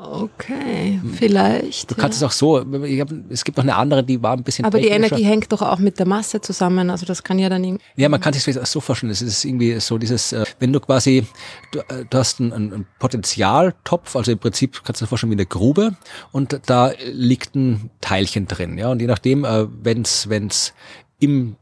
Okay, vielleicht.
Du kannst
ja.
es auch so, ich hab, es gibt noch eine andere, die war ein bisschen
Aber die. Energie hängt doch auch mit der Masse zusammen. Also das kann ja dann irgendwie.
Ja, man kann sich das so vorstellen, es ist irgendwie so dieses, äh, wenn du quasi, du, äh, du hast einen, einen Potenzialtopf, also im Prinzip kannst du dir vorstellen wie eine Grube und da liegt ein Teilchen drin, ja, und je nachdem, äh, wenn's, wenn's im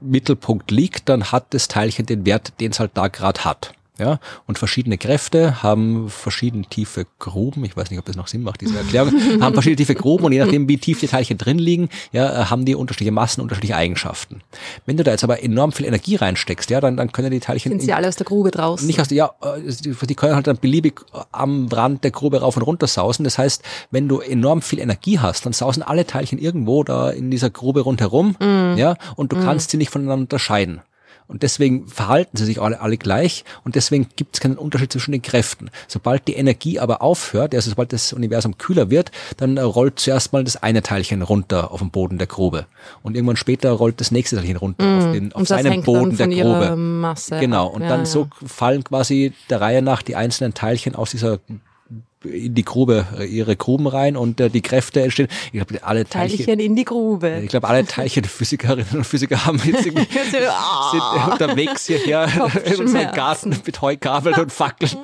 Mittelpunkt liegt, dann hat das Teilchen den Wert, den es halt da gerade hat. Ja, und verschiedene Kräfte haben verschiedene tiefe Gruben. Ich weiß nicht, ob das noch Sinn macht, diese Erklärung. haben verschiedene tiefe Gruben und je nachdem, wie tief die Teilchen drin liegen, ja, haben die unterschiedliche Massen, unterschiedliche Eigenschaften. Wenn du da jetzt aber enorm viel Energie reinsteckst, ja, dann, dann können die Teilchen
Sind sie alle aus der Grube draußen?
nicht aus der, ja, äh, die die können halt dann beliebig am Rand der Grube rauf und runter sausen. Das heißt, wenn du enorm viel Energie hast, dann sausen alle Teilchen irgendwo da in dieser Grube rundherum, ja, und du kannst sie nicht voneinander unterscheiden. Und deswegen verhalten sie sich alle, alle gleich und deswegen gibt es keinen Unterschied zwischen den Kräften. Sobald die Energie aber aufhört, also sobald das Universum kühler wird, dann rollt zuerst mal das eine Teilchen runter auf den Boden der Grube. Und irgendwann später rollt das nächste Teilchen runter auf, den, auf seinen Boden der Grube.
Masse
Genau, und
Ja,
dann
ja.
so fallen quasi der Reihe nach die einzelnen Teilchen aus dieser in die Grube, äh, ihre Gruben rein und äh, die Kräfte entstehen. Ich glaube, alle Teilchen,
Teilchen in die Grube.
ich glaube, alle Teilchenphysikerinnen und Physiker haben jetzt irgendwie sind äh, unterwegs hierher in
Kopfschmerzen.
Garten mit Heugabeln und Fackeln.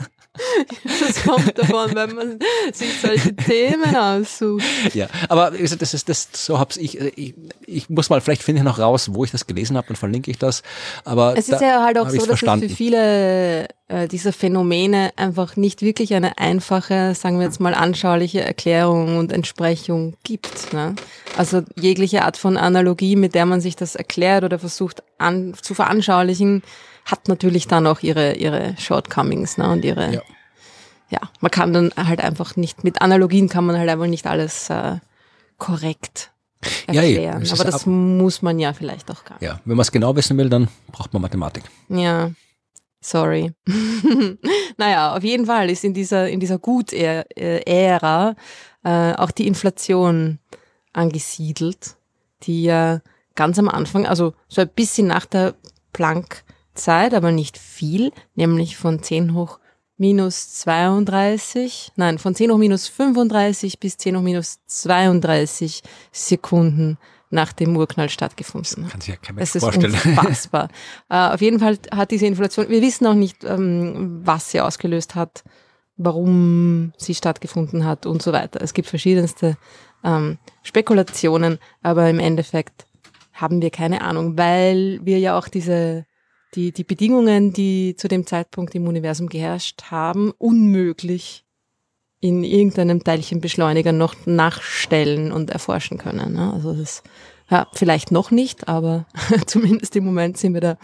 Das kommt davon, wenn man sich solche Themen aussucht.
Ja, aber wie gesagt, das ist das, so hab's ich, äh, ich, ich muss mal, vielleicht finde ich noch raus, wo ich das gelesen habe, dann verlinke ich das. Aber
Es
da
ist ja halt auch so, dass
verstanden.
es für viele äh, dieser Phänomene einfach nicht wirklich eine einfache, sagen wir jetzt mal, anschauliche Erklärung und Entsprechung gibt. Ne? Also jegliche Art von Analogie, mit der man sich das erklärt oder versucht an, zu veranschaulichen, hat natürlich dann auch ihre, ihre Shortcomings ne? und ihre,
Ja.
ja. man kann dann halt einfach nicht, mit Analogien kann man halt einfach nicht alles äh, korrekt
Ja,
erklären.
es ist
Aber das muss man ja vielleicht auch gar nicht.
Ja, wenn man es genau wissen will, dann braucht man Mathematik.
Ja, sorry. naja, auf jeden Fall ist in dieser, in dieser Gut-Ära äh, auch die Inflation angesiedelt, die ja ganz am Anfang, also so ein bisschen nach der Planck-Zeit, aber nicht viel, nämlich von 10 hoch minus 32, nein, von 10 hoch minus 35 bis 10 hoch minus 32 Sekunden nach dem Urknall stattgefunden hat.
Kann sich ja kein Mensch
Es ist
vorstellen.
unfassbar. äh, auf jeden Fall hat diese Inflation, wir wissen auch nicht, ähm, was sie ausgelöst hat, warum sie stattgefunden hat und so weiter. Es gibt verschiedenste ähm, Spekulationen, aber im Endeffekt haben wir keine Ahnung, weil wir ja auch diese, die, die Bedingungen, die zu dem Zeitpunkt im Universum geherrscht haben, unmöglich in irgendeinem Teilchenbeschleuniger noch nachstellen und erforschen können. Ne? Also das ist ja, vielleicht noch nicht, aber zumindest im Moment sind wir da,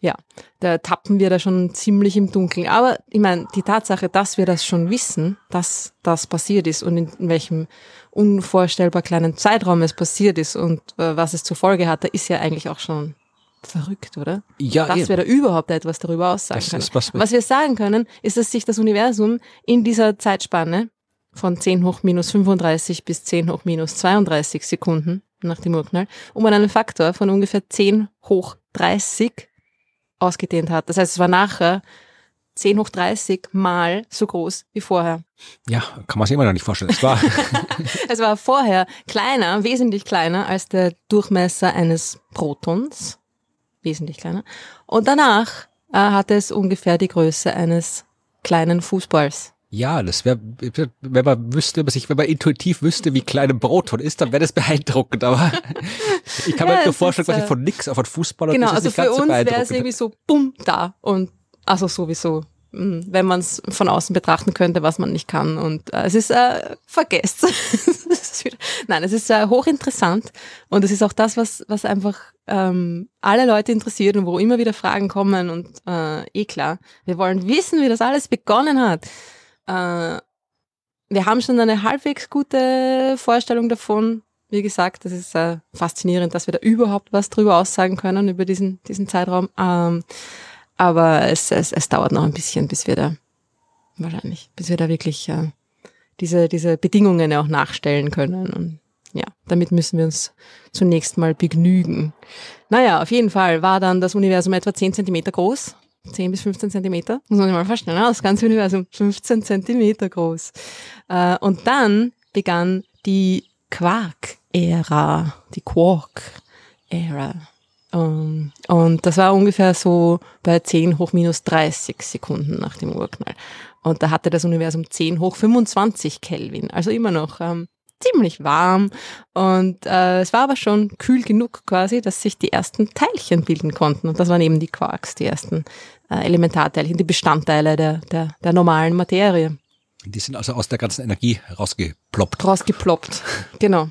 ja, da tappen wir da schon ziemlich im Dunkeln. Aber ich meine, die Tatsache, dass wir das schon wissen, dass das passiert ist und in, welchem unvorstellbar kleinen Zeitraum es passiert ist und äh, was es zur Folge hatte, ist ja eigentlich auch schon verrückt, oder?
Ja,
dass
eben.
wir da überhaupt etwas darüber aussagen
Das
können.
was-
was wir sagen können, ist, dass sich das Universum in dieser Zeitspanne von 10 hoch minus 35 bis 10 hoch minus 32 Sekunden nach dem Urknall um einen Faktor von ungefähr 10 hoch 30 ausgedehnt hat. Das heißt, es war nachher 10 hoch 30 mal so groß wie vorher.
Ja, kann man sich immer noch nicht vorstellen. Es war,
Es war vorher kleiner, wesentlich kleiner als der Durchmesser eines Protons. Wesentlich kleiner. Und danach äh, hatte es ungefähr die Größe eines kleinen Fußballs.
ja, das wäre, wenn man wüsste, was ich, wenn man intuitiv wüsste, wie klein ein Proton ist, dann wäre das beeindruckend. Aber ich kann
Ja,
mir nur
es
vorstellen, quasi
äh,
von nix auf einen Fußballer
genau,
ist
also für
ganz so
uns wäre es irgendwie so, bumm, da. Und also sowieso, wenn man es von außen betrachten könnte, was man nicht kann. Und äh, es ist, äh, vergesst. Nein, es ist äh, hochinteressant. Und es ist auch das, was, was einfach ähm, alle Leute interessiert und wo immer wieder Fragen kommen. Und äh, eh klar, wir wollen wissen, wie das alles begonnen hat. Äh, wir haben schon eine halbwegs gute Vorstellung davon. Wie gesagt, das ist äh, faszinierend, dass wir da überhaupt was drüber aussagen können über diesen, diesen Zeitraum. Ähm, aber es, es, es dauert noch ein bisschen, bis wir da, wahrscheinlich, bis wir da wirklich äh, diese, diese Bedingungen auch nachstellen können. Und ja, damit müssen wir uns zunächst mal begnügen. Naja, auf jeden Fall war dann das Universum etwa 10 Zentimeter groß. 10 bis 15 Zentimeter. Muss man sich mal vorstellen, das ganze Universum 15 Zentimeter groß. Äh, und dann begann die Quark-Ära, die Quark-Ära. Um, und das war ungefähr so bei 10 hoch minus 30 Sekunden nach dem Urknall. Und da hatte das Universum 10 hoch 25 Kelvin, also immer noch ähm, ziemlich warm und äh, es war aber schon kühl genug quasi, dass sich die ersten Teilchen bilden konnten. Und das waren eben die Quarks, die ersten äh, Elementarteilchen, die Bestandteile der, der, der normalen Materie.
Die sind also aus der ganzen Energie rausgeploppt.
Rausgeploppt, genau.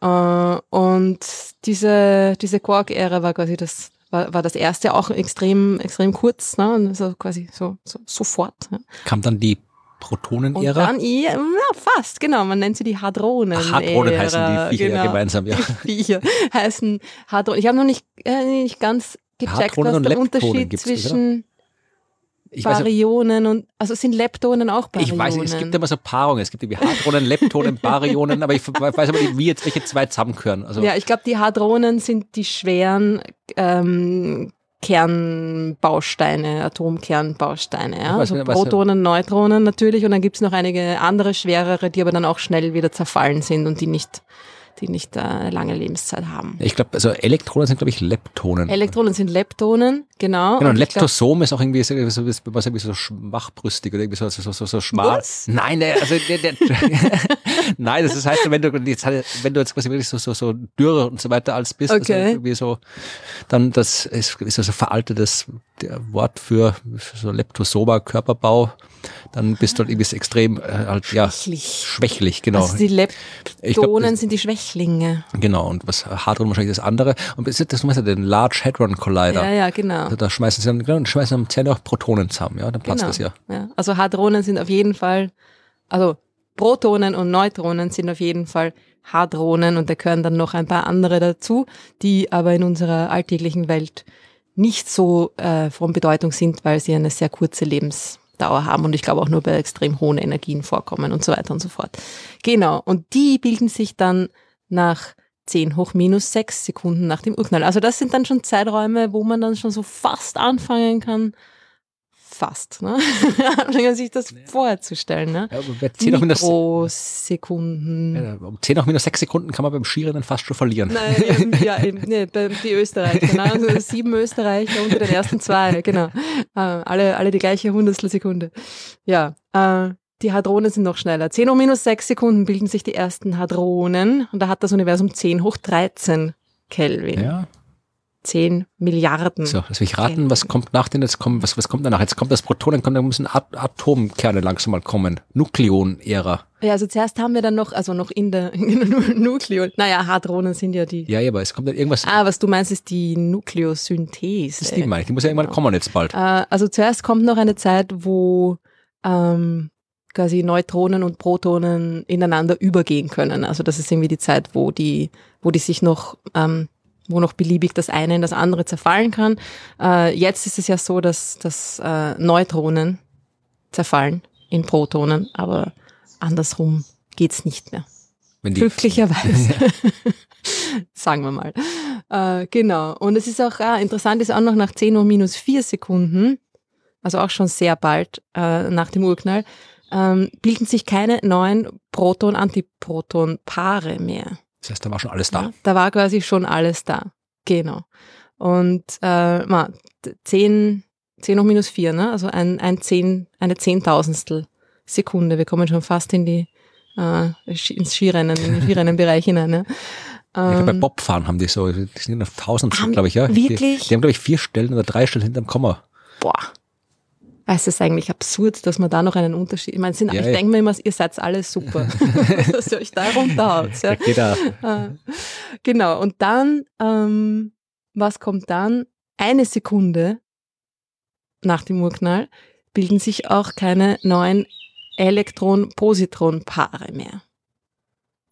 Äh, und diese, diese Quark-Ära war quasi das, war, war das erste auch extrem, extrem kurz, ne? Also quasi so, so sofort. Ne?
Kam dann die Protonenära.
dann, ja, fast, genau, man nennt sie die Hadronen.
Ach, Hadronen heißen die Viecher ja gemeinsam, ja.
Die Viecher heißen Hadronen. Ich habe noch nicht, äh, nicht ganz gecheckt,
Hadronen
was der Unterschied zwischen
Ich weiß,
Baryonen und, also sind Leptonen auch Baryonen?
ich weiß, es gibt immer so Paarungen. Es gibt irgendwie Hadronen, Leptonen, Baryonen, aber ich weiß aber nicht, wie jetzt welche zwei zusammengehören. Also,
Ja, ich glaube, die Hadronen sind die schweren ähm, Kernbausteine, Atomkernbausteine. Ja?
Weiß
Also Protonen, Neutronen natürlich und dann gibt's noch einige andere schwerere, die aber dann auch schnell wieder zerfallen sind und die nicht, die nicht äh, eine lange Lebenszeit haben.
ich glaube, also Elektronen sind, glaube ich, Leptonen.
Elektronen sind Leptonen, genau.
Genau, und
ich glaub-
Leptosom ist auch irgendwie so, so, so, was irgendwie so schwachbrüstig oder irgendwie so, so, so, so schmal.
Was?
Nein, also Nein, das heißt, wenn du jetzt, wenn du jetzt quasi wirklich so, so, so dürr und so weiter als bist, also
Okay.
irgendwie so, dann das ist, ist also veraltetes Wort für so Leptosoma Körperbau, dann bist du halt irgendwie so extrem äh, halt, ja,
Schwächlich.
schwächlich, genau.
Also die
Ich glaub,
Leptonen
das-
sind die Schwächlinge.
Genau, und was Hadron wahrscheinlich das andere. Und das ist das, du meinst ja den Large Hadron Collider.
Ja, ja, genau.
Also da schmeißen sie dann, genau, und schmeißen am Zähne auch Protonen zusammen, ja, dann passt
Genau.
das ja.
Ja, also Hadronen sind auf jeden Fall, also Protonen und Neutronen sind auf jeden Fall Hadronen und da gehören dann noch ein paar andere dazu, die aber in unserer alltäglichen Welt nicht so äh, von Bedeutung sind, weil sie eine sehr kurze Lebensdauer haben und ich glaube auch nur bei extrem hohen Energien vorkommen und so weiter und so fort. Genau, und die bilden sich dann nach 10 hoch minus 6 Sekunden nach dem Urknall. Also das sind dann schon Zeiträume, wo man dann schon so fast anfangen kann, fast, ne? anfangen sich das vorzustellen, ne?
ja aber bei 10 hoch minus,
Mikrosekunden.
ja, um 10 hoch minus 6 Sekunden kann man beim Skirennen fast schon verlieren.
Nein, eben, ja, eben, nee, bei- die Österreicher, ne? also sieben Österreicher unter den ersten zwei, genau. Äh, alle, alle die gleiche Hundertstelsekunde. Ja, äh, die Hadronen sind noch schneller. 10 hoch minus 6 Sekunden bilden sich die ersten Hadronen und da hat das Universum 10 hoch 13 Kelvin.
Ja,
10 Milliarden.
so, jetzt will ich raten, was kommt nach denn jetzt kommt, was, was kommt danach? Jetzt kommt das Protonen, kommt, dann müssen At Atomkerne langsam mal kommen. Nukleon-Ära.
Ja, also zuerst haben wir dann noch, also noch in der Nukleon, naja, Hadronen sind ja die.
Ja, ja, aber es kommt dann irgendwas,
Ah, was du meinst, ist die Nukleosynthese.
das ist die meine ich, die muss ja irgendwann kommen jetzt bald.
Äh, also zuerst kommt noch eine Zeit, wo ähm, quasi Neutronen und Protonen ineinander übergehen können. Also das ist irgendwie die Zeit, wo die, wo die sich noch, ähm, wo noch beliebig das eine in das andere zerfallen kann. Äh, jetzt ist es ja so, dass, dass äh, Neutronen zerfallen in Protonen, aber andersrum geht's nicht mehr. Glücklicherweise. Sagen wir mal. Äh, genau. Und es ist auch äh, interessant, ist auch noch nach 10 Uhr minus 4 Sekunden, also auch schon sehr bald äh, nach dem Urknall, ähm, bilden sich keine neuen Proton-Antiproton-Paare mehr.
das heißt, da war schon alles da.
Ja, da war quasi schon alles da. Genau. Und äh, ma, 10, 10 hoch minus 4, ne? also ein, ein 10, eine Zehntausendstel Sekunde. Wir kommen schon fast in die äh, ins Skirennen, in den Skirennenbereich hinein. Ne?
Ich glaub, bei
Ähm,
Bobfahren haben die so, die sind auf Tausendstel,
Haben-
glaube ich, ja.
wirklich?
Die, die haben, glaube ich, vier Stellen oder drei Stellen hinterm Komma.
boah. Es ist eigentlich absurd, dass man da noch einen Unterschied. Ich meine, sind,
Ja,
ich
ja.
denke mir immer, ihr seid alle super, dass ihr euch da runterhaut. Ja. Äh, genau, und dann, ähm, was kommt dann? Eine Sekunde nach dem Urknall bilden sich auch keine neuen Elektron-Positron-Paare mehr.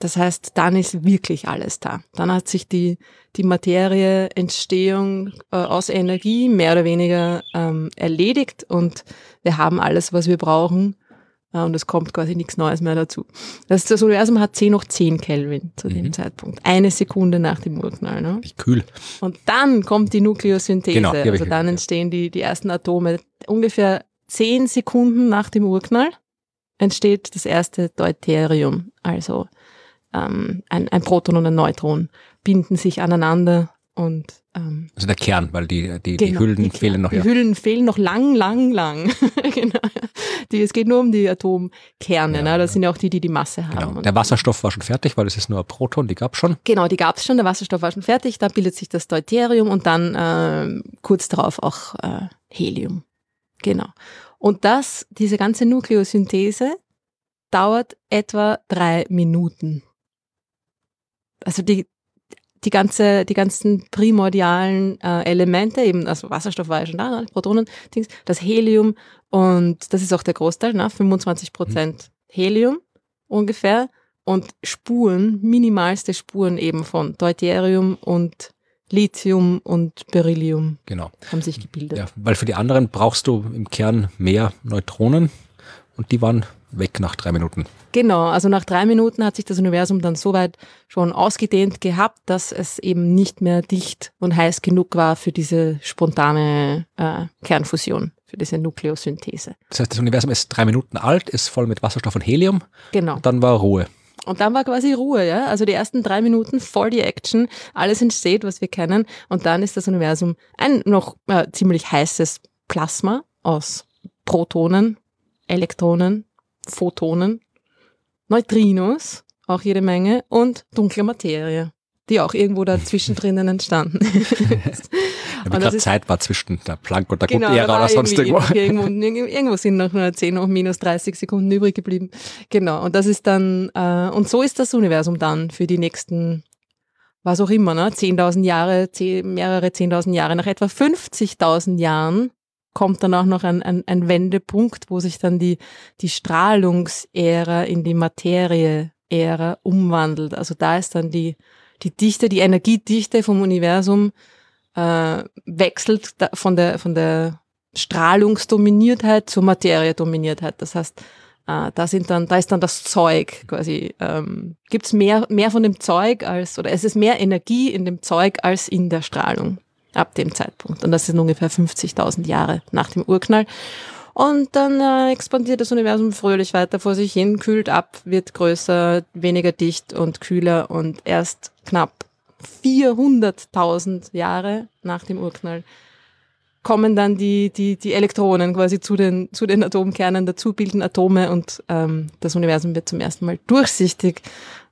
Das heißt, dann ist wirklich alles da. Dann hat sich die, die Materie, Entstehung äh, aus Energie mehr oder weniger ähm, erledigt und wir haben alles, was wir brauchen äh, und es kommt quasi nichts Neues mehr dazu. Das, das Universum hat 10 hoch 10 Kelvin zu dem
Mhm.
Zeitpunkt. Eine Sekunde nach dem Urknall. Ne?
Kühl.
Und dann kommt die Nukleosynthese.
Genau, die
also dann entstehen die, die ersten Atome. Ungefähr 10 Sekunden nach dem Urknall entsteht das erste Deuterium. Also ähm, ein, ein Proton und ein Neutron binden sich aneinander und ähm,
Also der Kern, weil die, die, die
Genau,
Hüllen
die
fehlen noch.
Die
Ja.
Hüllen fehlen noch lang, lang, lang. genau. die, es geht nur um die Atomkerne.
Ja,
ne? Das
ja.
sind ja auch die, die die Masse haben.
Genau. Der Wasserstoff war schon fertig, weil es ist nur ein Proton, die gab schon.
Genau, die gab es schon, der Wasserstoff war schon fertig, da bildet sich das Deuterium und dann ähm, kurz darauf auch äh, Helium. Genau. Und das, diese ganze Nukleosynthese dauert etwa drei Minuten. Also die, die, ganze, die ganzen primordialen äh, Elemente, eben, also Wasserstoff war ja schon da, ne, Protonen, Dings, das Helium und das ist auch der Großteil, ne, 25 Prozent Helium ungefähr und Spuren, minimalste Spuren eben von Deuterium und Lithium und Beryllium
Genau.
haben sich gebildet.
Ja, weil für die anderen brauchst du im Kern mehr Neutronen und die waren weg nach drei Minuten.
Genau, also nach drei Minuten hat sich das Universum dann so weit schon ausgedehnt gehabt, dass es eben nicht mehr dicht und heiß genug war für diese spontane äh, Kernfusion, für diese Nukleosynthese.
Das heißt, das Universum ist drei Minuten alt, ist voll mit Wasserstoff und Helium.
Genau.
Und dann war Ruhe.
Und dann war quasi Ruhe, ja. Also die ersten drei Minuten voll die Action, alles entsteht, was wir kennen. Und dann ist das Universum ein noch äh, ziemlich heißes Plasma aus Protonen, Elektronen, Photonen, Neutrinos, auch jede Menge, und dunkle Materie, die auch irgendwo da zwischendrin entstanden ist.
Ja, gerade
ist-
Zeit war zwischen der Planck und der
Genau, war
oder sonst irgendwo.
Irgendwo, irgendwo sind noch nur 10 hoch minus 30 Sekunden übrig geblieben. Genau, und das ist dann, äh, und so ist das Universum dann für die nächsten, was auch immer, ne? 10.000 Jahre, 10, mehrere 10.000 Jahre. Nach etwa 50.000 Jahren kommt dann auch noch ein, ein, ein Wendepunkt, wo sich dann die, die Strahlungsära in die Materie-Ära umwandelt. Also da ist dann die, die Dichte, die Energiedichte vom Universum äh, wechselt von der, von der Strahlungsdominiertheit zur Materiedominiertheit. Das heißt, äh, da sind dann, da ist dann das Zeug quasi, ähm, gibt's mehr, mehr von dem Zeug als, oder es ist mehr Energie in dem Zeug als in der Strahlung ab dem Zeitpunkt. Und das sind ungefähr 50.000 Jahre nach dem Urknall. Und dann äh, expandiert das Universum fröhlich weiter vor sich hin, kühlt ab, wird größer, weniger dicht und kühler und erst knapp 400.000 Jahre nach dem Urknall kommen dann die, die, die Elektronen quasi zu den, zu den Atomkernen dazu, bilden Atome und ähm, das Universum wird zum ersten Mal durchsichtig.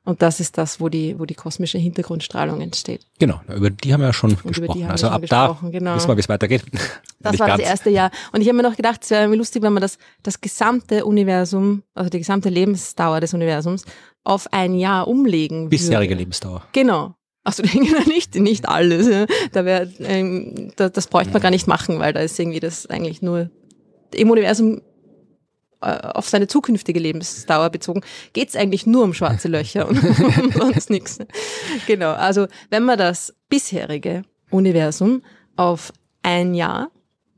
Und das ist das, wo die, wo die kosmische Hintergrundstrahlung entsteht.
Genau, über die haben wir ja schon
die
gesprochen. Also ab da
genau.
wissen wir, wie es weitergeht.
Das war
ganz.
das erste Jahr. Und ich habe mir noch gedacht, es wäre irgendwie lustig, wenn man das, das gesamte Universum, also die gesamte Lebensdauer des Universums auf ein Jahr umlegen
Bisherige
würde.
Lebensdauer.
Genau. Achso, nicht, nicht alles. Ja. Da wär, ähm, da, das bräuchte man gar nicht machen, weil da ist irgendwie das eigentlich nur im Universum auf seine zukünftige Lebensdauer bezogen, geht es eigentlich nur um schwarze Löcher und um sonst nichts. Genau, also wenn man das bisherige Universum auf ein Jahr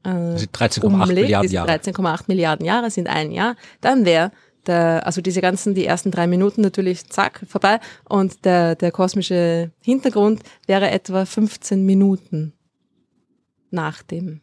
äh,
Das sind 13,8
umlegt,
Milliarden
diese
Jahre.
13,8 Milliarden Jahre sind ein Jahr, dann wäre der, also diese ganzen, die ersten drei Minuten natürlich, zack, vorbei. Und der, der kosmische Hintergrund wäre etwa 15 Minuten nach dem,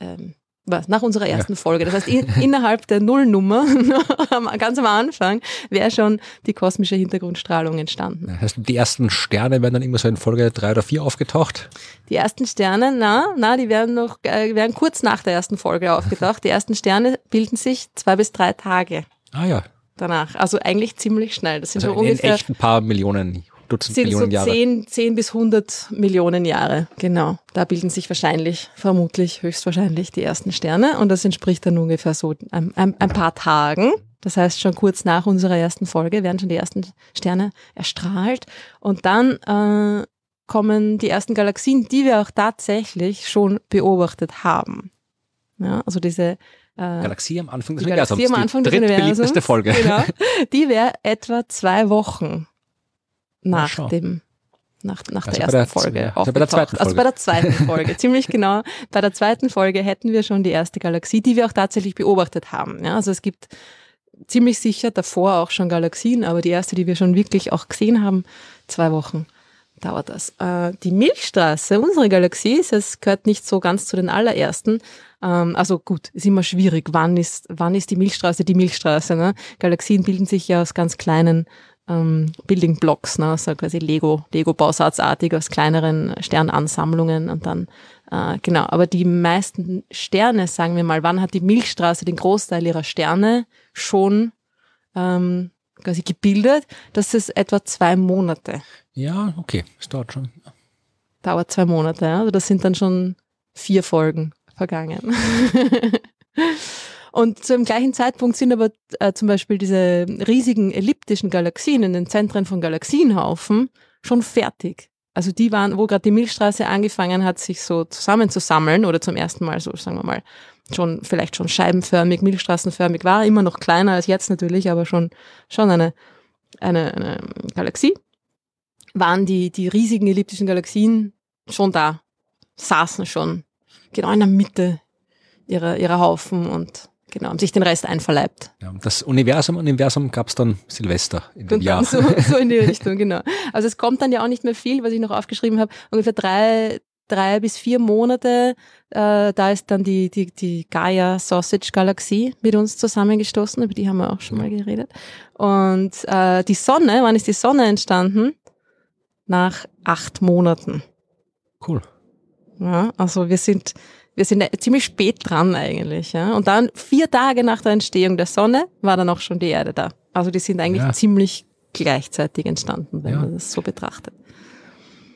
ähm, was, nach unserer ersten Folge. Das heißt, in, innerhalb der Nullnummer, ganz am Anfang, wäre schon die kosmische Hintergrundstrahlung entstanden.
Das heißt, die ersten Sterne werden dann immer so in Folge drei oder vier aufgetaucht.
Die ersten Sterne, na, na, die werden noch, äh, werden kurz nach der ersten Folge aufgetaucht. Die ersten Sterne bilden sich zwei bis drei Tage
Ah ja,
danach. Also eigentlich ziemlich schnell. Das sind
also
so
in
ungefähr
echt ein paar Millionen, Dutzend
sind so
Millionen Jahre.
10, 10 bis 100 Millionen Jahre. Genau. Da bilden sich wahrscheinlich, vermutlich, höchstwahrscheinlich die ersten Sterne. Und das entspricht dann ungefähr so ein, ein, ein paar Tagen. Das heißt, schon kurz nach unserer ersten Folge werden schon die ersten Sterne erstrahlt. Und dann äh, kommen die ersten Galaxien, die wir auch tatsächlich schon beobachtet haben. Ja, also diese äh,
Galaxie am Anfang des
die
Universums.
Galaxie am Anfang
die
des Universums.
Folge.
Genau. Die wäre etwa zwei Wochen nach
schau.
dem nach, nach
Also
der ersten
der-
Folge
also bei der
aufgetaucht.
zweiten
Also bei der zweiten Folge, ziemlich genau. Bei der zweiten Folge hätten wir schon die erste Galaxie, die wir auch tatsächlich beobachtet haben. Ja, also es gibt ziemlich sicher davor auch schon Galaxien, aber die erste, die wir schon wirklich auch gesehen haben, zwei Wochen dauert das. Äh, die Milchstraße, unsere Galaxie, es gehört nicht so ganz zu den allerersten. Ähm, also gut, ist immer schwierig. Wann ist, wann ist die Milchstraße die Milchstraße? Ne? Galaxien bilden sich ja aus ganz kleinen ähm, Building Blocks, ne, so quasi Lego, Lego-Bausatzartig aus kleineren Sternansammlungen und dann, äh, genau. Aber die meisten Sterne, sagen wir mal, wann hat die Milchstraße den Großteil ihrer Sterne schon ähm, quasi gebildet? Das ist etwa zwei Monate.
Ja, okay, es dauert schon.
Dauert zwei Monate, ja. Also das sind dann schon vier Folgen vergangen. Und zu dem gleichen Zeitpunkt sind aber äh, zum Beispiel diese riesigen elliptischen Galaxien in den Zentren von Galaxienhaufen schon fertig. Also die waren, wo gerade die Milchstraße angefangen hat, sich so zusammenzusammeln oder zum ersten Mal so, sagen wir mal, schon vielleicht schon scheibenförmig, milchstraßenförmig war, immer noch kleiner als jetzt natürlich, aber schon schon eine eine, eine Galaxie. Waren die die riesigen elliptischen Galaxien schon da, saßen schon genau in der Mitte ihrer ihrer Haufen und genau, haben sich den Rest einverleibt.
Ja, das Universum, Universum gab es dann Silvester in dem Jahr.
so, so in die Richtung, genau. Also es kommt dann ja auch nicht mehr viel, was ich noch aufgeschrieben habe. Ungefähr drei, drei bis vier Monate, äh, da ist dann die, die, die Gaia Sausage Galaxie mit uns zusammengestoßen, über die haben wir auch schon mal geredet. Und äh, die Sonne, wann ist die Sonne entstanden? Nach acht Monaten.
Cool.
Ja, also wir sind, wir sind ziemlich spät dran eigentlich. Ja? Und dann vier Tage nach der Entstehung der Sonne war dann auch schon die Erde da. Also die sind eigentlich
Ja.
ziemlich gleichzeitig entstanden, wenn
Ja.
man das so betrachtet.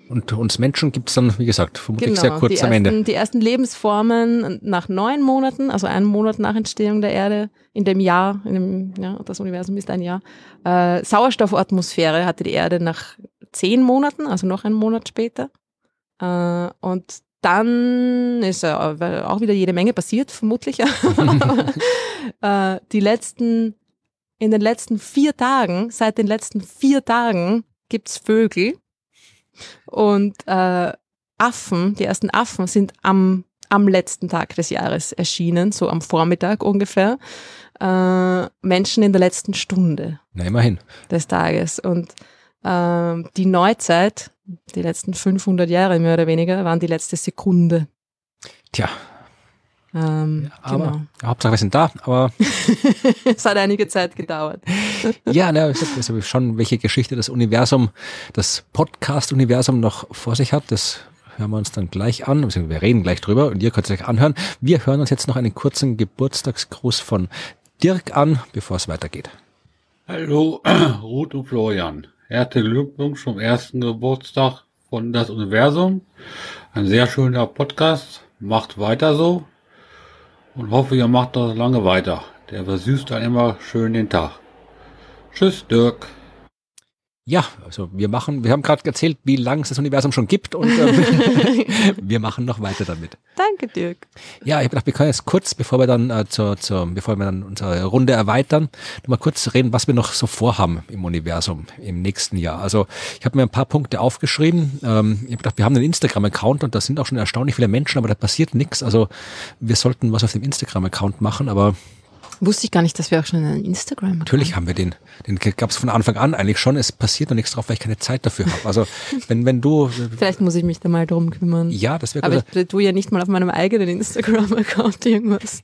Und uns Menschen gibt es dann, wie gesagt, vermutlich sehr kurz
Genau, die
am
ersten,
Ende.
Die ersten Lebensformen nach neun Monaten, also einen Monat nach Entstehung der Erde, in dem Jahr, in dem, ja, das Universum ist ein Jahr. Äh, Sauerstoffatmosphäre hatte die Erde nach zehn Monaten, also noch einen Monat später. Äh, und dann ist auch wieder jede Menge passiert, vermutlich. äh, die letzten, in den letzten vier Tagen, seit den letzten vier Tagen gibt's Vögel. Und äh, Affen, die ersten Affen sind am, am letzten Tag des Jahres erschienen, so am Vormittag ungefähr. Äh, Menschen in der letzten Stunde
Na, immerhin.
des Tages. Und ähm, die Neuzeit, die letzten 500 Jahre mehr oder weniger, waren die letzte Sekunde.
Tja,
Ähm,
aber
genau.
Hauptsache wir sind da. Aber
es hat einige Zeit gedauert.
ja, na, ich sag, also schon, welche Geschichte das Universum, das Podcast-Universum noch vor sich hat, das hören wir uns dann gleich an. beziehungsweise Wir reden gleich drüber und ihr könnt es euch anhören. Wir hören uns jetzt noch einen kurzen Geburtstagsgruß von Dirk an, bevor es weitergeht.
Hallo, Ruth und Florian. Herzlichen Glückwunsch zum ersten Geburtstag von Das Universum. Ein sehr schöner Podcast. Macht weiter so und hoffe, ihr macht das lange weiter. Der versüßt dann immer schön den Tag. Tschüss, Dirk.
Ja, also wir machen, wir haben gerade erzählt, wie lange es das Universum schon gibt und äh, wir machen noch weiter damit.
Danke, Dirk.
Ja, ich habe gedacht, wir können jetzt kurz, bevor wir dann äh, zur, zur, bevor wir dann unsere Runde erweitern, noch mal kurz reden, was wir noch so vorhaben im Universum im nächsten Jahr. Also ich habe mir ein paar Punkte aufgeschrieben. Ähm, ich habe gedacht, wir haben einen Instagram-Account und da sind auch schon erstaunlich viele Menschen, aber da passiert nichts. Also wir sollten was auf dem Instagram-Account machen, aber
Wusste ich gar nicht, dass wir auch schon einen Instagram
Natürlich haben wir den. Den gab es von Anfang an eigentlich schon. Es passiert noch nichts drauf, weil ich keine Zeit dafür habe. Also wenn, wenn du
Vielleicht muss ich mich da mal drum kümmern.
ja, das wäre
Aber ich tue ja nicht mal auf meinem eigenen Instagram-Account irgendwas.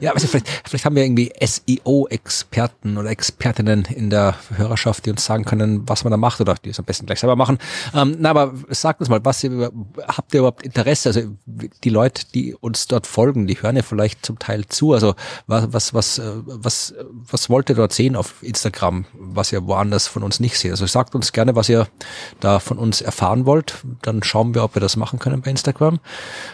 Ja, also vielleicht, vielleicht haben wir irgendwie SEO-Experten oder Expertinnen in der Hörerschaft, die uns sagen können, was man da macht oder die es am besten gleich selber machen. Ähm, na, aber sagt uns mal, was ihr, habt ihr überhaupt Interesse? Also die Leute, die uns dort folgen, die hören ja vielleicht zum Teil zu. Also was, was, was, äh, was, was wollt ihr dort sehen auf Instagram, was ihr woanders von uns nicht seht? Also sagt uns gerne, was ihr da von uns erfahren wollt. Dann schauen wir, ob wir das machen können bei Instagram.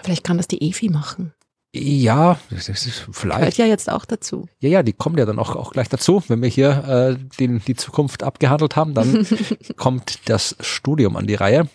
Vielleicht kann das die Evi machen.
Ja, vielleicht.
Gehört ja jetzt auch dazu.
Ja, ja, die kommt ja dann auch, auch gleich dazu. Wenn wir hier äh, den, die Zukunft abgehandelt haben, dann kommt das Studium an die Reihe.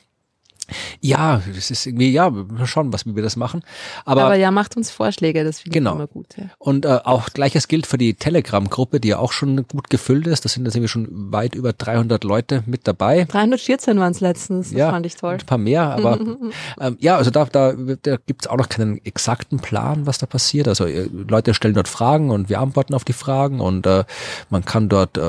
Ja, das ist irgendwie, ja, wir schauen, was, wie wir das machen. Aber,
Aber, ja, macht uns Vorschläge, das finde
Genau.
ich immer gut. Ja.
und äh, auch gleiches gilt für die Telegram-Gruppe, die ja auch schon gut gefüllt ist. Da sind jetzt irgendwie schon weit über 300 Leute mit dabei.
314 waren es letztens, das
Ja,
fand ich toll.
Ein paar mehr, aber ähm, ja, also da, da, da gibt es auch noch keinen exakten Plan, was da passiert. Also äh, Leute stellen dort Fragen und wir antworten auf die Fragen und äh, man kann dort, äh,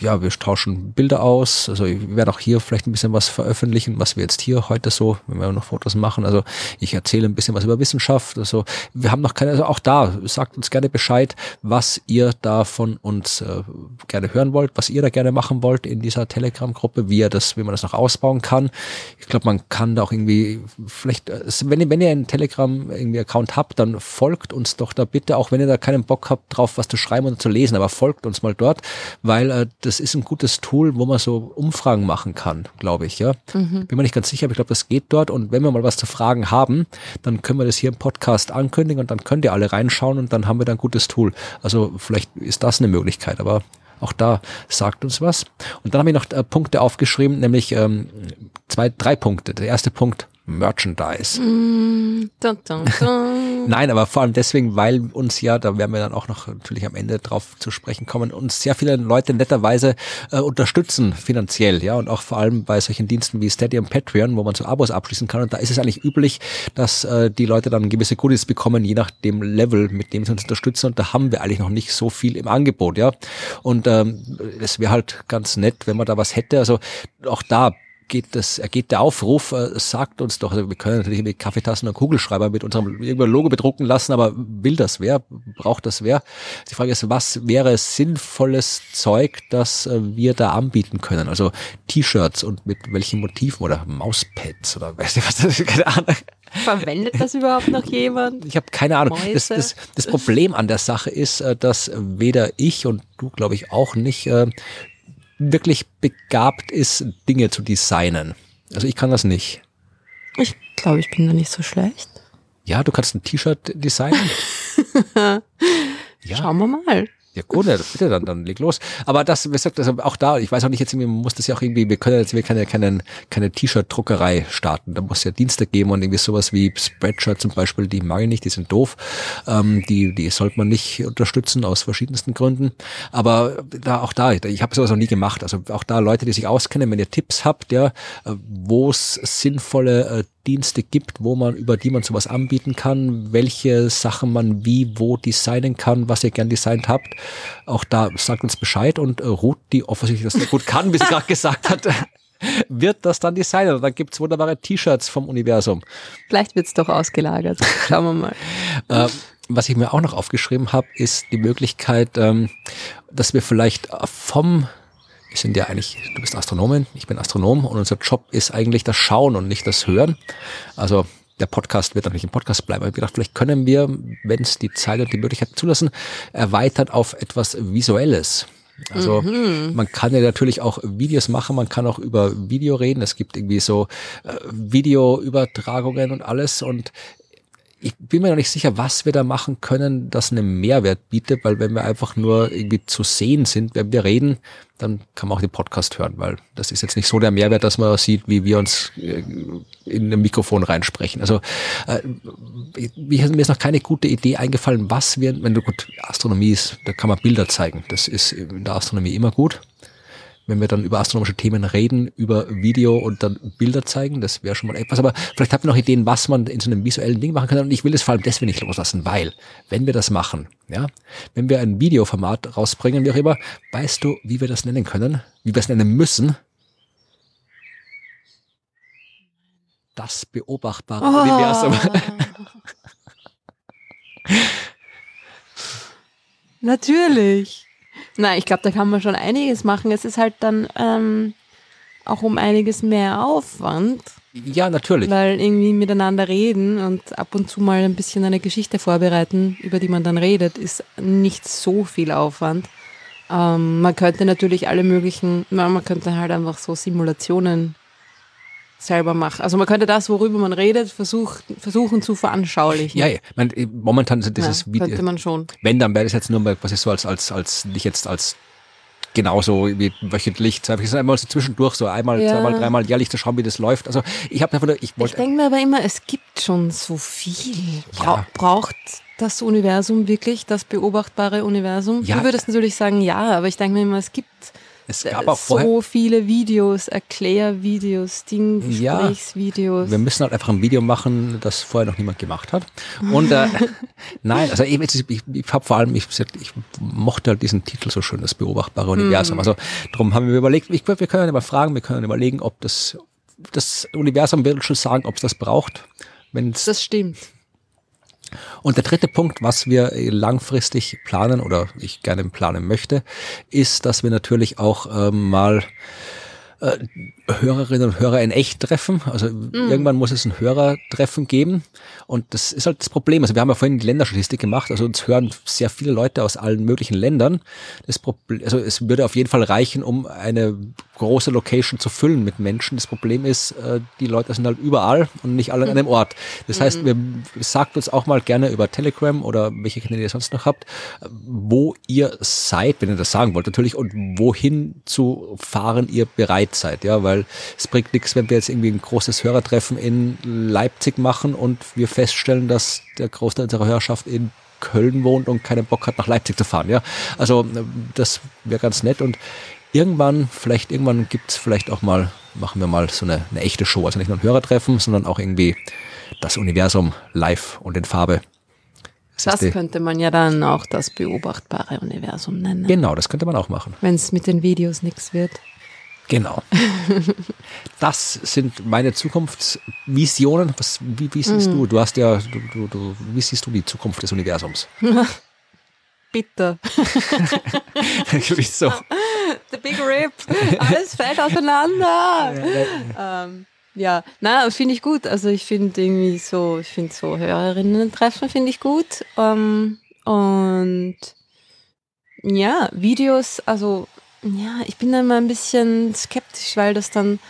ja, wir tauschen Bilder aus. Also wir werden auch hier vielleicht ein bisschen was veröffentlichen, was wir jetzt hier heute so, wenn wir noch Fotos machen. Also ich erzähle ein bisschen was über Wissenschaft. Also wir haben noch keine, also auch da, sagt uns gerne Bescheid, was ihr da von uns äh, gerne hören wollt, was ihr da gerne machen wollt in dieser Telegram-Gruppe, wie ihr das, wie man das noch ausbauen kann. Ich glaube, man kann da auch irgendwie, vielleicht, äh, wenn ihr, wenn ihr einen Telegram irgendwie Account habt, dann folgt uns doch da bitte, auch wenn ihr da keinen Bock habt drauf, was zu schreiben und zu lesen, aber folgt uns mal dort, weil äh, das ist ein gutes Tool, wo man so Umfragen machen kann, glaube ich, ja.
Mhm.
Bin mir nicht ganz sicher, aber ich glaube, das geht dort und wenn wir mal was zu fragen haben, dann können wir das hier im Podcast ankündigen und dann könnt ihr alle reinschauen und dann haben wir da ein gutes Tool. Also vielleicht ist das eine Möglichkeit, aber auch da sagt uns was. Und dann habe ich noch äh, Punkte aufgeschrieben, nämlich ähm, zwei, drei Punkte. Der erste Punkt, Merchandise.
Mm, dun, dun, dun.
Nein, aber vor allem deswegen, weil uns ja, da werden wir dann auch noch natürlich am Ende drauf zu sprechen kommen, uns sehr viele Leute netterweise äh, unterstützen finanziell, ja, und auch vor allem bei solchen Diensten wie Steady und Patreon, wo man so Abos abschließen kann. Und da ist es eigentlich üblich, dass äh, die Leute dann gewisse Goodies bekommen, je nach dem Level, mit dem sie uns unterstützen. Und da haben wir eigentlich noch nicht so viel im Angebot, ja. Und ähm, es wäre halt ganz nett, wenn man da was hätte. Also auch da geht das, geht der Aufruf, äh, sagt uns doch, wir können natürlich mit Kaffeetassen und Kugelschreiber mit unserem Logo bedrucken lassen, aber will das wer? Braucht das wer? Die Frage ist, was wäre sinnvolles Zeug, das äh, wir da anbieten können? Also T-Shirts und mit welchen Motiven oder Mauspads oder weiß ich was, das ist, keine Ahnung.
Verwendet das überhaupt noch jemand?
Ich habe keine Ahnung. Das, das, das Problem an der Sache ist, äh, dass weder ich und du, glaube ich, auch nicht äh, wirklich begabt ist, Dinge zu designen. Also ich kann das nicht.
Ich glaube, ich bin da nicht so schlecht.
Ja, du kannst ein T-Shirt designen. ja.
Schauen wir mal.
Ja gut, ja, bitte, dann, dann leg los. Aber das, wie gesagt, also auch da, ich weiß auch nicht, jetzt irgendwie, man muss das ja auch irgendwie, wir können jetzt wir keine, keine, keine T-Shirt-Druckerei starten. Da muss ja Dienste geben und irgendwie sowas wie Spreadshirt zum Beispiel, die mag ich nicht, die sind doof. Ähm, die, die sollte man nicht unterstützen aus verschiedensten Gründen. Aber da auch da, ich habe sowas noch nie gemacht. Also auch da Leute, die sich auskennen, wenn ihr Tipps habt, ja, äh, wo es sinnvolle äh, Dienste gibt, wo man, über die man sowas anbieten kann, welche Sachen man wie, wo designen kann, was ihr gern designt habt. Auch da sagt uns Bescheid und äh, Ruth, die offensichtlich das sehr gut kann, wie sie gerade gesagt hat, wird das dann designen. Und dann gibt's wunderbare T-Shirts vom Universum.
Vielleicht wird's doch ausgelagert. Schauen wir mal.
Äh, was ich mir auch noch aufgeschrieben habe, ist die Möglichkeit, ähm, dass wir vielleicht vom wir sind ja eigentlich, du bist Astronomin, ich bin Astronom und unser Job ist eigentlich das Schauen und nicht das Hören. Also der Podcast wird natürlich im Podcast bleiben. Ich habe gedacht, vielleicht können wir, wenn es die Zeit und die Möglichkeit zulassen, erweitern auf etwas Visuelles. Also man kann ja natürlich auch Videos machen, man kann auch über Video reden. Es gibt irgendwie so äh, Videoübertragungen und alles. Und ich bin mir noch nicht sicher, was wir da machen können, das einen Mehrwert bietet, weil wenn wir einfach nur irgendwie zu sehen sind, wenn wir reden, dann kann man auch den Podcast hören, weil das ist jetzt nicht so der Mehrwert, dass man sieht, wie wir uns äh, in ein Mikrofon reinsprechen. Also äh, mir mir ist noch keine gute Idee eingefallen, was wir, wenn du gut, Astronomie ist, da kann man Bilder zeigen. Das ist in der Astronomie immer gut wenn wir dann über astronomische Themen reden, über Video und dann Bilder zeigen, das wäre schon mal etwas. Aber vielleicht habt ihr noch Ideen, was man in so einem visuellen Ding machen kann. Und ich will es vor allem deswegen nicht loslassen, weil, wenn wir das machen, ja, wenn wir ein Videoformat rausbringen, wie auch immer, weißt du, wie wir das nennen können, wie wir es nennen müssen? Das beobachtbare Universum.
Natürlich. Nein, ich glaube, da kann man schon einiges machen. Es ist halt dann ähm, auch um einiges mehr Aufwand,
Ja, natürlich.
weil irgendwie miteinander reden und ab und zu mal ein bisschen eine Geschichte vorbereiten, über die man dann redet, ist nicht so viel Aufwand. Ähm, man könnte natürlich alle möglichen, man könnte halt einfach so Simulationen selber machen. Also man könnte das, worüber man redet, versuch, versuchen zu veranschaulichen.
Ja, ja. Ich meine, momentan sind dieses
ja, könnte man schon.
wenn, dann wäre das jetzt nur mal quasi so als, als, als, nicht jetzt als genauso wie wöchentlich, ist einmal so zwischendurch, so einmal,
Ja.
zweimal, dreimal jährlich zu schauen, wie das läuft. Also ich habe einfach nur, ich
Ich
wollte,
denke mir aber immer, es gibt schon so viel. Bra
Ja.
Braucht das Universum wirklich, das beobachtbare Universum?
Ja.
Du würdest natürlich sagen, ja, aber ich denke mir immer, es gibt
es gab auch
so
vorher,
viele Videos, Erklärvideos, Ding,
Ja. Wir müssen halt einfach ein Video machen, das vorher noch niemand gemacht hat. Und äh, nein, also eben, ich, ich, ich habe vor allem, ich, ich mochte halt diesen Titel so schön, das beobachtbare Universum. Also darum haben wir überlegt, ich, wir können ja mal fragen, wir können überlegen, ob das das Universum wird schon sagen, ob es das braucht. Wenn's
Das stimmt.
Und der dritte Punkt, was wir langfristig planen oder ich gerne planen möchte, ist, dass wir natürlich auch ähm, mal äh, Hörerinnen und Hörer in echt treffen. Also irgendwann muss es ein Hörertreffen geben. Und das ist halt das Problem. Also wir haben ja vorhin die Länderstatistik gemacht. Also uns hören sehr viele Leute aus allen möglichen Ländern. Das Problem, also es würde auf jeden Fall reichen, um eine große Location zu füllen mit Menschen. Das Problem ist, äh, die Leute sind halt überall und nicht alle an einem Ort. Das heißt, wir sagt uns auch mal gerne über Telegram oder welche Kanäle ihr sonst noch habt, wo ihr seid, wenn ihr das sagen wollt natürlich, und wohin zu fahren ihr bereit seid. Ja, weil es bringt nichts, wenn wir jetzt irgendwie ein großes Hörertreffen in Leipzig machen und wir feststellen, dass der Großteil unserer Hörerschaft in Köln wohnt und keinen Bock hat, nach Leipzig zu fahren. Ja, also äh, das wäre ganz nett und irgendwann, vielleicht irgendwann gibt's vielleicht auch mal, machen wir mal so eine, eine echte Show. Also nicht nur ein Hörertreffen, sondern auch irgendwie das Universum live und in Farbe. Das
Das könnte man ja dann auch das beobachtbare Universum nennen.
genau, das könnte man auch machen.
Wenn es mit den Videos nichts wird.
Genau. Das sind meine Zukunftsvisionen. Was, wie, wie siehst du? Du hast ja, du, du, du, wie siehst du die Zukunft des Universums?
Bitte.
Wieso?
The Big Rip. Alles fällt auseinander. ähm, ja, na, finde ich gut. Also ich finde irgendwie so, ich finde so Hörerinnen-Treffen finde ich gut. Ähm, und ja, Videos, also ja, ich bin da immer ein bisschen skeptisch, weil das dann,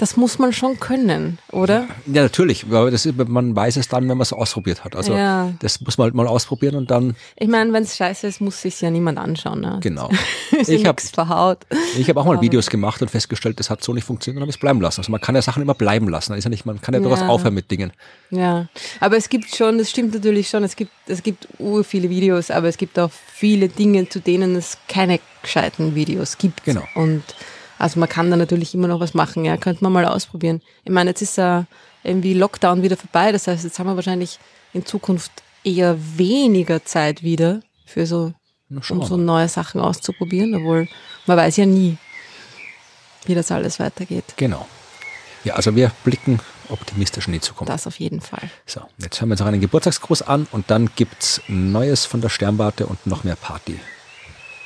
das muss man schon können, oder?
Ja, natürlich. Aber das man weiß es dann, wenn man es ausprobiert hat. Also
Ja.
das muss man halt mal ausprobieren und dann,
Ich meine, wenn es scheiße ist, muss sich ja niemand anschauen. Ne?
genau. Ich habe
verhaut.
ich hab auch mal Videos gemacht und festgestellt, das hat so nicht funktioniert und habe es bleiben lassen. Also man kann ja Sachen immer bleiben lassen. Ist ja nicht, man kann ja durchaus
Ja.
aufhören mit Dingen.
Ja, aber es gibt schon, das stimmt natürlich schon, es gibt, es gibt ur viele Videos, aber es gibt auch viele Dinge, zu denen es keine gescheiten Videos gibt.
Genau.
Und also man kann da natürlich immer noch was machen, ja, könnte man mal ausprobieren. Ich meine, jetzt ist ja irgendwie Lockdown wieder vorbei, das heißt, jetzt haben wir wahrscheinlich in Zukunft eher weniger Zeit wieder für so, um so neue Sachen auszuprobieren, obwohl man weiß ja nie, wie das alles weitergeht.
Genau. Ja, also wir blicken optimistisch in die Zukunft.
Das auf jeden Fall.
So, jetzt hören wir uns noch einen Geburtstagsgruß an und dann gibt's Neues von der Sternwarte und noch mehr Party.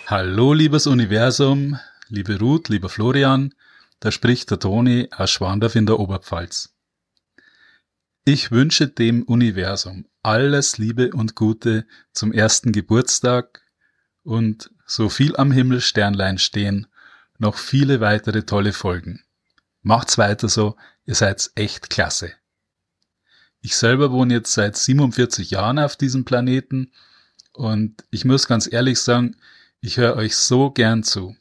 Hallo, liebes Universum, liebe Ruth, lieber Florian, da spricht der Toni aus Schwandorf in der Oberpfalz. Ich wünsche dem Universum alles Liebe und Gute zum ersten Geburtstag und so viel am Himmel Sternlein stehen, noch viele weitere tolle Folgen. Macht's weiter so, ihr seid echt klasse. Ich selber wohne jetzt seit 47 Jahren auf diesem Planeten und ich muss ganz ehrlich sagen, ich höre euch so gern zu.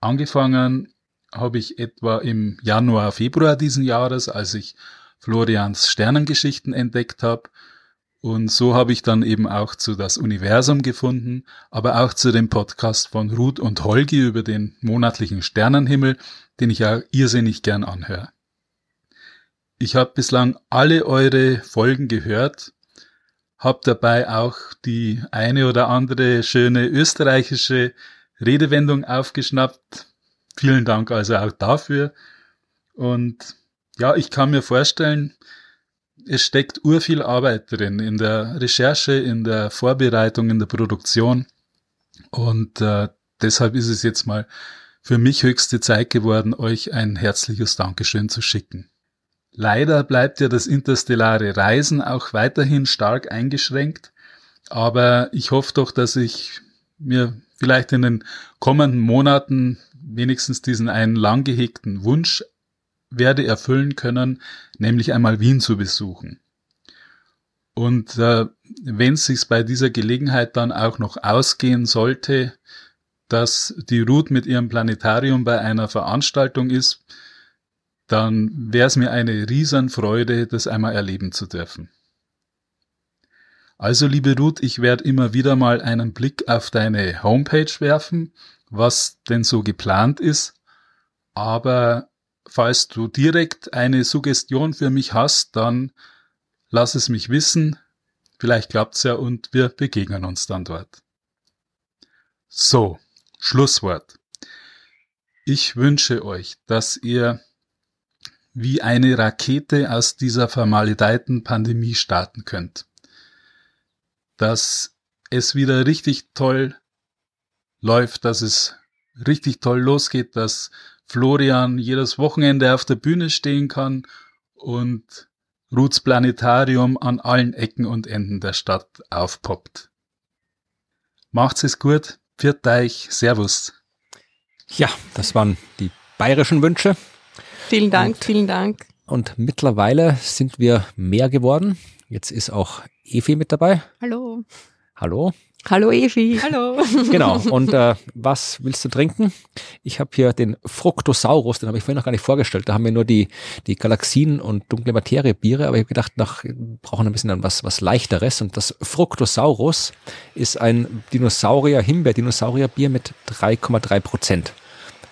Angefangen habe ich etwa im Januar, Februar diesen Jahres, als ich Florians Sternengeschichten entdeckt habe. Und so habe ich dann eben auch zu das Universum gefunden, aber auch zu dem Podcast von Ruth und Holgi über den monatlichen Sternenhimmel, den ich ja irrsinnig gern anhöre. Ich habe bislang alle eure Folgen gehört hab dabei auch die eine oder andere schöne österreichische Redewendung aufgeschnappt. Vielen Dank also auch dafür. Und ja, ich kann mir vorstellen, es steckt urviel Arbeit drin in der Recherche, in der Vorbereitung, in der Produktion. Und äh, deshalb ist es jetzt mal für mich höchste Zeit geworden, euch ein herzliches Dankeschön zu schicken. Leider bleibt ja das interstellare Reisen auch weiterhin stark eingeschränkt, aber ich hoffe doch, dass ich mir vielleicht in den kommenden Monaten wenigstens diesen einen lang gehegten Wunsch werde erfüllen können, nämlich einmal Wien zu besuchen. Und äh, wenn es sich bei dieser Gelegenheit dann auch noch ausgehen sollte, dass die Ruth mit ihrem Planetarium bei einer Veranstaltung ist, dann wäre es mir eine Riesenfreude, das einmal erleben zu dürfen. Also, liebe Ruth, ich werde immer wieder mal einen Blick auf deine Homepage werfen, was denn so geplant ist. Aber falls du direkt eine Suggestion für mich hast, dann lass es mich wissen. Vielleicht klappt's ja und wir begegnen uns dann dort. So, Schlusswort. Ich wünsche euch, dass ihr wie eine Rakete aus dieser vermaledeiten Pandemie starten könnt. Dass es wieder richtig toll läuft, dass es richtig toll losgeht, dass Florian jedes Wochenende auf der Bühne stehen kann und Ruths Planetarium an allen Ecken und Enden der Stadt aufpoppt. Macht's es gut, pfiat euch, Servus.
Ja, das waren die bayerischen Wünsche.
Vielen Dank,
Und-
vielen Dank.
Und mittlerweile sind wir mehr geworden. Jetzt ist auch Evi mit dabei.
Hallo.
Hallo.
Hallo Evi.
Hallo.
Genau. Und äh, was willst du trinken? Ich habe hier den Fructosaurus, den habe ich vorhin noch gar nicht vorgestellt. Da haben wir nur die, die Galaxien und dunkle Materie Biere, aber ich habe gedacht, nach, wir brauchen ein bisschen dann was, was leichteres. Und das Fructosaurus ist ein Dinosaurier, Himbeer-Dinosaurier-Bier mit 3,3 Prozent.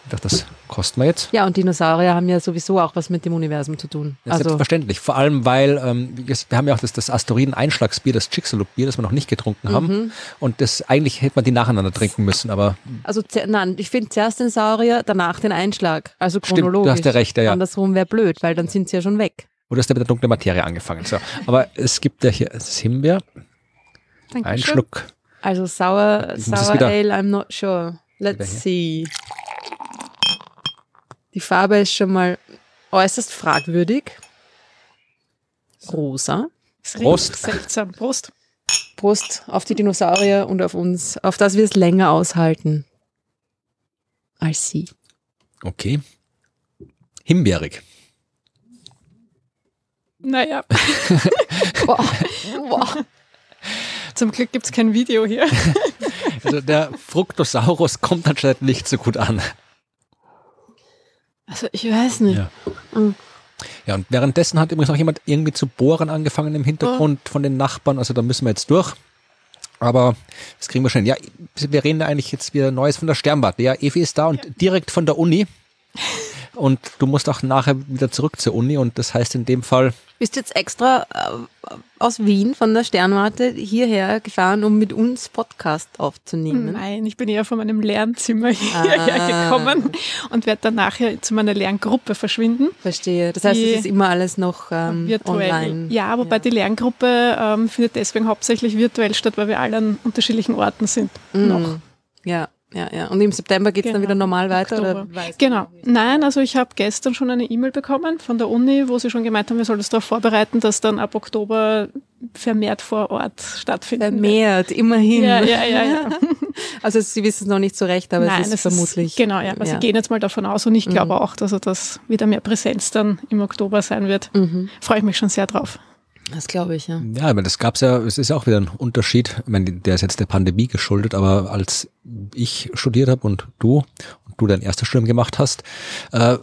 Ich dachte, das kosten wir jetzt.
Ja, und Dinosaurier haben ja sowieso auch was mit dem Universum zu tun.
Ja,
Also,
Selbstverständlich. Vor allem, weil ähm, wir haben ja auch das, das Asteroiden-Einschlagsbier, das Chicxulub-Bier, das wir noch nicht getrunken
Mhm.
haben. Und das eigentlich hätte man die nacheinander trinken müssen, aber
also nein, ich finde zuerst den Saurier, danach den Einschlag. Also
Stimmt, du
chronologisch.
hast ja recht, ja, ja.
Andersrum wäre blöd, weil dann sind sie ja schon weg.
oder hast du mit der dunklen Materie angefangen? So. Aber es gibt ja hier das Himbeer, ein
Dankeschön.
Schluck.
Also Sour
wieder-
Ale, I'm not sure. Let's see. Die Farbe ist schon mal äußerst fragwürdig. Rosa.
Es
Prost.
Seltsam. Prost.
Prost auf die Dinosaurier und auf uns, auf das wir es länger aushalten als sie.
Okay. Himbeerig.
Naja,
Boah. Boah.
zum Glück gibt's kein Video hier.
Also der Fructosaurus kommt anscheinend nicht so gut an.
Also ich weiß nicht.
Ja.
Mhm.
Ja, und währenddessen hat übrigens noch jemand irgendwie zu bohren angefangen im Hintergrund von den Nachbarn. Also da müssen wir jetzt durch. Aber das kriegen wir schon. Ja, wir reden da eigentlich jetzt wieder Neues von der Sternwarte. Ja, Evi ist da und direkt von der Uni. Und du musst auch nachher wieder zurück zur Uni. Und das heißt in dem Fall,
Bist du jetzt extra äh, aus Wien von der Sternwarte hierher gefahren, um mit uns Podcast aufzunehmen?
Nein, ich bin eher von meinem Lernzimmer hierher
Ah.
gekommen und werde dann nachher zu meiner Lerngruppe verschwinden.
Verstehe. Das heißt, es ist immer alles noch ähm,
virtuell.
online.
Ja, wobei die Lerngruppe ähm, findet deswegen hauptsächlich virtuell statt, weil wir alle an unterschiedlichen Orten sind.
Mhm.
Noch.
Ja, ja, ja. Und im September geht es dann
Genau,
wieder normal weiter?
Oktober.
Oder
Genau. Nein, also ich habe gestern schon eine E-Mail bekommen von der Uni, wo sie schon gemeint haben, wir sollen uns darauf vorbereiten, dass dann ab Oktober vermehrt vor Ort stattfinden wird.
Vermehrt, immerhin.
Ja, ja, ja, ja.
Also Sie wissen es noch nicht so recht, aber
Nein,
es ist vermutlich.
genau, ja. Also
ja.
sie gehen jetzt mal davon aus und ich glaube
Mhm.
auch, dass also das wieder mehr Präsenz dann im Oktober sein wird.
Mhm.
Freue ich mich schon sehr drauf.
Das glaube ich, ja.
ja, aber das gab's ja, es ist ja auch wieder ein Unterschied. Ich meine, der ist jetzt der Pandemie geschuldet, aber als ich studiert habe und du und du dein erstes Studium gemacht hast, äh,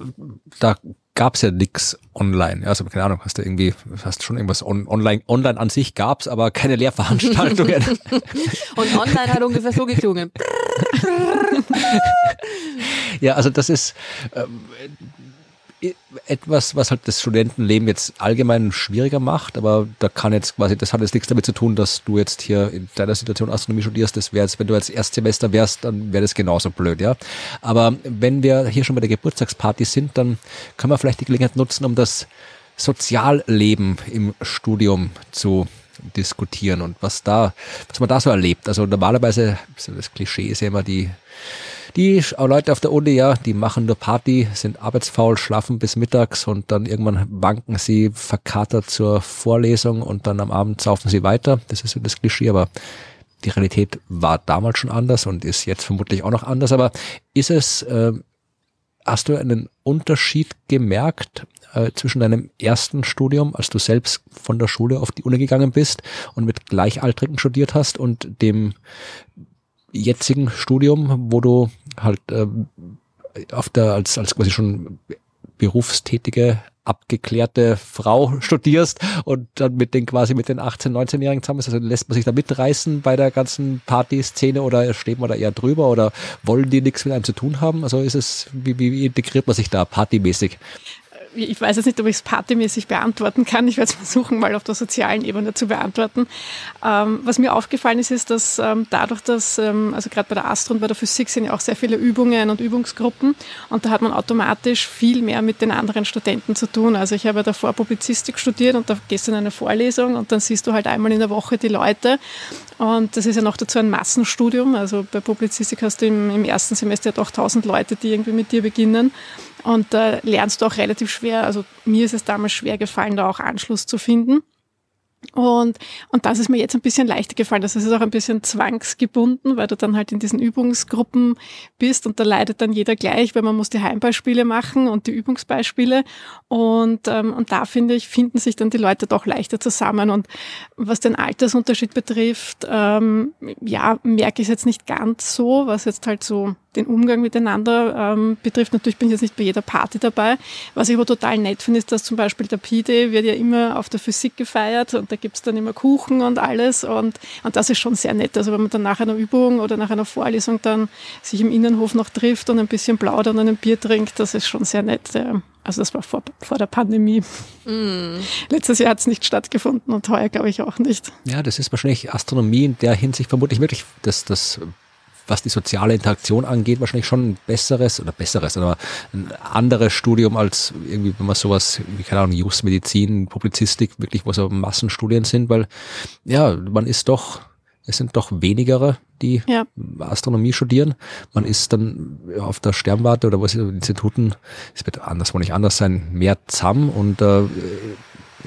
da gab's ja nix online. Also keine Ahnung, hast du irgendwie, hast schon irgendwas on, online, online an sich gab's, aber keine Lehrveranstaltungen.
Und online hat ungefähr so geklungen.
Ja, also das ist ähm, äh, etwas, was halt das Studentenleben jetzt allgemein schwieriger macht, aber da kann jetzt quasi, das hat jetzt nichts damit zu tun, dass du jetzt hier in deiner Situation Astronomie studierst. Das wäre jetzt, wenn du als Erstsemester wärst, dann wäre das genauso blöd, ja. Aber wenn wir hier schon bei der Geburtstagsparty sind, dann können wir vielleicht die Gelegenheit nutzen, um das Sozialleben im Studium zu diskutieren und was da, was man da so erlebt. Also normalerweise, das Klischee ist ja immer die die Sch- Leute auf der Uni, ja, die machen nur Party, sind arbeitsfaul, schlafen bis mittags und dann irgendwann wanken sie verkatert zur Vorlesung und dann am Abend saufen sie weiter. Das ist so das Klischee, aber die Realität war damals schon anders und ist jetzt vermutlich auch noch anders. Aber ist es, äh, hast du einen Unterschied gemerkt äh, zwischen deinem ersten Studium, als du selbst von der Schule auf die Uni gegangen bist und mit Gleichaltrigen studiert hast und dem jetzigen Studium, wo du halt ähm, auf der als als quasi schon berufstätige abgeklärte Frau studierst und dann mit den quasi mit den 18, 19-Jährigen zusammen ist, also lässt man sich da mitreißen bei der ganzen Partyszene oder steht man da eher drüber oder wollen die nichts mit einem zu tun haben? Also ist es, wie wie integriert man sich da partymäßig?
Ich weiß jetzt nicht, ob ich es partymäßig beantworten kann. Ich werde es versuchen, mal auf der sozialen Ebene zu beantworten. Ähm, was mir aufgefallen ist, ist, dass ähm, dadurch, dass, ähm, also gerade bei der Astro und bei der Physik sind ja auch sehr viele Übungen und Übungsgruppen und da hat man automatisch viel mehr mit den anderen Studenten zu tun. Also ich habe ja davor Publizistik studiert und da in eine Vorlesung und dann siehst du halt einmal in der Woche die Leute und das ist ja noch dazu ein Massenstudium. Also bei Publizistik hast du im, im ersten Semester ja doch tausend Leute, die irgendwie mit dir beginnen. Und da lernst du auch relativ schwer, also mir ist es damals schwer gefallen, da auch Anschluss zu finden. Und, und das ist mir jetzt ein bisschen leichter gefallen. Das ist auch ein bisschen zwangsgebunden, weil du dann halt in diesen Übungsgruppen bist und da leidet dann jeder gleich, weil man muss die Heimbeispiele machen und die Übungsbeispiele. Und, ähm, und da finde ich, finden sich dann die Leute doch leichter zusammen. Und was den Altersunterschied betrifft, ähm, ja, merke ich es jetzt nicht ganz so, was jetzt halt so den Umgang miteinander ähm, betrifft. Natürlich bin ich jetzt nicht bei jeder Party dabei. Was ich aber total nett finde, ist, dass zum Beispiel der P-Day wird ja immer auf der Physik gefeiert und da gibt's dann immer Kuchen und alles und, und das ist schon sehr nett. Also wenn man dann nach einer Übung oder nach einer Vorlesung dann sich im Innenhof noch trifft und ein bisschen plaudert und ein Bier trinkt, das ist schon sehr nett. Also das war vor, vor der Pandemie. Mm. Letztes Jahr hat es nicht stattgefunden und heuer glaube ich auch nicht.
Ja, das ist wahrscheinlich Astronomie in der Hinsicht vermutlich wirklich das, das was die soziale Interaktion angeht, wahrscheinlich schon ein besseres oder besseres, aber ein anderes Studium als irgendwie, wenn man sowas, wie keine Ahnung, Just Medizin, Publizistik, wirklich, wo so Massenstudien sind, weil ja, man ist doch, es sind doch wenigere, die ja. Astronomie studieren. Man ist dann auf der Sternwarte oder was Instituten, es wird anders, wohl nicht anders sein, mehr zusammen und äh,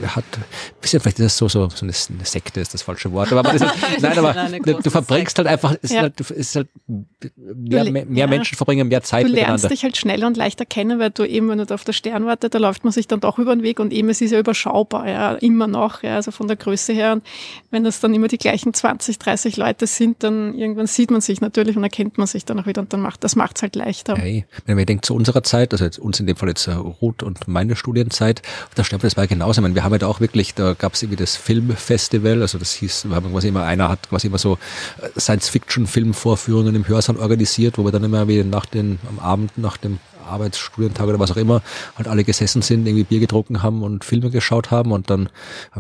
hat ein bisschen, vielleicht ist das so, so, so eine Sekte ist das falsche Wort, aber, ist halt, nein, aber du verbringst halt einfach, es ja. halt, ist halt mehr, mehr, mehr ja. Menschen verbringen mehr Zeit
Du lernst dich halt schneller und leichter kennen, weil du eben, wenn du auf der Sternwarte, da läuft man sich dann doch über den Weg und eben, es ist ja überschaubar, ja, immer noch, ja, also von der Größe her. Und wenn das dann immer die gleichen 20, 30 Leute sind, dann irgendwann sieht man sich natürlich und erkennt man sich dann auch wieder und dann macht, das macht es halt leichter.
Hey, wenn man denkt zu unserer Zeit, also jetzt uns in dem Fall jetzt äh, Ruth und meine Studienzeit, auf der Sternwarte, das war genauso, ich meine, wir haben halt auch wirklich, da gab es irgendwie das Filmfestival, also das hieß, wir haben quasi immer, einer hat quasi immer so äh, Science-Fiction-Filmvorführungen im Hörsaal organisiert, wo wir dann immer wie nach den, am Abend nach dem Arbeitsstudientag oder was auch immer, halt alle gesessen sind, irgendwie Bier getrunken haben und Filme geschaut haben und dann,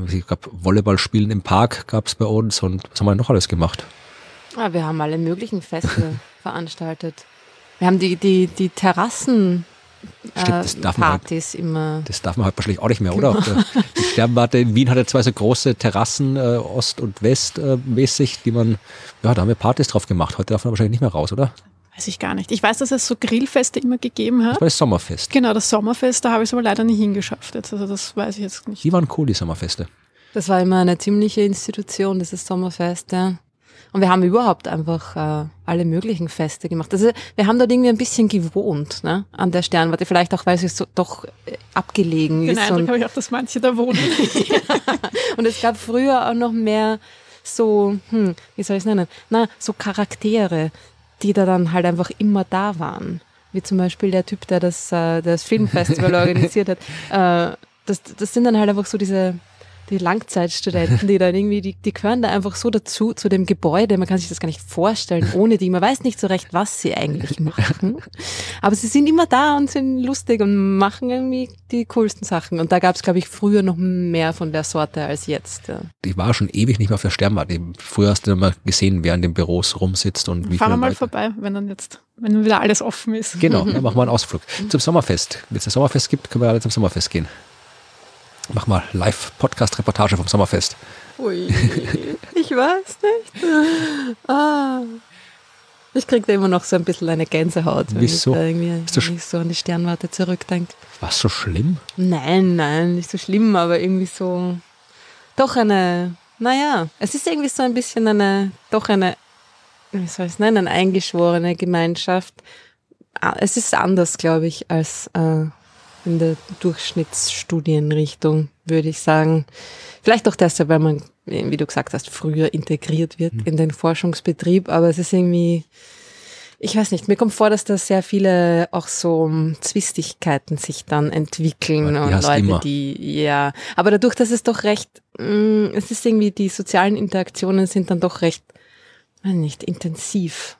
ich glaube, Volleyballspielen im Park gab es bei uns und was haben wir noch alles gemacht?
Ja, wir haben alle möglichen Feste veranstaltet. Wir haben die, die, die Terrassen Stimmt, das äh, darf Partys
halt,
immer.
Das darf man halt wahrscheinlich auch nicht mehr, oder? Genau. Die Sternwarte in Wien hat ja zwei so große Terrassen, äh, Ost und West äh, mäßig, die man, ja, da haben wir Partys drauf gemacht. Heute darf man wahrscheinlich nicht mehr raus, oder?
Weiß ich gar nicht. Ich weiß, dass es so Grillfeste immer gegeben hat.
Das war das Sommerfest.
Genau, das Sommerfest, da habe ich es aber leider nie hingeschafft. Jetzt. Also das weiß ich jetzt nicht.
Die waren cool, die Sommerfeste.
Das war immer eine ziemliche Institution, dieses Sommerfest, ja. Und wir haben überhaupt einfach äh, alle möglichen Feste gemacht. Also wir haben dort irgendwie ein bisschen gewohnt ne, an der Sternwarte. Vielleicht auch, weil es so doch äh, abgelegen
Den
ist.
Den Eindruck habe ich auch, dass manche da wohnen.
ja. Und es gab früher auch noch mehr so, hm, wie soll ich es nennen? Na, so Charaktere, die da dann halt einfach immer da waren. Wie zum Beispiel der Typ, der das, äh, das Filmfestival organisiert hat. Äh, das, das sind dann halt einfach so diese die Langzeitstudenten, die dann irgendwie, die, die gehören da einfach so dazu, zu dem Gebäude. Man kann sich das gar nicht vorstellen ohne die. Man weiß nicht so recht, was sie eigentlich machen. Aber sie sind immer da und sind lustig und machen irgendwie die coolsten Sachen. Und da gab es, glaube ich, früher noch mehr von der Sorte als jetzt. Ja.
Ich war schon ewig nicht mehr auf der Sternwarte. Früher hast du dann mal gesehen, wer in den Büros rumsitzt und wie
Fahren wir mal Leute. vorbei, wenn dann jetzt wenn wieder alles offen ist.
Genau, dann machen wir einen Ausflug. Zum Sommerfest. Wenn es ein Sommerfest gibt, können wir alle zum Sommerfest gehen. Mach mal Live-Podcast-Reportage vom Sommerfest.
Ui, ich weiß nicht. Ah. Ich kriege da immer noch so ein bisschen eine Gänsehaut, wenn
Wieso?
ich da irgendwie ich so an die Sternwarte zurückdenke.
War so schlimm?
Nein, nein, nicht so schlimm, aber irgendwie so doch eine, naja, es ist irgendwie so ein bisschen eine, doch eine, wie soll ich es nennen, eine eingeschworene Gemeinschaft. Ah, es ist anders, glaube ich, als äh, in der Durchschnittsstudienrichtung, würde ich sagen. Vielleicht auch deshalb, weil man, wie du gesagt hast, früher integriert wird mhm. in den Forschungsbetrieb, aber es ist irgendwie, ich weiß nicht, mir kommt vor, dass da sehr viele auch so Zwistigkeiten sich dann entwickeln
die
und Leute,
immer.
die, ja, aber dadurch, dass es doch recht, mh, mm, es ist irgendwie, die sozialen Interaktionen sind dann doch recht, nicht, intensiv,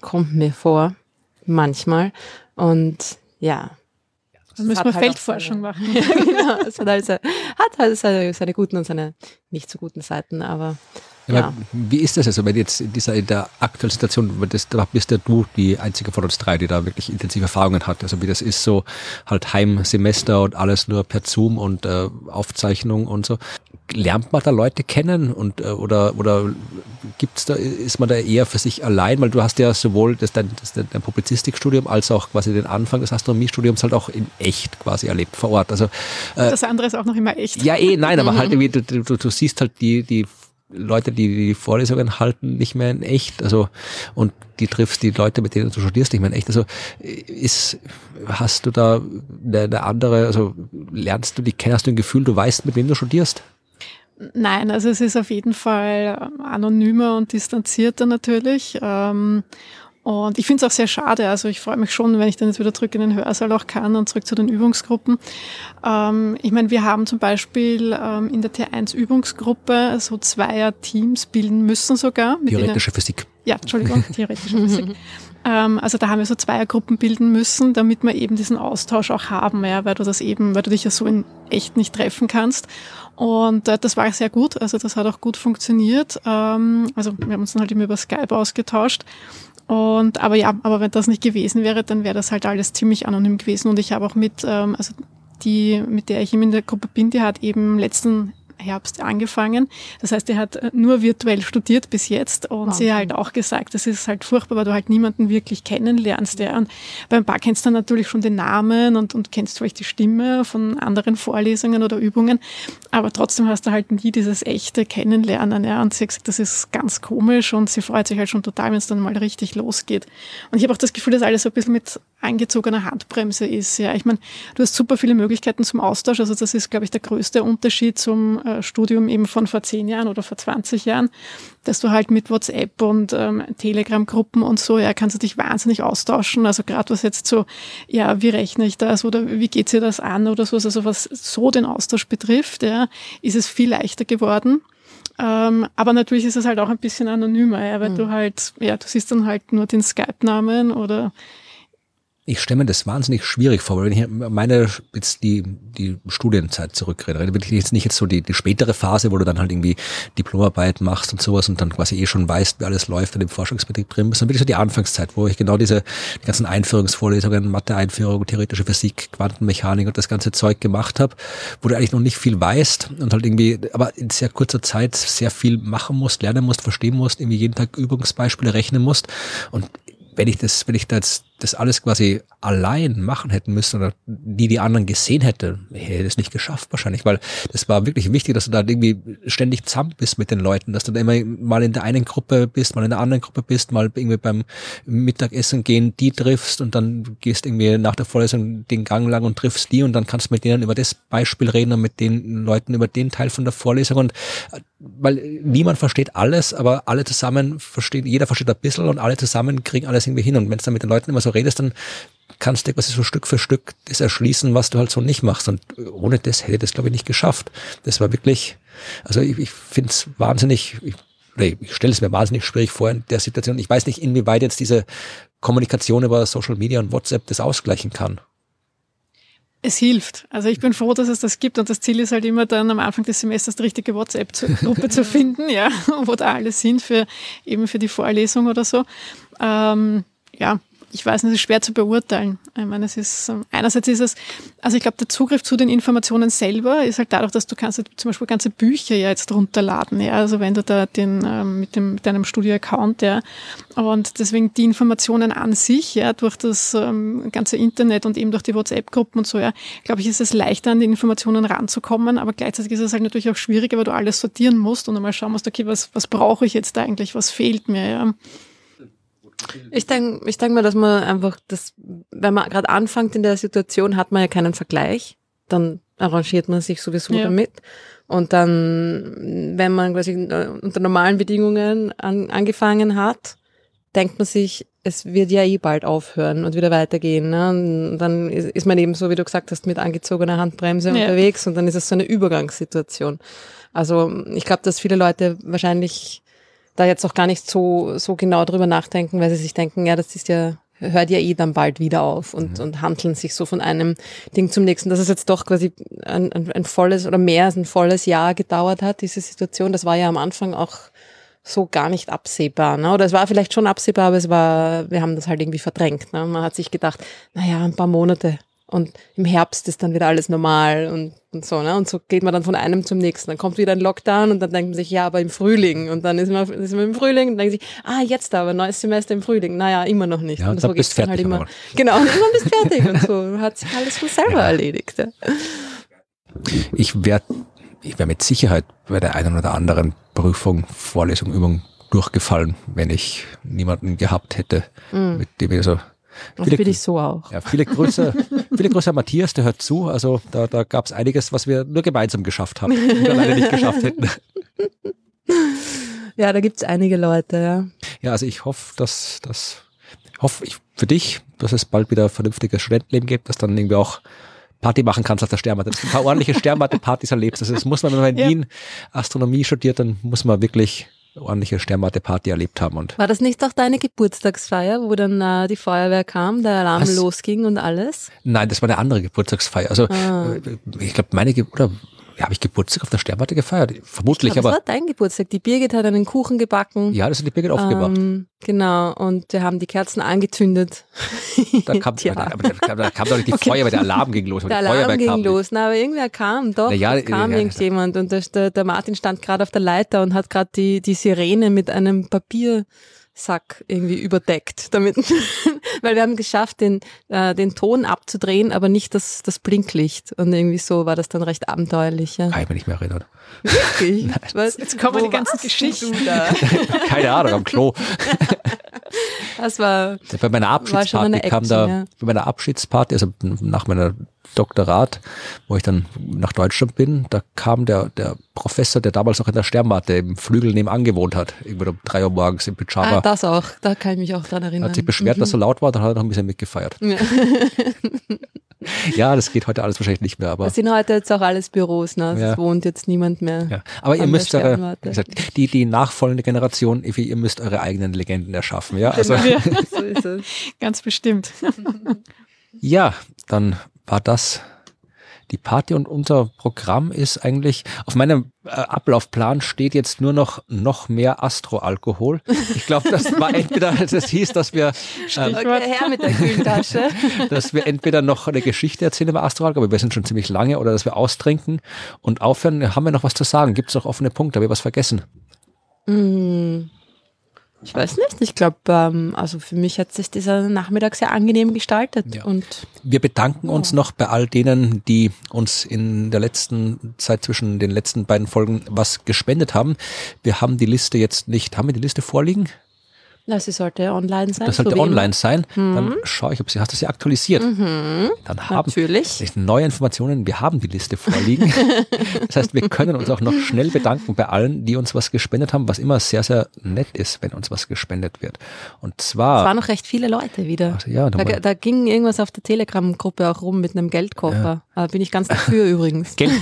kommt mir vor, manchmal und ja,
Dann müssen wir
halt
Feldforschung machen.
ja, genau. Es hat, halt, se- hat halt seine, seine guten und seine nicht so guten Seiten, aber
Ja, aber Wie ist das also, wenn jetzt in dieser in der aktuellen Situation, das, da bist ja du die einzige von uns drei, die da wirklich intensive Erfahrungen hat. Also wie das ist, so halt Heimsemester und alles nur per Zoom und äh, Aufzeichnung und so. Lernt man da Leute kennen und äh, oder oder gibt's da ist man da eher für sich allein, weil du hast ja sowohl das dein, das dein, Publizistikstudium als auch quasi den Anfang des Astronomiestudiums halt auch in echt quasi erlebt vor Ort. Also äh,
Das andere ist auch noch immer echt.
ja, eh, nein, aber halt irgendwie, du, du, du siehst halt die, die Leute, die die Vorlesungen halten, nicht mehr in echt. Also, und die triffst die Leute, mit denen du studierst, nicht mehr in echt. Also, ist, hast du da eine, eine andere, also, lernst du die kennen, hast du ein Gefühl, du weißt, mit wem du studierst?
Nein, also es ist auf jeden Fall ähm, anonymer und distanzierter natürlich. Ähm, und ich finde es auch sehr schade. Also ich freue mich schon, wenn ich dann jetzt wieder zurück in den Hörsaal auch kann und zurück zu den Übungsgruppen. Ähm, ich meine, wir haben zum Beispiel ähm, in der T1-Übungsgruppe so Zweier-Teams bilden müssen sogar.
Theoretische Physik.
ja, Entschuldigung, theoretische Physik. Ähm, also da haben wir so Zweiergruppen bilden müssen, damit wir eben diesen Austausch auch haben, ja, weil du das eben, weil du dich ja so in echt nicht treffen kannst. Und äh, das war sehr gut, also das hat auch gut funktioniert. Ähm, also wir haben uns dann halt immer über Skype ausgetauscht. Und aber ja, aber wenn das nicht gewesen wäre, dann wäre das halt alles ziemlich anonym gewesen. Und ich habe auch mit, ähm, also die, mit der ich eben in der Gruppe bin, die hat eben letzten Herbst angefangen. Das heißt, er hat äh, nur virtuell studiert bis jetzt und sie
Wahnsinn.
hat halt auch gesagt, das ist halt furchtbar, weil du halt niemanden wirklich kennenlernst. Ja. Und beim paar kennst du dann natürlich schon den Namen und, und kennst vielleicht die Stimme von anderen Vorlesungen oder Übungen, aber trotzdem hast du halt nie dieses echte Kennenlernen. Ja. Und sie hat gesagt, das ist ganz komisch und sie freut sich halt schon total, wenn es dann mal richtig losgeht. Und ich habe auch das Gefühl, dass alles so ein bisschen mit angezogener Handbremse ist. Ja, ich meine, du hast super viele Möglichkeiten zum Austausch. Also das ist, glaube ich, der größte Unterschied zum äh, Studium eben von vor zehn Jahren oder vor 20 Jahren, dass du halt mit WhatsApp und ähm, Telegram-Gruppen und so, ja, kannst du dich wahnsinnig austauschen. Also gerade was jetzt so, ja, wie rechne ich das oder wie geht dir das an oder so, also was so den Austausch betrifft, ja, ist es viel leichter geworden. Ähm, aber natürlich ist es halt auch ein bisschen anonymer, ja, weil du halt, ja, du siehst dann halt nur den Skype-Namen oder
Ich stelle mir das wahnsinnig schwierig vor, weil wenn ich meine jetzt die, die Studienzeit zurückrede, bin ich jetzt nicht jetzt so die, die spätere Phase, wo du dann halt irgendwie Diplomarbeit machst und sowas und dann quasi eh schon weißt, wie alles läuft in dem Forschungsbetrieb drin bist, dann wirklich so die Anfangszeit, wo ich genau diese die ganzen Einführungsvorlesungen, Mathe-Einführung, theoretische Physik, Quantenmechanik und das ganze Zeug gemacht habe, wo du eigentlich noch nicht viel weißt und halt irgendwie, aber in sehr kurzer Zeit sehr viel machen musst, lernen musst, verstehen musst, irgendwie jeden Tag Übungsbeispiele rechnen musst und wenn ich das, wenn ich das, das alles quasi allein machen hätten müssen oder nie die anderen gesehen hätte, hätte das nicht geschafft wahrscheinlich, weil das war wirklich wichtig, dass du da irgendwie ständig zusammen bist mit den Leuten, dass du da immer mal in der einen Gruppe bist, mal in der anderen Gruppe bist, mal irgendwie beim Mittagessen gehen, die triffst und dann gehst irgendwie nach der Vorlesung den Gang lang und triffst die und dann kannst du mit denen über das Beispiel reden und mit den Leuten über den Teil von der Vorlesung und äh, weil niemand versteht alles, aber alle zusammen verstehen, jeder versteht ein bisschen und alle zusammen kriegen alles irgendwie hin. Und wenn du dann mit den Leuten immer so redest, dann kannst du quasi so Stück für Stück das erschließen, was du halt so nicht machst. Und ohne das hätte ich das, glaube ich, nicht geschafft. Das war wirklich, also ich, ich finde es wahnsinnig, ich, ich stelle es mir wahnsinnig schwierig vor in der Situation. Ich weiß nicht, inwieweit jetzt diese Kommunikation über Social Media und WhatsApp das ausgleichen kann.
es hilft. Also ich bin froh, dass es das gibt und das Ziel ist halt immer dann am Anfang des Semesters die richtige WhatsApp-Gruppe zu finden, ja, wo da alle sind für eben für die Vorlesung oder so. Ähm, ja, ich weiß nicht, es ist schwer zu beurteilen. Ich meine, es ist, ähm, einerseits ist es, also ich glaube, der Zugriff zu den Informationen selber ist halt dadurch, dass du kannst zum Beispiel ganze Bücher ja jetzt runterladen, ja, also wenn du da den, ähm, mit dem, deinem Studio-Account, ja, und deswegen die Informationen an sich, ja, durch das ähm, ganze Internet und eben durch die WhatsApp-Gruppen und so, ja, glaube ich, ist es leichter, an die Informationen ranzukommen, aber gleichzeitig ist es halt natürlich auch schwieriger, weil du alles sortieren musst und einmal schauen musst, okay, was, was brauche ich jetzt eigentlich, was fehlt mir, ja.
Ich denke ich denk mal, dass man einfach das, wenn man gerade anfängt in der Situation, hat man ja keinen Vergleich. Dann arrangiert man sich sowieso
Ja.
damit. Und dann, wenn man quasi äh, unter normalen Bedingungen an, angefangen hat, denkt man sich, es wird ja eh bald aufhören und wieder weitergehen. Ne? Und dann ist, ist man eben so, wie du gesagt hast, mit angezogener Handbremse
Ja.
unterwegs und dann ist es so eine Übergangssituation. Also ich glaube, dass viele Leute wahrscheinlich da jetzt auch gar nicht so, so genau drüber nachdenken, weil sie sich denken, ja, das ist ja hört ja eh dann bald wieder auf und, und handeln sich so von einem Ding zum nächsten. Dass es jetzt doch quasi ein, ein, ein volles oder mehr als ein volles Jahr gedauert hat, diese Situation, das war ja am Anfang auch so gar nicht absehbar. Ne? Oder es war vielleicht schon absehbar, aber es war, wir haben das halt irgendwie verdrängt. Ne? Man hat sich gedacht, naja, ein paar Monate und im Herbst ist dann wieder alles normal und, und so. Ne? Und so geht man dann von einem zum nächsten. Dann kommt wieder ein Lockdown und dann denkt man sich, ja, aber im Frühling. Und dann ist man, ist man im Frühling und denkt sich, ah, jetzt aber, neues Semester im Frühling. Naja, immer noch nicht.
Ja,
und
da
so geht's dann halt immer.
einmal.
Genau, und irgendwann bist fertig. Und so hat sich alles von selber
Ja.
erledigt. Ja.
Ich wäre ich wär mit Sicherheit bei der einen oder anderen Prüfung, Vorlesung, Übung durchgefallen, wenn ich niemanden gehabt hätte, mit dem ich so
Das
Viele-
bin ich so auch.
Ja, viele Grüße, viele Grüße an Matthias, der hört zu. Also da, da gab es einiges, was wir nur gemeinsam geschafft haben und wir alleine nicht geschafft hätten.
Ja, da gibt's einige Leute, ja.
Ja, also ich hoffe, dass das hoffe ich für dich, dass es bald wieder vernünftiges Studentenleben gibt, dass dann irgendwie auch Party machen kannst auf der Sternwarte, dass du ein paar ordentliche Sternwarte-Partys erlebst. Also das muss man, wenn man in
Ja.
Wien Astronomie studiert, dann muss man wirklich ordentliche Sternwarte-Party erlebt haben. Und
War das nicht auch deine Geburtstagsfeier, wo dann äh, die Feuerwehr kam, der Alarm
Was?
losging und alles?
nein, das war eine andere Geburtstagsfeier. Also
Ah.
äh, ich glaube, meine Ge oder ja, habe ich Geburtstag auf der Sternwarte gefeiert? Vermutlich,
Aber das war dein Geburtstag. Die Birgit hat einen Kuchen gebacken.
ja, das hat die Birgit aufgebracht.
Ähm, genau, und wir haben die Kerzen angezündet.
Da kam, aber da, kam- da kam doch nicht die Feuerwehr, der Alarm ging los.
Der Alarm ging
nicht.
los, na, aber irgendwer kam, doch,
ja,
kam
ja,
irgendjemand und der, der, der Martin stand gerade auf der Leiter und hat gerade die, die Sirene mit einem Papiersack irgendwie überdeckt, damit, weil wir haben geschafft, den, äh, den Ton abzudrehen, aber nicht das, das Blinklicht und irgendwie so war das dann recht abenteuerlich. Ja.
Kann ich mich nicht mehr erinnern.
Wirklich? Was?
Jetzt kommen
Wo
die ganzen Geschichten.
Da?
Keine Ahnung, am Klo.
Das war,
Bei meiner
War schon eine
Abschiedsparty kam
Action,
da,
ja.
bei meiner Abschiedsparty, also nach meiner Doktorat, wo ich dann nach Deutschland bin, da kam der, der Professor, der damals noch in der Sternwarte im Flügel nebenan gewohnt hat, irgendwann um drei Uhr morgens im Pyjama,
ah, das auch, da kann ich mich auch dran erinnern.
hat sich beschwert, dass so laut war, dann hat er noch ein bisschen mitgefeiert.
Ja.
Ja, das geht heute alles wahrscheinlich nicht mehr, aber
Das sind heute jetzt auch alles Büros, ne? Es
Ja.
wohnt jetzt niemand mehr.
Ja, aber ihr müsst eure, gesagt, die, die nachfolgende Generation, ihr müsst eure eigenen Legenden erschaffen, ja. Also,
Ja,
So ist es.
ganz bestimmt.
ja, dann war das die Party und unser Programm ist eigentlich, auf meinem äh, Ablaufplan steht jetzt nur noch noch mehr Astroalkohol. Ich glaube, das war entweder, das hieß, dass wir,
Okay, her mit der Kühltasche.
dass wir entweder noch eine Geschichte erzählen über Astroalkohol, aber wir sind schon ziemlich lange, oder dass wir austrinken und aufhören. Haben wir noch was zu sagen? Gibt es noch offene Punkte? Habe ich was vergessen?
Hm, Ich weiß nicht. Ich glaube, ähm, also für mich hat sich dieser Nachmittag sehr angenehm gestaltet.
Ja.
Und
Wir bedanken uns noch bei all denen, die uns in der letzten Zeit zwischen den letzten beiden Folgen was gespendet haben. Wir haben die Liste jetzt nicht, haben wir die Liste vorliegen?
Na, sie sollte online sein.
Das sollte
so
online sein. Dann schaue ich, ob sie, hast du sie aktualisiert?
Mhm,
Dann haben
natürlich.
wir neue Informationen. Wir haben die Liste vorliegen. das heißt, wir können uns auch noch schnell bedanken bei allen, die uns was gespendet haben, was immer sehr, sehr nett ist, wenn uns was gespendet wird. Und
Es
zwar,
waren noch recht viele Leute wieder.
also ja,
Da, da ging irgendwas auf der Telegram-Gruppe auch rum mit einem Geldkoffer. Da bin ich ganz dafür übrigens.
Geld.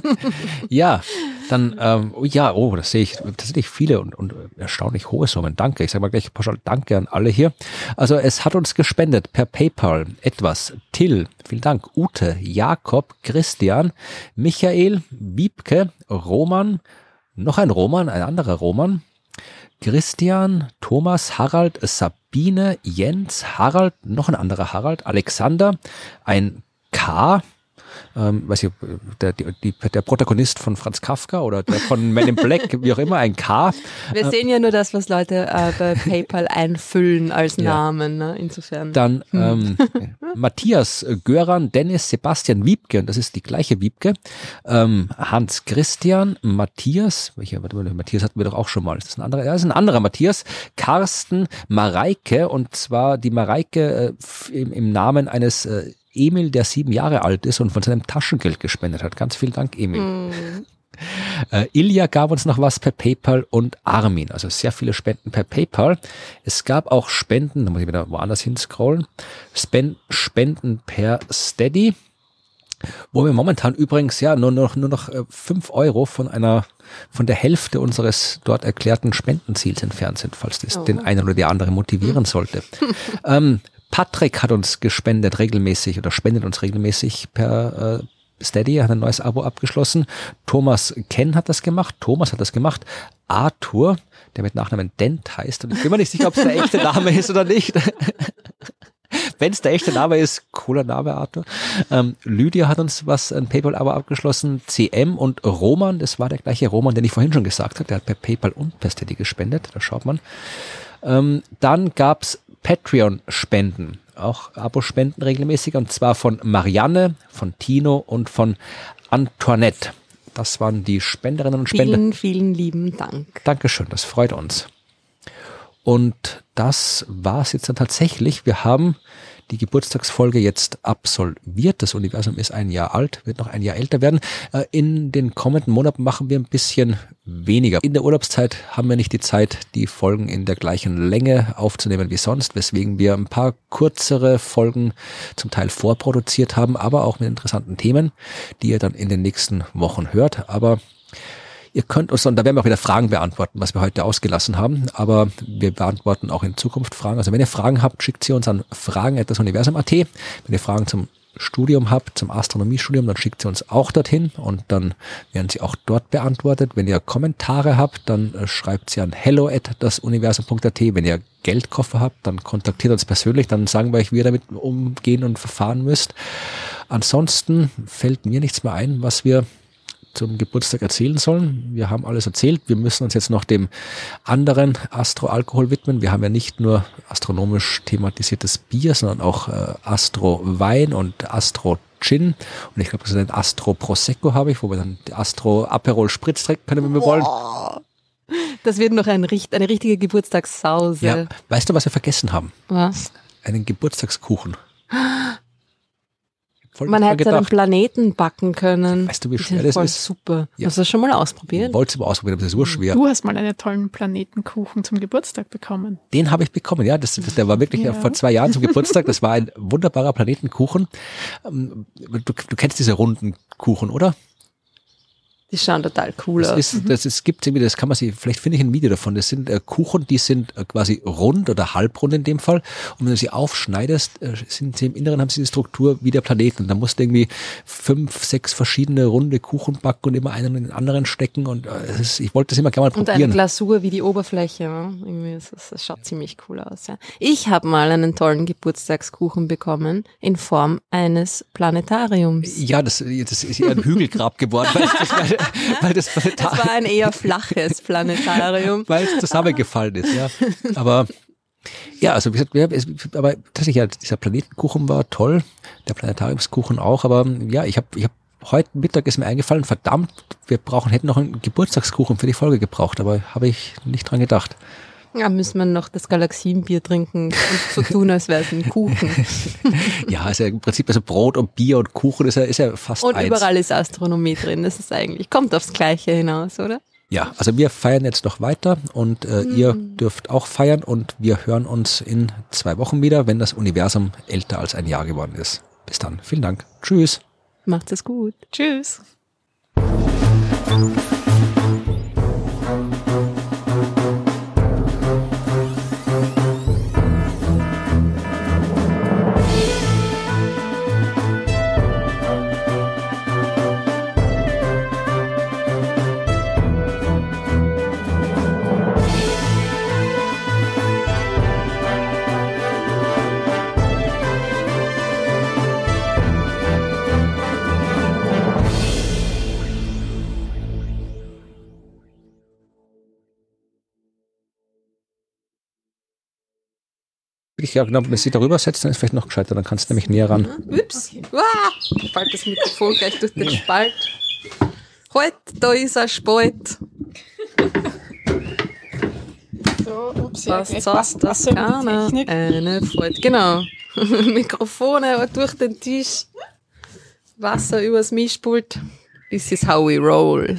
ja, dann, ähm, oh ja, oh, das sehe ich tatsächlich viele und, und erstaunlich hohe Summen. Danke. Ich sage mal gleich pauschal Danke an alle hier. Also es hat uns gespendet per PayPal etwas. Till, vielen Dank. Ute, Jakob, Christian, Michael, Wiebke, Roman, noch ein Roman, ein anderer Roman, Christian, Thomas, Harald, Sabine, Jens, Harald, noch ein anderer Harald, Alexander, ein K, ähm, weiß ich, der, die, der Protagonist von Franz Kafka oder der von Men in Black, wie auch immer, ein K.
Wir sehen ja nur das, was Leute äh, bei PayPal einfüllen als
Ja.
Namen. Ne? Insofern.
Dann ähm, Matthias, äh, Göran, Dennis, Sebastian Wiebke, und das ist die gleiche Wiebke, ähm, Hans Christian, Matthias, welcher, warte mal, Matthias hatten wir doch auch schon mal, ist das ein anderer? Ja, ist ein anderer Matthias, Carsten, Mareike, und zwar die Mareike äh, im, im Namen eines äh, Emil, der sieben Jahre alt ist und von seinem Taschengeld gespendet hat. Ganz vielen Dank, Emil.
Mhm.
Äh, Ilja gab uns noch was per PayPal und Armin. Also sehr viele Spenden per PayPal. Es gab auch Spenden, da muss ich wieder woanders hinscrollen. Spen Spenden per Steady. Wo wir momentan übrigens ja nur noch, nur noch äh, fünf Euro von einer, von der Hälfte unseres dort erklärten Spendenziels entfernt sind, falls das
Oh.
den einen oder die andere motivieren sollte. ähm, Patrick hat uns gespendet regelmäßig oder spendet uns regelmäßig per äh, Steady, hat ein neues Abo abgeschlossen. Thomas Ken hat das gemacht, Thomas hat das gemacht. Arthur, der mit Nachnamen Dent heißt, und ich bin mir nicht sicher, ob es der echte Name ist oder nicht. Wenn es der echte Name ist, cooler Name, Arthur. Ähm, Lydia hat uns was, ein PayPal-Abo abgeschlossen. CM und Roman, das war der gleiche Roman, den ich vorhin schon gesagt habe. Der hat per PayPal und per Steady gespendet. Da schaut man. Ähm, dann gab's Patreon-Spenden. Auch Abo-Spenden regelmäßig. Und zwar von Marianne, von Tino und von Antoinette. Das waren die Spenderinnen und Spender.
Vielen, vielen lieben Dank.
Dankeschön, das freut uns. Und das war's jetzt dann tatsächlich. Wir haben die Geburtstagsfolge jetzt absolviert. Das Universum ist ein Jahr alt, wird noch ein Jahr älter werden. Äh, In den kommenden Monaten machen wir ein bisschen weniger. In der Urlaubszeit haben wir nicht die Zeit, die Folgen in der gleichen Länge aufzunehmen wie sonst, weswegen wir ein paar kürzere Folgen zum Teil vorproduziert haben, aber auch mit interessanten Themen, die ihr dann in den nächsten Wochen hört. Aber Ihr könnt uns, und da werden wir auch wieder Fragen beantworten, was wir heute ausgelassen haben, aber wir beantworten auch in Zukunft Fragen. Also wenn ihr Fragen habt, schickt sie uns an fragen.universum.at. Wenn ihr Fragen zum Studium habt, zum Astronomiestudium, dann schickt sie uns auch dorthin und dann werden sie auch dort beantwortet. Wenn ihr Kommentare habt, dann äh, schreibt sie an hello at dasuniversum.at. Wenn ihr Geldkoffer habt, dann kontaktiert uns persönlich, dann sagen wir euch, wie ihr damit umgehen und verfahren müsst. Ansonsten fällt mir nichts mehr ein, was wir zum Geburtstag erzählen sollen. Wir haben alles erzählt. Wir müssen uns jetzt noch dem anderen Astro-Alkohol widmen. Wir haben ja nicht nur astronomisch thematisiertes Bier, sondern auch äh, Astro-Wein und Astro-Gin. Und ich glaube, das ist ein Astro-Prosecco habe ich, wo wir dann die Astro-Aperol Spritz trinken können, wenn wir wollen.
Das wird noch ein, eine richtige Geburtstagssause.
Ja. Weißt du, was wir vergessen haben?
Was?
Einen Geburtstagskuchen. Voll
Man hätte einen. Planeten backen können.
Weißt du, wie schwer das
voll
ist?
super.
Ja.
Hast du das schon mal ausprobiert?
Wollte es mal ausprobieren, aber das ist urschwer.
Du hast mal einen tollen Planetenkuchen zum Geburtstag bekommen.
Den habe ich bekommen, ja. Das, das, der war wirklich
Ja.
vor zwei Jahren zum Geburtstag. Das war ein wunderbarer Planetenkuchen. Ähm, Du, du kennst diese runden Kuchen, oder?
Die schauen total cool
Das
aus.
ist, das ist, gibt's irgendwie, das kann man sich, vielleicht finde ich ein Video davon. Das sind äh, Kuchen, die sind äh, quasi rund oder halbrund in dem Fall. Und wenn du sie aufschneidest, äh, sind sie im Inneren, haben sie die Struktur wie der Planet. Und da musst du irgendwie fünf, sechs verschiedene runde Kuchen backen und immer einen in den anderen stecken. Und äh, ist, ich wollte das immer gerne mal
Und eine
probieren.
Glasur wie die Oberfläche. Ja? Irgendwie ist das, das schaut ziemlich cool aus. Ja. Ich habe mal einen tollen Geburtstagskuchen bekommen in Form eines Planetariums.
Ja, das, das ist eher ein Hügelgrab geworden, weil weil, weil das Planetar
war ein eher flaches Planetarium.
weil es zusammengefallen ist, ja. Aber ja, also wie gesagt, wir, es, aber tatsächlich, ja, dieser Planetenkuchen war toll, der Planetariumskuchen auch, aber ja, ich habe ich hab, heute Mittag ist mir eingefallen, verdammt, wir brauchen, hätten noch einen Geburtstagskuchen für die Folge gebraucht, aber habe ich nicht dran gedacht.
Ja, müssen wir noch das Galaxienbier trinken und so tun, als wäre es ein Kuchen.
Ja, also im Prinzip, also Brot und Bier und Kuchen ist ja, ist ja fast
Und
eins.
überall ist Astronomie drin. Das ist eigentlich, kommt aufs Gleiche hinaus, oder?
Ja, also wir feiern jetzt noch weiter und äh, ihr dürft auch feiern und wir hören uns in zwei Wochen wieder, wenn das Universum älter als ein Jahr geworden ist. Bis dann. Vielen Dank. Tschüss.
Macht es gut.
Tschüss.
Ich ja, genau, wenn du sie darüber setzt, dann ist vielleicht noch gescheiter, dann kannst du nämlich näher ran.
Ups. Ah, fällt das Mikrofon gleich durch den Spalt. Halt, da ist ein Spalt.
So, ups,
Was sagst das keiner? Eine Freude. Genau. Mikrofone durch den Tisch. Wasser übers Mischpult. This is how we roll.